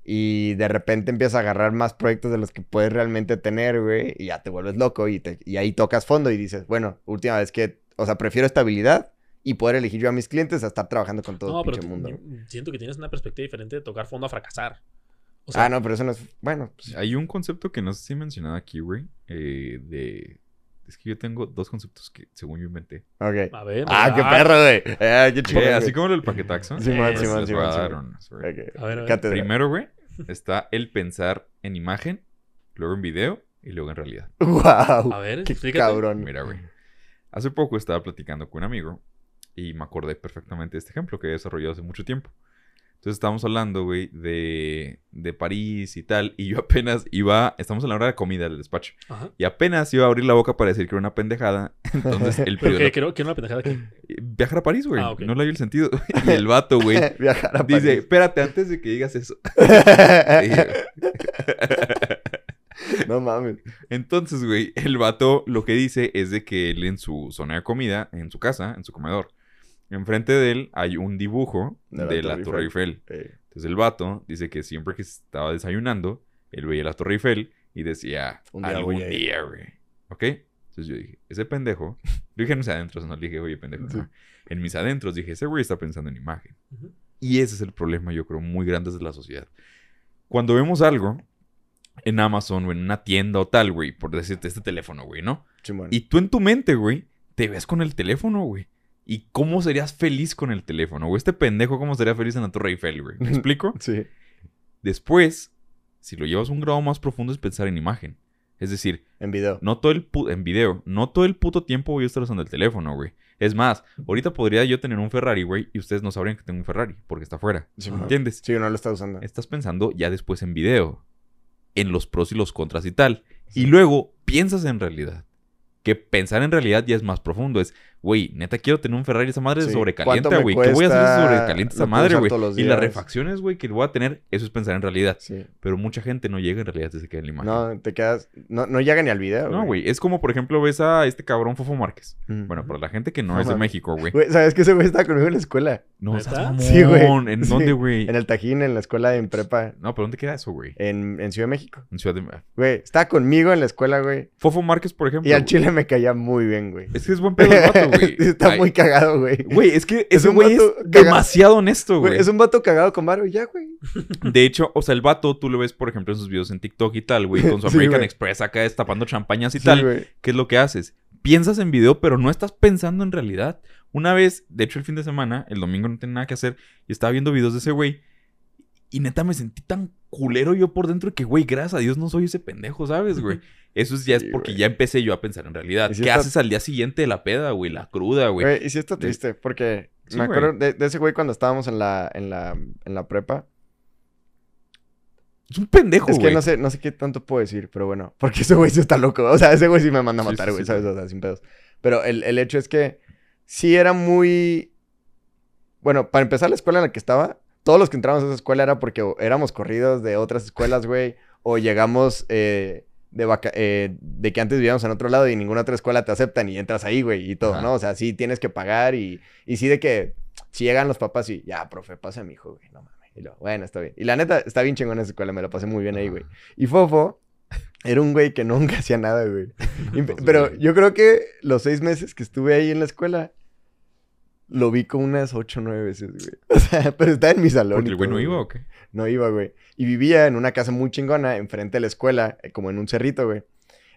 Y de repente empiezas a agarrar más proyectos de los que puedes realmente tener, güey, y ya te vuelves loco y, te- y ahí tocas fondo y dices, bueno, última vez que, o sea, prefiero estabilidad y poder elegir yo a mis clientes a estar trabajando con todo no, el pinche mundo. siento que tienes una perspectiva diferente de tocar fondo a fracasar. O sea, ah, no, pero eso no es, bueno, pues, Hay un concepto que no sé si he mencionado aquí, güey, eh, de... Es que yo tengo dos conceptos que según yo inventé. ok. a ver. Ah, qué perro, güey. Ah, qué güey. así como lo del paquetaxo. Simón, pues, Simón, les voy a ver, a ver. Cátedra. Primero, güey, está el pensar en imagen, luego en video y luego en realidad. Wow. A ver, qué explícate. cabrón. Mira, güey. Hace poco estaba platicando con un amigo y me acordé perfectamente de este ejemplo que he desarrollado hace mucho tiempo. Entonces estábamos hablando, güey, de, de París y tal. Y yo apenas iba, estamos en la hora de comida del despacho. Ajá. Y apenas iba a abrir la boca para decir que era una pendejada. *laughs* Entonces *laughs* el Pero que creo que era una pendejada aquí. Viajar a París, güey. Ah, ok. No le vi el sentido. *laughs* Y el vato, güey, Viajar a dice, París. espérate, antes de que digas eso. Sí, no mames. Entonces, güey, el vato lo que dice es de que él en su zona de comida, en su casa, en su comedor, enfrente de él hay un dibujo De de la Torre Torre Eiffel. Eh, Entonces el vato dice que siempre que estaba desayunando, él veía la Torre Eiffel y decía, Un día algún voy a ir". día, güey. ¿Ok? Entonces yo dije, ese pendejo, lo dije en mis adentros, no le dije, oye, pendejo. Sí. no. En mis adentros dije, ese güey está pensando en imagen. Ujú. Y ese es el problema, yo creo, muy grande de la sociedad. Cuando vemos algo en Amazon o en una tienda o tal, güey, por decirte este teléfono, güey, ¿no? Simón. Y tú en tu mente, güey, te ves con el teléfono, güey. ¿Y cómo serías feliz con el teléfono? O este pendejo, ¿cómo sería feliz en la Torre Eiffel, güey? ¿Me *laughs* explico? Sí. Después, si lo llevas a un grado más profundo, es pensar en imagen. Es decir, En video. no todo el en video, no todo el puto tiempo voy a estar usando el teléfono, güey. Es más, ahorita podría yo tener un Ferrari, güey, y ustedes no sabrían que tengo un Ferrari porque está afuera. Simón. ¿Entiendes? Sí, uno lo está usando. Estás pensando ya después en video, en los pros y los contras y tal. Y luego piensas en realidad. Que pensar en realidad ya es más profundo. Es, güey, neta quiero tener un Ferrari. Esa madre Sí. se sobrecalienta, ¿Cuánto me güey. ¿Qué voy a hacer si sobrecalienta esa madre, güey? Y las refacciones, güey, que voy a tener, eso es pensar en realidad. Sí. Pero mucha gente no llega en realidad, se queda en la imagen. No, te quedas. No, no llega ni al video. No, güey. Es como, por ejemplo, ves a este cabrón Fofo Márquez. Mm. Bueno, para la gente que no, No es de. México, güey. ¿sabes que ese güey está conmigo en la escuela? No, mamón. Sí, güey. ¿En Sí. dónde, güey? En el Tajín, en la escuela en prepa, No, pero ¿dónde queda eso, güey? en, en Ciudad de México. En Ciudad de... Güey, está conmigo en la escuela, güey. Fofo Márquez, por ejemplo. Y al chile me caía muy bien, güey. Es que es buen pedo el güey. *laughs* está Ay, muy cagado, güey. Güey, es que Es ese un güey es cagado. demasiado honesto, Güey. Es un vato cagado con Varo y ya, güey. *laughs* De hecho, o sea, el vato, tú lo ves, por ejemplo, en sus videos en TikTok y tal, güey, con su *laughs* Sí, American. Express acá destapando champañas y Sí, tal. ¿Qué es lo que haces? piensas en video, pero no estás pensando en realidad. Una vez, de hecho, el fin de semana, el domingo no tenía nada que hacer y estaba viendo videos de ese güey. Y neta me sentí tan culero yo por dentro que, güey, gracias a Dios no soy ese pendejo, ¿sabes, güey? Eso es- ya es Sí, porque güey. ya empecé yo a pensar en realidad. Si ¿Qué está- haces al día siguiente de la peda, güey? La cruda, güey. Güey, y sí está triste, porque Sí, me acuerdo güey. de, de ese güey cuando estábamos en la, en la, en la prepa. Es un pendejo, Es que güey. no sé, no sé qué tanto puedo decir, pero bueno, *laughs* porque ese güey sí está loco. O sea, ese güey sí me manda a matar, sí, güey, ¿sabes? güey. O sea, sin pedos. Pero el, el hecho es que sí era muy. Bueno, para empezar, la escuela en la que estaba, todos los que entramos a esa escuela era porque éramos corridos de otras escuelas, güey, o llegamos eh, de, vaca- eh, de que antes vivíamos en otro lado y ninguna otra escuela te aceptan y entras ahí, güey, y todo, Ajá. ¿no? O sea, sí tienes que pagar y, y sí de que si llegan los papás y ya, profe, pasa a mi hijo, güey, no mames. Y lo, bueno, está bien. Y la neta, está bien chingón esa escuela, me la pasé muy bien ahí, güey. Y Fofo era un güey que nunca *laughs* hacía nada, güey. *laughs* Entonces, pero yo creo que los seis meses que estuve ahí en la escuela, lo vi como unas ocho o nueve veces, güey. *laughs* O sea, pero estaba en mi salón. ¿Porque y el güey no iba o qué? No iba, güey. Y vivía en una casa muy chingona, enfrente de la escuela, eh, como en un cerrito, güey.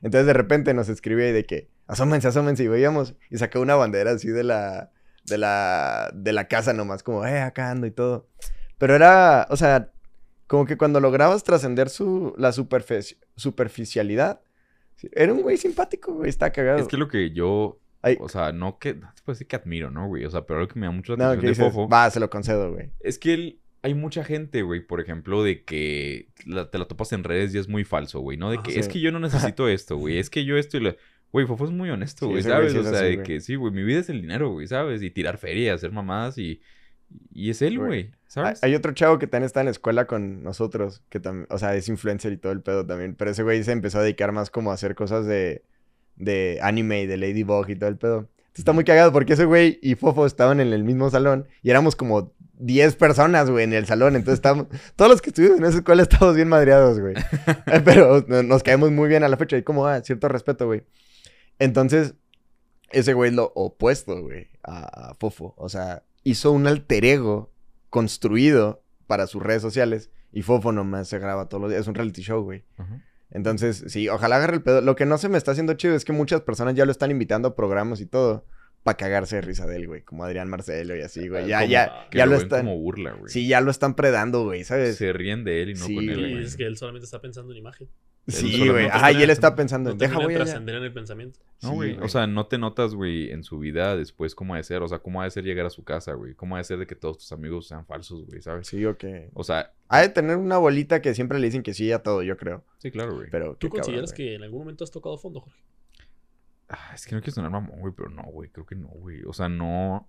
Entonces de repente nos escribe ahí de que, asómense, asómense, y veíamos. Y sacó una bandera así de la, de la, de la casa nomás, como, eh, acá ando y todo. Pero era, o sea, como que cuando lograbas trascender su, la superfici- superficialidad, era un güey simpático, güey, está cagado. Es que lo que yo... Ay. O sea, no que... No te puedo decir que admiro, ¿no, güey? O sea, pero lo que me da mucho la No, atención que de dices, Fofo... va, se lo concedo, güey. Es que él- hay mucha gente, güey, por ejemplo, de que la- te la topas en redes y es muy falso, güey, ¿no? De Ajá, que sí. es que yo no *laughs* necesito esto, güey, es que yo esto y lo... Güey, Fofo es muy honesto, güey, ¿sabes? o sea, así, de güey. que sí, güey, mi vida es el dinero, güey, ¿sabes? Y tirar feria, hacer mamadas y... Y es él, Güey. Hay, ¿sabes? hay otro chavo que también está en la escuela con nosotros, que también, o sea, es influencer y todo el pedo también, pero ese güey se empezó a dedicar más como a hacer cosas de, de anime y de Ladybug y todo el pedo. Entonces, está muy cagado porque ese güey y Fofo estaban en el mismo salón y éramos como 10 personas, güey, en el salón. Entonces, estábamos, *laughs* todos los que estuvimos en esa escuela estamos bien madreados, güey. *laughs* pero no- nos caemos muy bien a la fecha y como, ah, cierto respeto, güey. Entonces, ese güey es lo opuesto, güey, a, a Fofo. O sea, hizo un alter ego construido para sus redes sociales y Fofo nomás se graba todos los días. Es un reality show, güey. Ajá. Entonces, sí, ojalá agarre el pedo. Lo que no se me está haciendo chido es que muchas personas ya lo están invitando a programas y todo para cagarse de risa de él, güey. Como Adrián Marcelo y así, güey. Ya, Como- ya, que ya lo ven están. como burla, güey. Sí, ya lo están predando, güey, ¿sabes? Se ríen de él y no Sí, con él, Y güey. es que él solamente está pensando en imagen. Sí, güey. está Ajá, y él está pensando, No deja, voy trascender en el pensamiento. No, güey. o sea, no te notas, güey, en su vida después cómo ha de ser. O sea, cómo ha de ser llegar a su casa, güey. Cómo ha de ser de que todos tus amigos sean falsos, güey, ¿sabes? Sí, ok. O sea, Ha de tener una bolita que siempre le dicen que sí a todo, yo creo. sí, claro, güey. Pero, ¿Tú cabrón, consideras que en algún momento has tocado fondo, Jorge? Ah, es que no quiero sonar mamón, güey, pero no, güey. Creo que no, güey. O sea, no.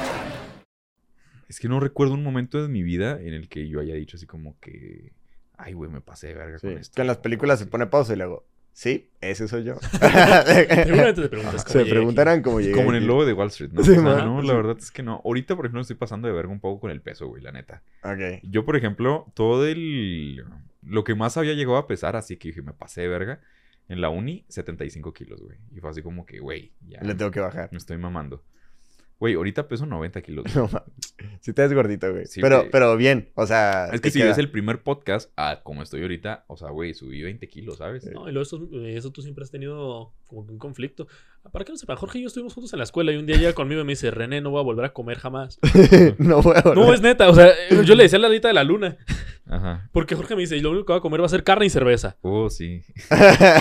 Es que no recuerdo un momento de mi vida en el que yo haya dicho así como que. Ay, güey, me pasé de verga Sí, con es esto. que en las películas se pone pausa y luego, sí, ese soy yo. *laughs* Seguramente te preguntas cómo Se preguntarán cómo llegué. Como en el logo de Wall Street, ¿no? Sí, O sea, man. no, la verdad es que no. Ahorita, por ejemplo, estoy pasando de verga un poco con el peso, güey, la neta. Ok. Yo, por ejemplo, todo el... Lo que más había llegado a pesar, así que dije, me pasé de verga. En la uni, 75 kilos, güey. Y fue así como que, güey, ya. Le tengo que bajar. Me estoy mamando. Güey, ahorita peso 90 kilos. No mames. Sí te ves gordito, güey. Sí, pero, güey. pero bien, o sea. Es que si queda. ves el primer podcast, a como estoy ahorita, o sea, güey, subí 20 kilos, ¿sabes? No, y luego eso, eso tú siempre has tenido como que un conflicto. Para que no sepan, Jorge y yo estuvimos juntos en la escuela y un día llega conmigo y me dice, René, no voy a volver a comer jamás. *laughs* no voy a No, es neta, o sea, yo le decía la dita de la luna. Ajá. Porque Jorge me dice, y lo único que voy a comer va a ser carne y cerveza. Oh, sí.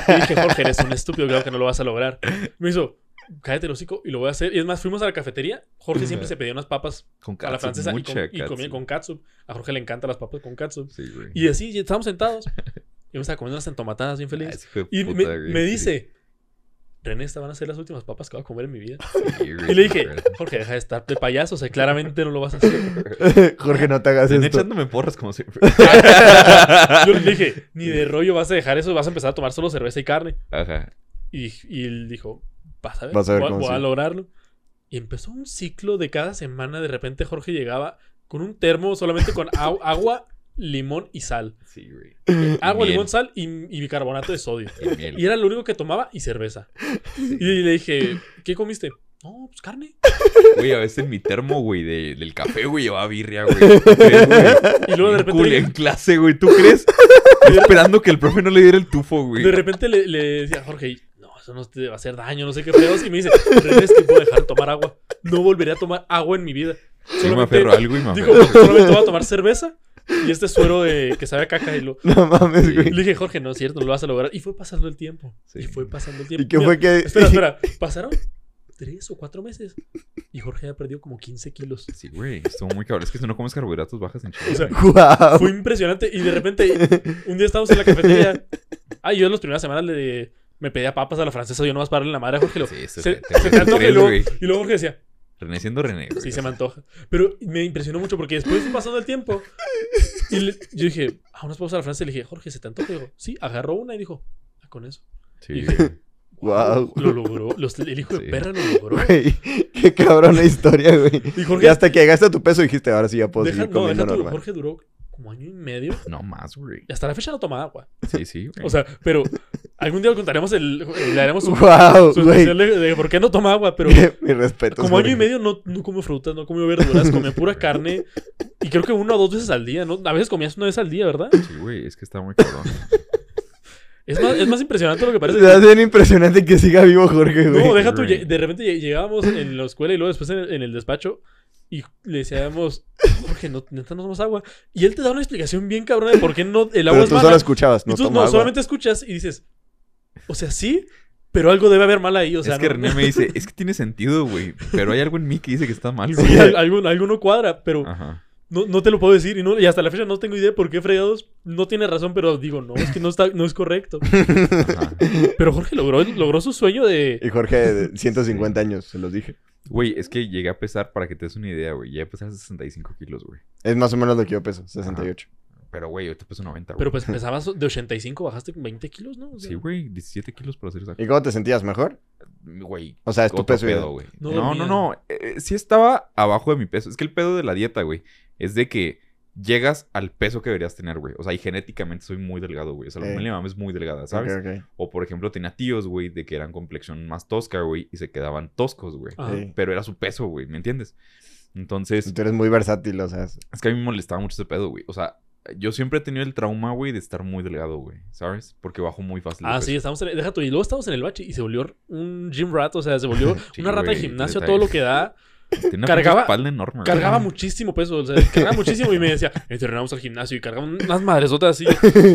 Y dije, Jorge, eres un estúpido, claro que no lo vas a lograr. Me hizo, cállate el hocico y lo voy a hacer. Y es más, fuimos a la cafetería. Jorge siempre se pedía unas papas Con a la francesa y, comía con catsup. A Jorge le encantan las papas con. Sí, güey. Y así, y estábamos sentados. Y me estaba comiendo unas entomatadas bien Ah, feliz. de Y me, dice, René, estas van a ser las últimas papas que voy a comer en mi vida. Sí, *laughs* Y le dije. Jorge, deja de estar de payaso. O sea, claramente no lo vas a hacer. *laughs* Jorge, no te hagas René esto. echándome porras como siempre. *laughs* Yo le dije, ni de rollo vas a dejar eso. Vas a empezar a tomar solo cerveza y carne. Ajá. Y, y él dijo, vas a ver, Vas a ver voy, cómo voy a lograrlo. Y empezó un ciclo de cada semana. De repente Jorge llegaba con un termo solamente con *laughs* agua, limón y sal. Sí, güey. Agua, miel. limón, sal y, y bicarbonato de sodio. Y era lo único que tomaba y cerveza. Y le dije, ¿qué comiste? No, pues carne. Güey, a veces en mi termo, güey, de- del café, güey, llevaba birria, güey. Y luego de repente cool le- en clase, güey. ¿Tú crees? *laughs* Esperando que el profe no le diera el tufo, güey. De repente le, le decía, Jorge, eso no te va a hacer daño, no sé qué freos. Y me dice, René, es que puedo dejar de tomar agua. No volveré a tomar agua en mi vida. Yo me aferro a algo y me Dijo, aferro. solamente voy a tomar cerveza y este suero de que sabe a caca. Y lo, *laughs* No mames, güey. le dije, Jorge, no es cierto, no lo vas a lograr. Y fue pasando el tiempo. Y fue pasando el tiempo. ¿Y qué fue que- Espera, *laughs* espera. Pasaron tres o cuatro meses. Y Jorge ya perdió como 15 kilos. Sí, güey. Estuvo muy cabrón. Es que si no comes carbohidratos, bajas en O sea. Guau. fue impresionante. Y de repente, un día estábamos en la cafetería. *laughs* Ah, yo en las primeras semanas le, me pedía papas a la francesa. Yo no vas a pararle la madre a Jorge. Lo, Sí, eso se, te- se te te antoja y luego, y luego Jorge decía, René siendo René, güey. Sí, se me antoja. Pero me impresionó mucho porque después pasando el tiempo. Y le- yo dije, a unas pausas a la francesa le dije, Jorge, ¿se te antoja? Y dijo, sí, agarró una y dijo, ah, con eso. Sí, Y dije, Wow. Lo logró. Los- el hijo de perra lo logró. Güey, qué cabrona historia, güey. Y Jorge- Y hasta que llegaste a tu peso dijiste, ahora sí ya puedo Deja- seguir no, comiendo deja tú, normal. Jorge duró como año y medio. *laughs* No más, güey. Y hasta la fecha no toma agua. Sí, sí, güey. O sea, pero algún día contaremos el. Le haremos un. Guau, su de, de por qué no toma agua, pero. Mi respeto. Como año y medio no, no comió frutas, no comió verduras, comía pura carne. Y creo que una o dos veces al día, ¿no? A veces comías una vez al día, ¿verdad? Sí, güey. Es que está muy cabrón. Es más, es más impresionante lo que parece. *laughs* Es bien impresionante que siga vivo Jorge, güey. No, deja tú. De repente lle- llegábamos en la escuela y luego después en el, en el despacho y le decíamos, Jorge, no, no tomas agua. Y él te da una explicación bien cabrona de por qué no el agua Pero es tú mala. solo escuchabas, no Y tú tomo no, agua. solamente escuchas y dices, o sea, sí, pero algo debe haber mal ahí. O sea, es que no- René me dice, es que tiene sentido, güey. Pero hay algo en mí que dice que está mal, Sí, al- algo, algo no cuadra, pero Ajá. No, no te lo puedo decir. Y, no- y hasta la fecha no tengo idea por qué fregados no tiene razón, pero digo, no, es que no, está, no es correcto. Ajá. *laughs* Pero Jorge logró, logró su sueño de... Y Jorge, de 150 años, se los dije. Güey, es que llegué a pesar, para que te des una idea, güey. Llegué a pesar 65 kilos, güey. Es más o menos lo que yo peso, 68. Pero, güey, yo te peso 90, güey. Pero pues pesabas de 85, bajaste 20 kilos, ¿no? O sea, Sí, güey. 17 kilos para exacto. ¿Y cómo te sentías? ¿Mejor? Güey. O sea, es tu peso pedo, güey. No No, no, no. Eh, sí estaba abajo de mi peso. Es que el pedo de la dieta, güey, es de que llegas al peso que deberías tener, güey. O sea, y genéticamente soy muy delgado, güey. O sea, la Eh. familia mamá es muy delgada, ¿sabes? O, por ejemplo, tenía tíos, güey, de que eran complexión más tosca, güey, y se quedaban toscos, güey. Pero era su peso, güey, ¿me entiendes? Entonces, Tú eres muy versátil, o sea. es- que a mí me molestaba mucho ese pedo, güey. O sea, yo siempre he tenido el trauma, güey, de estar muy delgado, güey. ¿Sabes? Porque bajo muy fácil. Ah, sí, estamos en el, deja tú, y luego estamos en el bache y se volvió un gym rat, o sea, se volvió *laughs* Sí, una rata de gimnasio todo lo que da. *laughs* Tiene una cargaba- espalda enorme. Cargaba muchísimo peso, o sea, cargaba muchísimo y me decía, entrenamos al gimnasio y cargaba unas madresotas así.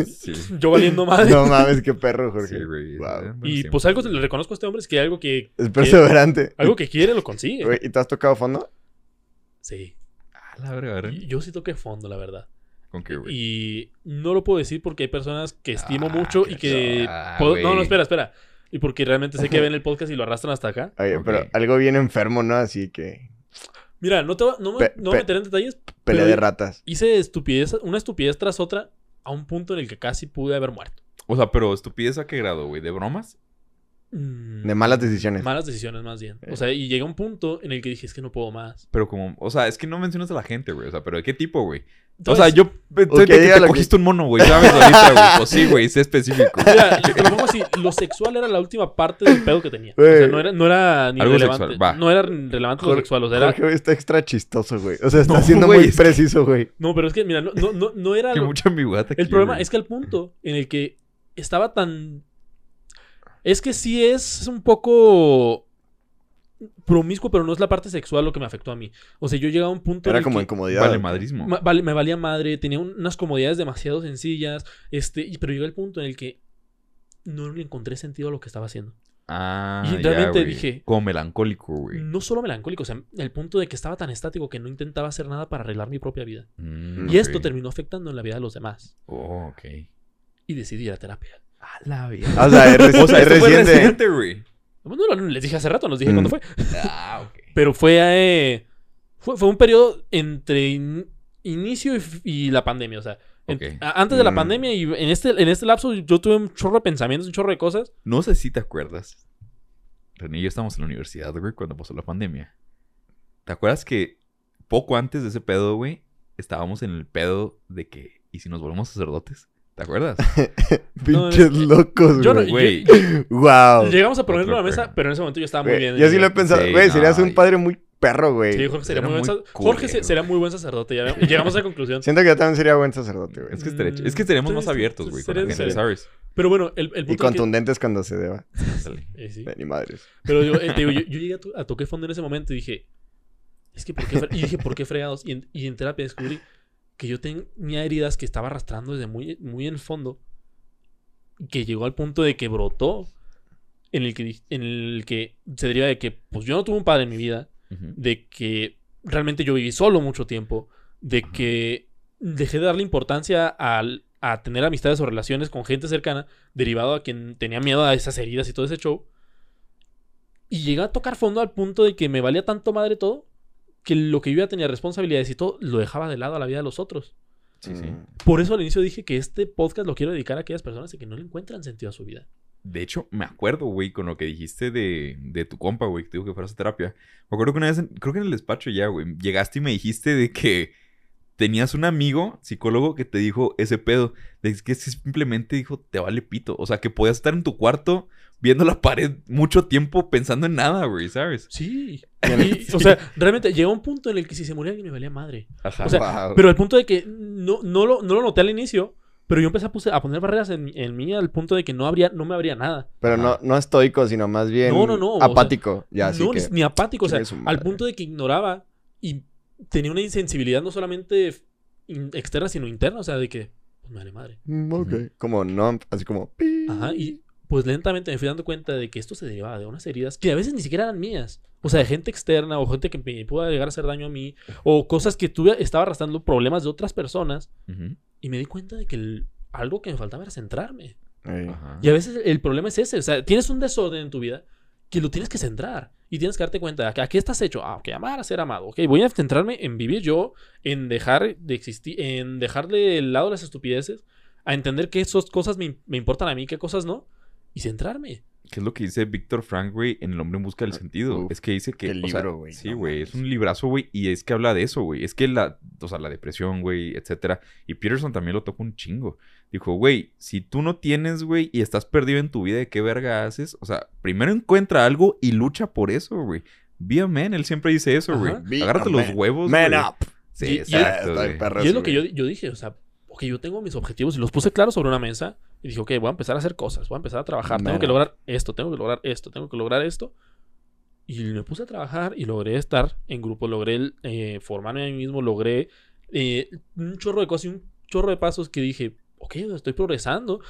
Sí. Yo valiendo *laughs* madre. No mames, qué perro, Jorge. Sí, güey. Wow. Bueno, y pues algo le reconozco a este hombre es que algo que... Es que- perseverante. algo que quiere lo consigue. Güey, ¿Y te has tocado fondo? Sí. Ah, la ¿verdad? Yo sí toqué fondo, la verdad. ¿Con qué, güey? Y no lo puedo decir porque hay personas que estimo Ah, mucho y que... ah, puedo- no, no, güey. espera, espera. Y porque realmente sé que ven el podcast y lo arrastran hasta acá. Oye, pero algo bien enfermo, ¿no? Así que. Mira, no, te va- no, me, no me pe- meteré en detalles. Pelea pero de ratas. Hice estupidez, una estupidez tras otra a un punto en el que casi pude haber muerto. O sea, pero estupidez a qué grado, güey? ¿De bromas? Mm, De malas decisiones. Malas decisiones, más bien. Eh. O sea, y llega un punto en el que dije, es que no puedo más. Pero como, o sea, es que no mencionas a la gente, güey. O sea, pero ¿de qué tipo, güey? O sea, yo de que te lo que- cogiste un mono, güey. ¿Sabes ahorita, güey? *laughs* Pues sí, güey, sé específico. Mira, te lo pongo así, lo sexual era la última parte del pedo que tenía. O sea, no era, no era ni Algo relevante. sexual, va. No era relevante lo Jorge- sexual, o sea, era... Jorge está extra chistoso, güey. O sea, está No, siendo muy es preciso, güey. No, pero es que, mira, no, no, no, no era... Que lo- mucha ambigüedad aquí, El problema es que al punto en el que estaba tan... Es que sí es un poco... promiscuo, pero no es la parte sexual lo que me afectó a mí. O sea, yo llegaba a un punto. Era en el como que incomodidad. Vale madrismo. ma- vale- me valía madre, tenía un- unas comodidades demasiado sencillas. Este, y- pero llegó el punto en el que no le encontré sentido a lo que estaba haciendo. Ah, Y realmente dije- Como melancólico, güey. No solo melancólico, o sea, el punto de que estaba tan estático que no intentaba hacer nada para arreglar mi propia vida. Mm, Y esto terminó afectando en la vida de los demás. Oh, ok. Y decidí ir a terapia. A la vida. O sea, es, reciente, güey. No, no, les dije hace rato, nos dije Mm. cuándo fue. Ah, ok. *laughs* Pero fue, eh, fue, fue un periodo entre in- inicio y, la pandemia. O sea, en- Ok. a- antes de la Mm. pandemia y en este, en este lapso yo tuve un chorro de pensamientos, un chorro de cosas. No sé si te acuerdas. René y yo estábamos en la universidad, güey, cuando pasó la pandemia. ¿Te acuerdas que poco antes de ese pedo, güey, estábamos en el pedo de que, ¿y si nos volvemos sacerdotes? ¿Te acuerdas? *laughs* No, Pinches es- locos, yo no- güey. Güey. wow. Llegamos a ponerlo en la mesa, pero en ese momento yo estaba muy bien. Yo sí lo he pensado. Sí, Güey, serías no, un y- padre muy perro, güey. Sí, Jorge sería Era muy buen, muy sa- Jorge sería muy buen sacerdote. Ya llegamos a esa conclusión. Siento que yo también sería buen sacerdote, güey. Es que, estaría Mm, es que estaríamos más abiertos, güey, con la gente, ¿sabes? Pero bueno, el, el Y punto que- contundentes cuando se deba. *laughs* Eh, sí. Ni madres. Pero yo, eh, te digo, yo, *laughs* yo llegué a, to- a toque fondo en ese momento y dije, es que ¿por qué? Y dije, ¿por qué fregados? Y en, y en terapia descubrí que yo tenía heridas que estaba arrastrando desde muy, muy en el fondo, que llegó al punto de que brotó, en el que, en el que se deriva de que, pues yo no tuve un padre en mi vida, de que realmente yo viví solo mucho tiempo, de que dejé de darle importancia al- a tener amistades o relaciones con gente cercana, derivado a quien tenía miedo a esas heridas y todo ese show. Y llegué a tocar fondo al punto de que me valía tanto madre todo, que lo que yo ya tenía responsabilidades y todo, lo dejaba de lado a la vida de los otros. Sí, sí. Mm. Por eso al inicio dije que este podcast lo quiero dedicar a aquellas personas que no le encuentran sentido a su vida. De hecho, me acuerdo, güey, con lo que dijiste de, de tu compa, güey, que te dijo que fueras a terapia. Me acuerdo que una vez, en- creo que en el despacho ya, güey, llegaste y me dijiste de que tenías un amigo psicólogo que te dijo ese pedo. De que simplemente dijo, te vale pito. O sea, que podías estar en tu cuarto viendo la pared mucho tiempo pensando en nada, güey, ¿sabes? Sí. *laughs* Y, O sea, realmente llegó un punto en el que si se moría alguien me valía madre. Ajá. O sea, Wow. pero al punto de que no, no, lo, no lo noté al inicio, pero yo empecé a, puse- a poner barreras en, en mí al punto de que no, habría, no me habría nada. Pero no, no estoico, sino más bien No, no, no, o sea, apático. ya, así no, que... ni, apático, o sea, al punto de que ignoraba y tenía una insensibilidad no solamente in- externa, sino interna, o sea, de que, pues me vale madre. Mm, ok. Como no, así como... Ajá, y pues lentamente me fui dando cuenta de que esto se derivaba de unas heridas que a veces ni siquiera eran mías. O sea, de gente externa o gente que me pueda llegar a hacer daño a mí. O cosas que tuve, estaba arrastrando problemas de otras personas. Y me di cuenta de que el- algo que me faltaba era centrarme. Ajá. Y a veces el problema es ese. O sea, tienes un desorden en tu vida que lo tienes que centrar. Y tienes que darte cuenta de que a qué estás hecho. Ah, ok, amar a ser amado. Ok, voy a centrarme en vivir yo, en dejar de existir, en dejar de lado las estupideces, a entender qué esas cosas me, me importan a mí, qué cosas no, y centrarme. ¿Qué es lo que dice Víctor Frank, güey, en El hombre en busca del sentido? uf, es que dice que. o sea, libro, güey, Sí, no güey. es un librazo, güey. Y es que habla de eso, güey. Es que la. O sea, la depresión, güey, etcétera. Y Peterson también lo toca un chingo. Dijo, güey, si tú no tienes, güey, y estás perdido en tu vida, ¿de qué verga haces? O sea, primero encuentra algo y lucha por eso, güey. Be a man. Él siempre dice eso, güey. Agárrate los man. huevos, Man güey. up. Sí, Y- exacto, y es lo que yo, yo dije, o sea, ok, yo tengo mis objetivos y los puse claros sobre una mesa. Y dije, ok, voy a empezar a hacer cosas, voy a empezar a trabajar. Tengo que lograr esto, tengo que lograr esto, tengo que lograr esto. Y me puse a trabajar y logré estar en grupo, logré eh, formarme a mí mismo, logré eh, un chorro de cosas y un chorro de pasos que dije, ok, estoy progresando.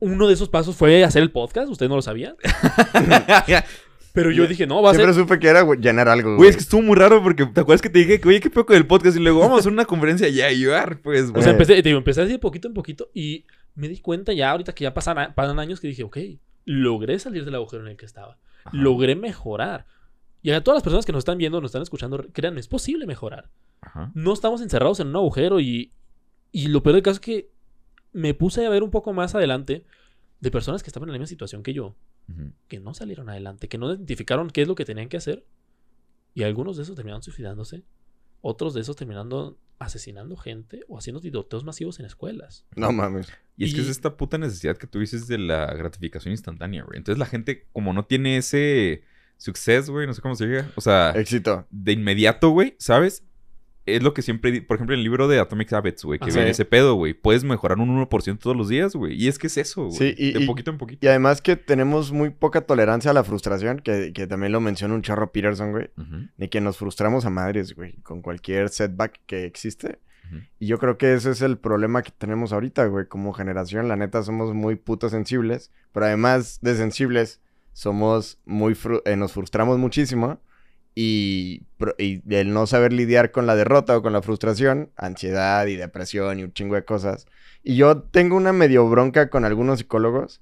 Uno de esos pasos fue hacer el podcast, ustedes no lo sabían. *laughs* Pero yo dije, no, va a Siempre ser... supe que era güey, llenar algo, Güey, es que estuvo muy raro porque te acuerdas que te dije que, oye, qué poco del podcast y luego vamos a hacer una conferencia ya y yo, ar, pues, O güey. sea, empecé, te digo, empecé así de poquito en poquito y me di cuenta ya ahorita que ya pasan, a- pasan años que dije, ok, logré salir del agujero en el que estaba. Ajá. Logré mejorar. Y a todas las personas que nos están viendo, nos están escuchando, créanme, es posible mejorar. Ajá. No estamos encerrados en un agujero y, y lo peor del caso es que me puse a ver un poco más adelante de personas que estaban en la misma situación que yo, que no salieron adelante, que no identificaron qué es lo que tenían que hacer. Y algunos de esos terminaron suicidándose. Otros de esos terminando asesinando gente o haciendo tiroteos masivos en escuelas. No mames. Y es que es Y- esta puta necesidad que tú dices de la gratificación instantánea, güey. Entonces la gente, como no tiene ese success, güey, no sé cómo se diga. O sea, Éxito. de inmediato, güey, ¿sabes? Es lo que siempre, por ejemplo, en el libro de Atomic Habits, güey, que viene ese pedo, güey. Puedes mejorar un 1% todos los días, güey. Y es que es eso, güey. Sí, y, de y- poquito en poquito. Y además que tenemos muy poca tolerancia a la frustración, que, que también lo menciona un chorro Peterson, güey. De que nos frustramos a madres, güey, con cualquier setback que existe. Y yo creo que ese es el problema que tenemos ahorita, güey. Como generación, la neta, somos muy putos sensibles. Pero además de sensibles, somos muy... fru- eh, nos frustramos muchísimo. Y, el no saber lidiar con la derrota o con la frustración, ansiedad y depresión y un chingo de cosas. Y yo tengo una medio bronca con algunos psicólogos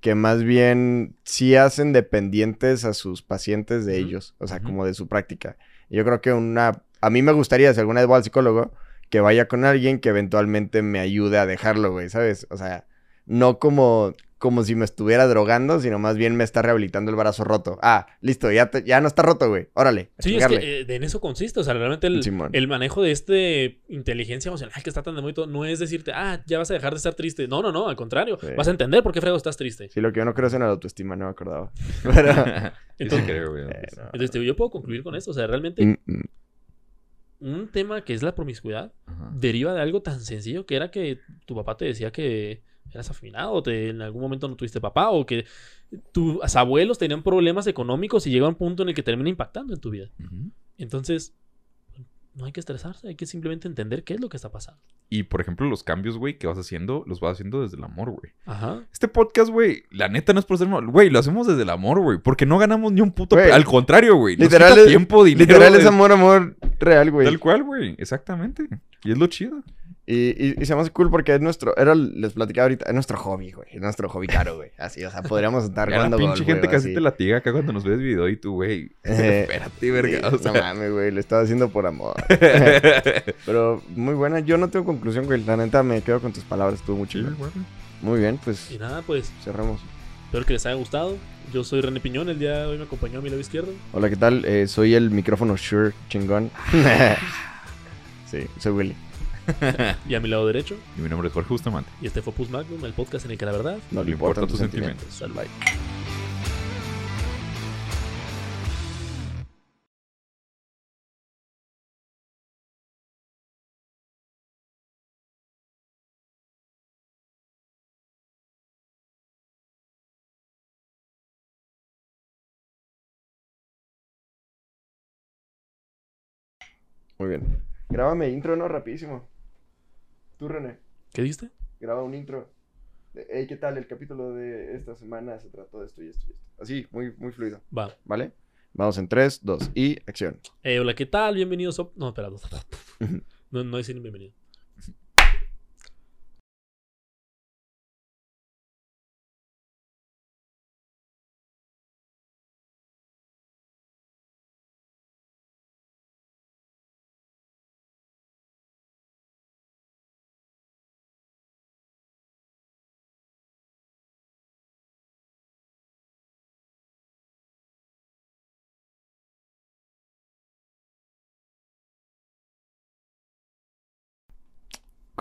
que más bien sí hacen dependientes a sus pacientes de ellos, o sea, como de su práctica. Yo creo que una... A mí me gustaría, si alguna vez voy al psicólogo, que vaya con alguien que eventualmente me ayude a dejarlo, güey, ¿sabes? O sea, no como, como si me estuviera drogando, sino más bien me está rehabilitando el brazo roto. Ah, listo, ya, te- ya no está roto, güey. Órale. Sí, es que eh, en eso consiste. O sea, realmente el, manejo de este inteligencia emocional que está tan de muy todo no es decirte, ah, ya vas a dejar de estar triste. No, no, no, al contrario. Sí. Vas a entender por qué frego estás triste. Sí, lo que yo no creo es en la autoestima, no me acordaba. *laughs* Pero... Entonces, creo, güey. Eh, no. entonces, te digo, yo puedo concluir con esto. O sea, realmente Mm, mm. un tema que es la promiscuidad Ajá. deriva de algo tan sencillo que era que tu papá te decía que eras afinado, o te, en algún momento no tuviste papá, o que tus abuelos tenían problemas económicos y llega un punto en el que termina impactando en tu vida. Entonces, no hay que estresarse, hay que simplemente entender qué es lo que está pasando. Y, por ejemplo, los cambios, güey, que vas haciendo, los vas haciendo desde el amor, güey. Ajá. Este podcast, güey, la neta no es por ser mal. Güey, lo hacemos desde el amor, güey. Porque no ganamos ni un puto... Pe- Al contrario, güey. Literal, es, tiempo, dinero. literal es amor, amor real, güey. Tal cual, güey. Exactamente. Y es lo chido. Y, y, y se me hace cool porque es nuestro, era, les platicaba ahorita, es nuestro hobby, güey. Es nuestro hobby caro, güey. Así, o sea, podríamos *laughs* estar Ya la jugando pinche golf, gente güey, casi así. te latiga acá cuando nos ves video y tú, güey. Eh, *laughs* *laughs* Espérate, verga. sí, o sea. No mames, güey, lo estaba haciendo por amor. *laughs* Pero muy buena. Yo no tengo conclusión, güey. La neta me quedo con tus palabras, estuvo muy chido. Muy bien, pues Y nada, pues, cerramos. espero que les haya gustado. Yo soy René Piñón, el día de hoy me acompañó a mi lado izquierdo. Hola, ¿qué tal? Eh, soy el micrófono Shure chingón. *laughs* sí, soy Willy. *laughs* Y a mi lado derecho. Y mi nombre es Jorge Bustamante. Y este fue Pus Magnum, el podcast en el que la verdad No le importan tus tus sentimientos. Salud. Bye. Muy bien. Grábame intro, ¿no? Rapidísimo. Tú, René. ¿Qué diste? Graba un intro. Hey, ¿qué tal? El capítulo de esta semana se trató de esto y esto y esto. Así, muy, muy fluido. Va. ¿Vale? Vamos en 3, 2 y acción. Eh, hola, ¿qué tal? Bienvenidos a... No, espera. No, no ni bienvenido.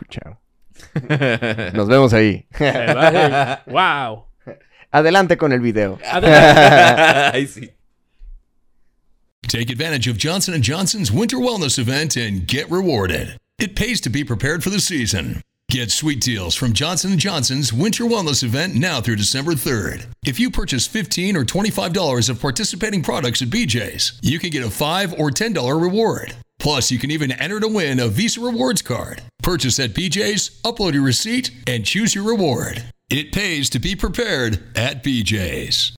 Chao. *laughs* Nos vemos ahí. Va, *laughs* hey. ¡Wow! Adelante con el video. Ay, *laughs* sí. Take advantage of Johnson & Johnson's winter wellness event and get rewarded. It pays to be prepared for the season. Get sweet deals from Johnson & Johnson's winter wellness event now through December 3rd. If you purchase 15 or $25 of participating products at BJ's, you can get a 5 or $10 reward. Plus, you can even enter to win a Visa Rewards card. Purchase at BJ's, upload your receipt, and choose your reward. It pays to be prepared at BJ's.